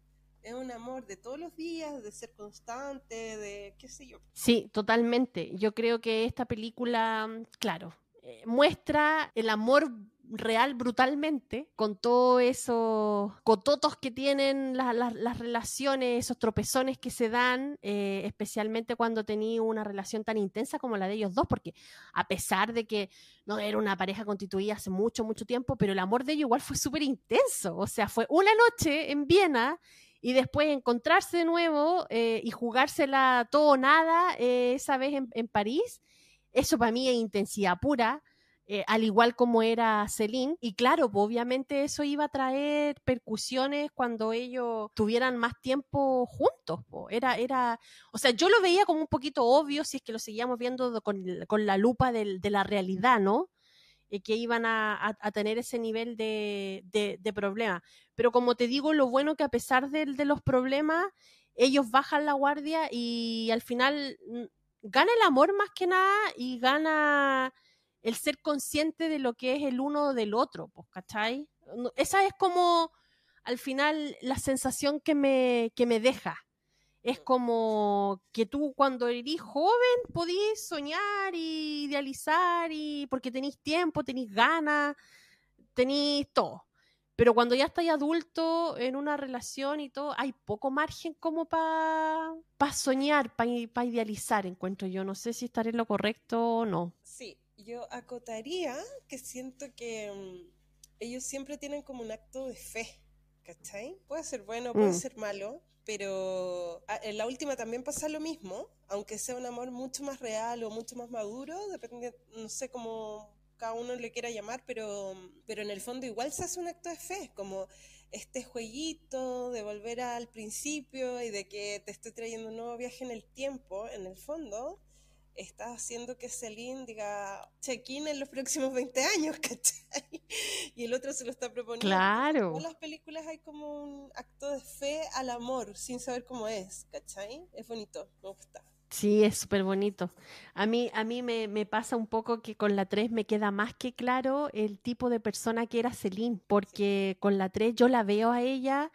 es un amor de todos los días, de ser constante, de qué sé yo. Sí, totalmente. Yo creo que esta película, claro, eh, muestra el amor real brutalmente, con todos esos cototos que tienen las relaciones, esos tropezones que se dan, eh, especialmente cuando tenía una relación tan intensa como la de ellos dos, porque a pesar de que no era una pareja constituida hace mucho, mucho tiempo, pero el amor de ellos igual fue súper intenso, o sea, fue una noche en Viena y después encontrarse de nuevo eh, y jugársela todo o nada, eh, esa vez en, París, eso para mí es intensidad pura. eh, al igual como era Celine. Y claro, pues, obviamente eso iba a traer percusiones cuando ellos tuvieran más tiempo juntos. Era, era, o sea, yo lo veía como un poquito obvio si es que lo seguíamos viendo con, la lupa de la realidad, ¿no? Eh, que iban a, tener ese nivel de, de, problema. Pero como te digo, lo bueno que a pesar de, de los problemas, ellos bajan la guardia y al final mm, gana el amor más que nada y gana el ser consciente de lo que es el uno del otro, pues, ¿cachai? Esa es como al final la sensación que me, que me deja. Es como que tú cuando eres joven podís soñar y idealizar y porque tenéis tiempo, tenéis ganas, tenéis todo. Pero cuando ya estáis adulto en una relación y todo, hay poco margen como para soñar, para idealizar, encuentro yo. No sé si estaré en lo correcto o no. Sí, yo acotaría que siento que mm, ellos siempre tienen como un acto de fe, ¿cachai? Puede ser bueno, puede mm. ser malo, pero ah, en la última también pasa lo mismo, aunque sea un amor mucho más real o mucho más maduro, depende, no sé cómo cada uno le quiera llamar, pero, pero en el fondo igual se hace un acto de fe, como este jueguito de volver al principio y de que te estoy trayendo un nuevo viaje en el tiempo, en el fondo, está haciendo que Celine diga check-in en los próximos 20 años, ¿cachai? Y el otro se lo está proponiendo. Claro. En las películas hay como un acto de fe al amor, sin saber cómo es, ¿cachai? Es bonito, me gusta. Sí, es súper bonito. A mí, a mí me, me, pasa un poco que con la 3 me queda más que claro el tipo de persona que era Celine, porque con la 3 yo la veo a ella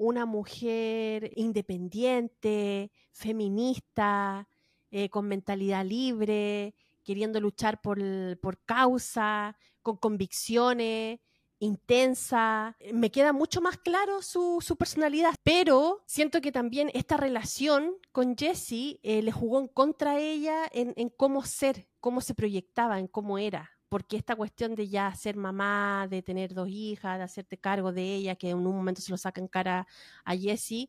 una mujer independiente, feminista, eh, con mentalidad libre, queriendo luchar por, por causa, con convicciones, intensa, me queda mucho más claro su, su, personalidad, pero siento que también esta relación con Jessie eh, le jugó en contra a ella en, en, cómo ser, cómo se proyectaba, en cómo era. Porque esta cuestión de ya ser mamá, de tener dos hijas, de hacerte cargo de ella, que en un momento se lo saca en cara a Jessie,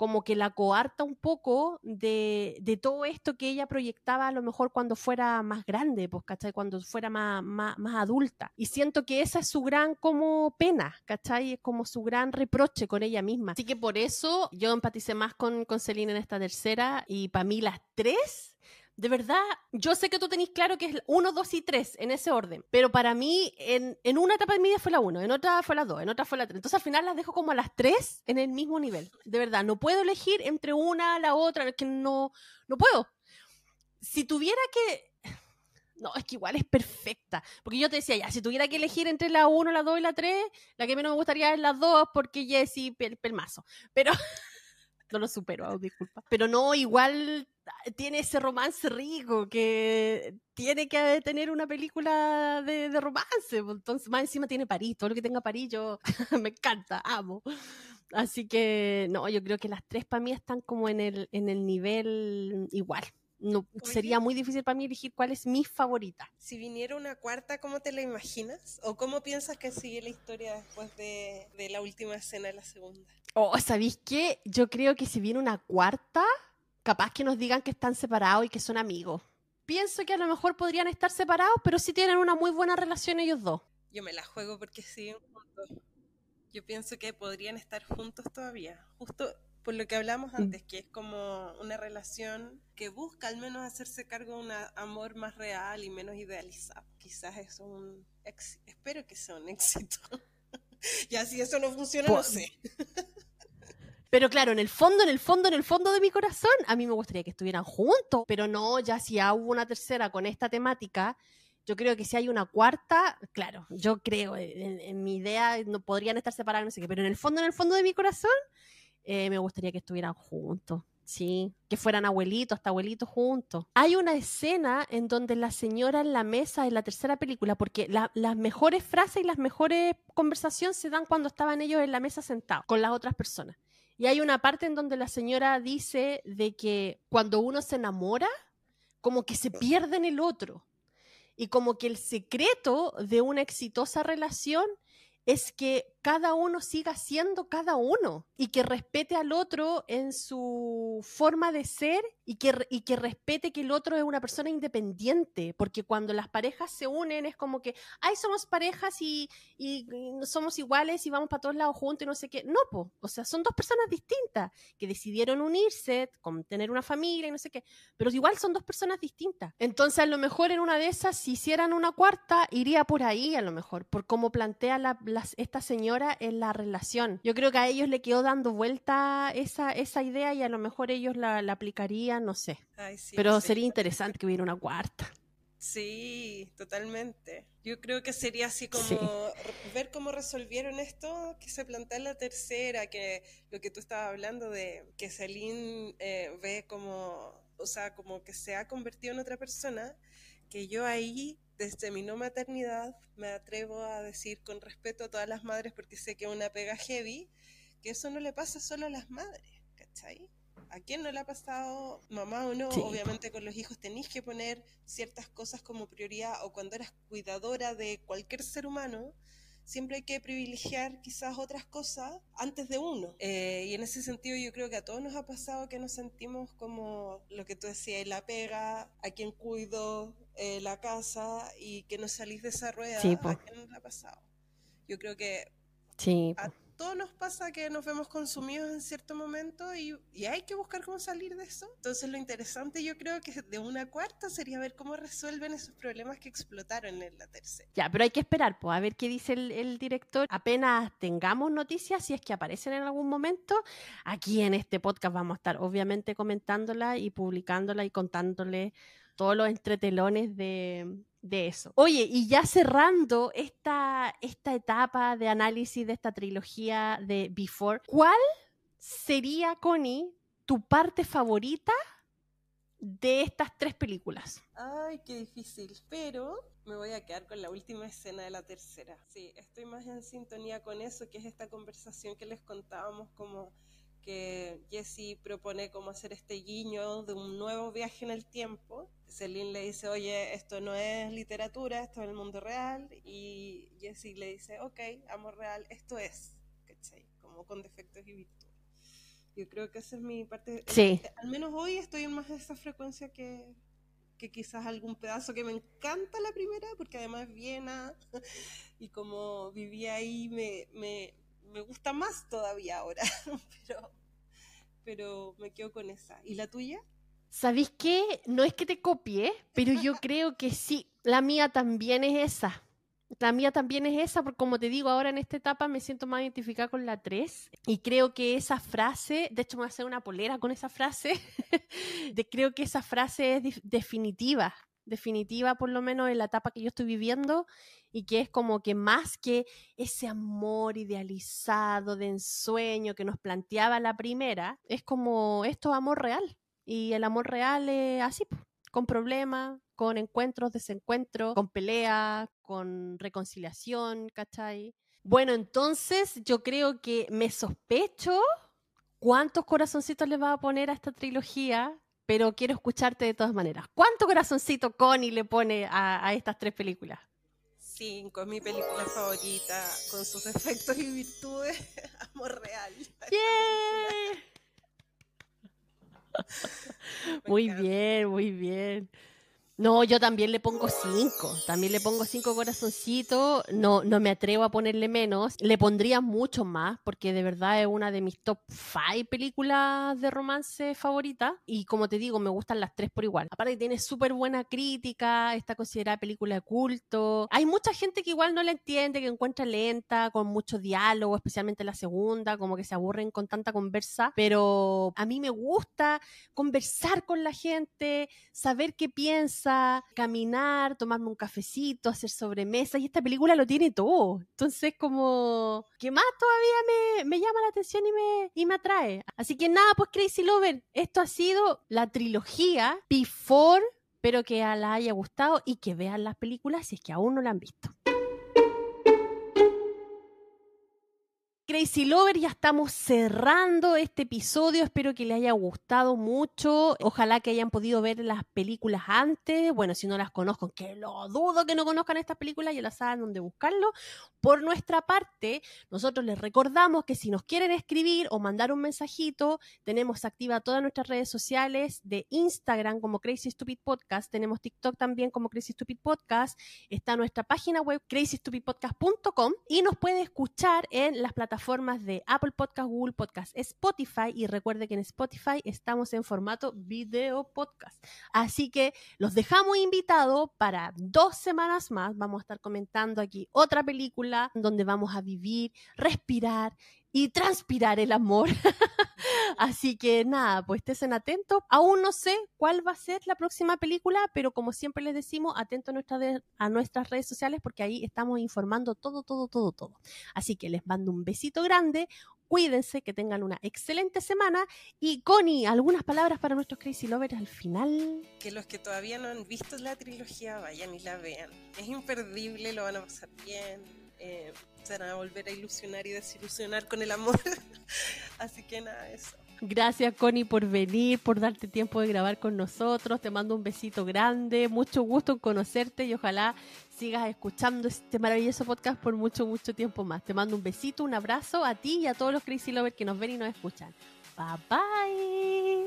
como que la coarta un poco de, de, todo esto que ella proyectaba a lo mejor cuando fuera más grande, pues, ¿cachai? Cuando fuera más, más, más, adulta. Y siento que esa es su gran como pena, ¿cachai? Es como su gran reproche con ella misma. Así que por eso yo empaticé más con, con Celine en esta tercera y para mí las tres de verdad, yo sé que tú tenés claro que es 1, 2 y 3 en ese orden, pero para mí en, en, una etapa de mi vida fue la 1, en otra fue la 2, en otra fue la 3. Entonces al final las dejo como a las 3 en el mismo nivel. De verdad, no puedo elegir entre una la otra, es que no, no puedo. Si tuviera que... No, es que igual es perfecta. Porque yo te decía, ya, si tuviera que elegir entre la 1, la 2 y la 3, la que menos me gustaría es la 2 porque Jessie, pel, pelmazo. Pero... no lo supero, disculpa. Pero no, igual tiene ese romance rico que tiene que tener una película de, romance. Pues, entonces, más encima tiene París. Todo lo que tenga París, yo me encanta, amo. Así que, no, yo creo que las tres para mí están como en el, en el nivel igual. No, sería muy difícil para mí elegir cuál es mi favorita. Si viniera una cuarta, ¿cómo te la imaginas? ¿O cómo piensas que sigue la historia después de, de la última escena de la segunda? Oh, ¿sabéis qué? Yo creo que si viene una cuarta, capaz que nos digan que están separados y que son amigos. Pienso que a lo mejor podrían estar separados, pero sí tienen una muy buena relación ellos dos. Yo me la juego porque siguen juntos. Yo pienso que podrían estar juntos todavía. Justo por lo que hablamos mm. antes, que es como una relación que busca al menos hacerse cargo de un amor más real y menos idealizado. Quizás es un... Espero que sea un éxito. ya si eso no funciona, no sé. Pero claro, en el fondo, en el fondo, en el fondo de mi corazón, a mí me gustaría que estuvieran juntos, pero no, ya si hubo una tercera con esta temática, yo creo que si hay una cuarta, claro, yo creo, en, mi idea no podrían estar separados, no sé qué, pero en el fondo, en el fondo de mi corazón, eh, me gustaría que estuvieran juntos. Sí, que fueran abuelitos, hasta abuelitos juntos. Hay una escena en donde la señora en la mesa en la tercera película, porque las mejores frases y las mejores conversaciones se dan cuando estaban ellos en la mesa sentados con las otras personas. Y hay una parte en donde la señora dice de que cuando uno se enamora, como que se pierde en el otro. Y como que el secreto de una exitosa relación es que cada uno siga siendo cada uno y que respete al otro en su forma de ser y que, y que respete que el otro es una persona independiente, porque cuando las parejas se unen es como que, ay, somos parejas y, y, somos iguales y vamos para todos lados juntos y no sé qué. No, po. o sea, son dos personas distintas que decidieron unirse, con tener una familia y no sé qué, pero igual son dos personas distintas. Entonces, a lo mejor en una de esas, si hicieran una cuarta, iría por ahí a lo mejor, por cómo plantea la, esta señora en la relación. Yo creo que a ellos le quedó dando vuelta esa, esa idea y a lo mejor ellos la, la aplicarían no sé. Pero sería interesante que hubiera una cuarta. Sí, totalmente. Yo creo que sería así como ver cómo resolvieron esto que se plantea en la tercera, que lo que tú estabas hablando de que Celine eh, ve como, o sea, como que se ha convertido en otra persona, que yo ahí, desde mi no maternidad, me atrevo a decir con respeto a todas las madres, porque sé que es una pega heavy, que eso no le pasa solo a las madres, ¿cachai? ¿A quién no le ha pasado, mamá o no? Obviamente con los hijos tenéis que poner ciertas cosas como prioridad o cuando eras cuidadora de cualquier ser humano, siempre hay que privilegiar quizás otras cosas antes de uno. Eh, y en ese sentido yo creo que a todos nos ha pasado que nos sentimos como lo que tú decías, la pega, a quien cuido, eh, la casa y que no salís de esa rueda. ¿A quién nos ha pasado? Yo creo que sí, todos nos pasa que nos vemos consumidos en cierto momento y, hay que buscar cómo salir de eso. Entonces lo interesante yo creo que de una cuarta sería ver cómo resuelven esos problemas que explotaron en la tercera. Ya, pero hay que esperar, pues, a ver qué dice el, director. Apenas tengamos noticias, si es que aparecen en algún momento, aquí en este podcast vamos a estar obviamente comentándola y publicándola y contándole todos los entretelones de, de eso. Oye, y ya cerrando esta, esta etapa de análisis de esta trilogía de Before, ¿cuál sería, Connie, tu parte favorita de estas tres películas? Ay, qué difícil, pero me voy a quedar con la última escena de la tercera. Sí, estoy más en sintonía con eso, que es esta conversación que les contábamos como que Jesse propone como hacer este guiño de un nuevo viaje en el tiempo. Celine le dice, oye, esto no es literatura, esto es el mundo real. Y Jesse le dice, ok, amor real, esto es, ¿cachai? Como con defectos y virtudes. Yo creo que esa es mi parte. Sí. Al menos hoy estoy en más de esa frecuencia que, que quizás algún pedazo que me encanta la primera, porque además Viena y como vivía ahí me, me, me gusta más todavía ahora, pero, pero me quedo con esa. ¿Y la tuya? ¿Sabéis qué? No es que te copie, pero yo creo que sí. La mía también es esa. La mía también es esa, porque como te digo, ahora en esta etapa me siento más identificada con la 3 y creo que esa frase, de hecho me voy a hacer una polera con esa frase, de, creo que esa frase es definitiva, definitiva por lo menos en la etapa que yo estoy viviendo y que es como que más que ese amor idealizado de ensueño que nos planteaba la primera, es como esto amor real. Y el amor real es así, con problemas, con encuentros, desencuentros, con pelea, con reconciliación, ¿cachai? Bueno, entonces yo creo que me sospecho cuántos corazoncitos le va a poner a esta trilogía, pero quiero escucharte de todas maneras. ¿Cuánto corazoncito Connie le pone a, a estas tres películas? Es mi película favorita, con sus efectos y virtudes, amor real. muy bien, muy bien. No, yo también le pongo cinco. También le pongo cinco corazoncitos. No, no me atrevo a ponerle menos. Le pondría mucho más, porque de verdad es una de mis top five películas de romance favoritas. Y como te digo, me gustan las tres por igual. Aparte, tiene súper buena crítica. Está considerada película de culto. Hay mucha gente que igual no la entiende, que encuentra lenta, con mucho diálogo, especialmente la segunda, como que se aburren con tanta conversa. Pero a mí me gusta conversar con la gente, saber qué piensa caminar, tomarme un cafecito, hacer sobremesa, y esta película lo tiene todo. Entonces, como, ¿qué más todavía me, llama la atención y me, y me atrae? Así que nada, pues Crazy Lover, esto ha sido la trilogía Before, espero que la haya gustado y que vean las películas si es que aún no la han visto. Crazy Lover, ya estamos cerrando este episodio. Espero que les haya gustado mucho. Ojalá que hayan podido ver las películas antes. Bueno, si no las conozco, que lo dudo que no conozcan estas películas, ya las saben dónde buscarlo. Por nuestra parte, nosotros les recordamos que si nos quieren escribir o mandar un mensajito, tenemos activa todas nuestras redes sociales de Instagram como Crazy Stupid Podcast, tenemos TikTok también como Crazy Stupid Podcast, está nuestra página web crazystupidpodcast.com y nos puede escuchar en las plataformas de Apple Podcast, Google Podcast, Spotify y recuerde que en Spotify estamos en formato video podcast. Así que los dejamos invitados para dos semanas más. Vamos a estar comentando aquí otra película donde vamos a vivir, respirar y transpirar el amor. Así que nada, pues estén atentos. Aún no sé cuál va a ser la próxima película, pero como siempre les decimos, atentos a, a nuestras redes sociales porque ahí estamos informando todo, todo, todo, todo. Así que les mando un besito grande. Cuídense, que tengan una excelente semana. Y Connie, algunas palabras para nuestros Crazy Lovers al final. Que los que todavía no han visto la trilogía vayan y la vean. Es imperdible, lo van a pasar bien. Eh, se van a volver a ilusionar y desilusionar con el amor. Así que nada, eso. Gracias Connie por venir, por darte tiempo de grabar con nosotros. Te mando un besito grande, mucho gusto en conocerte y ojalá sigas escuchando este maravilloso podcast por mucho, mucho tiempo más. Te mando un besito, un abrazo a ti y a todos los Crazy Lovers que nos ven y nos escuchan. Bye bye.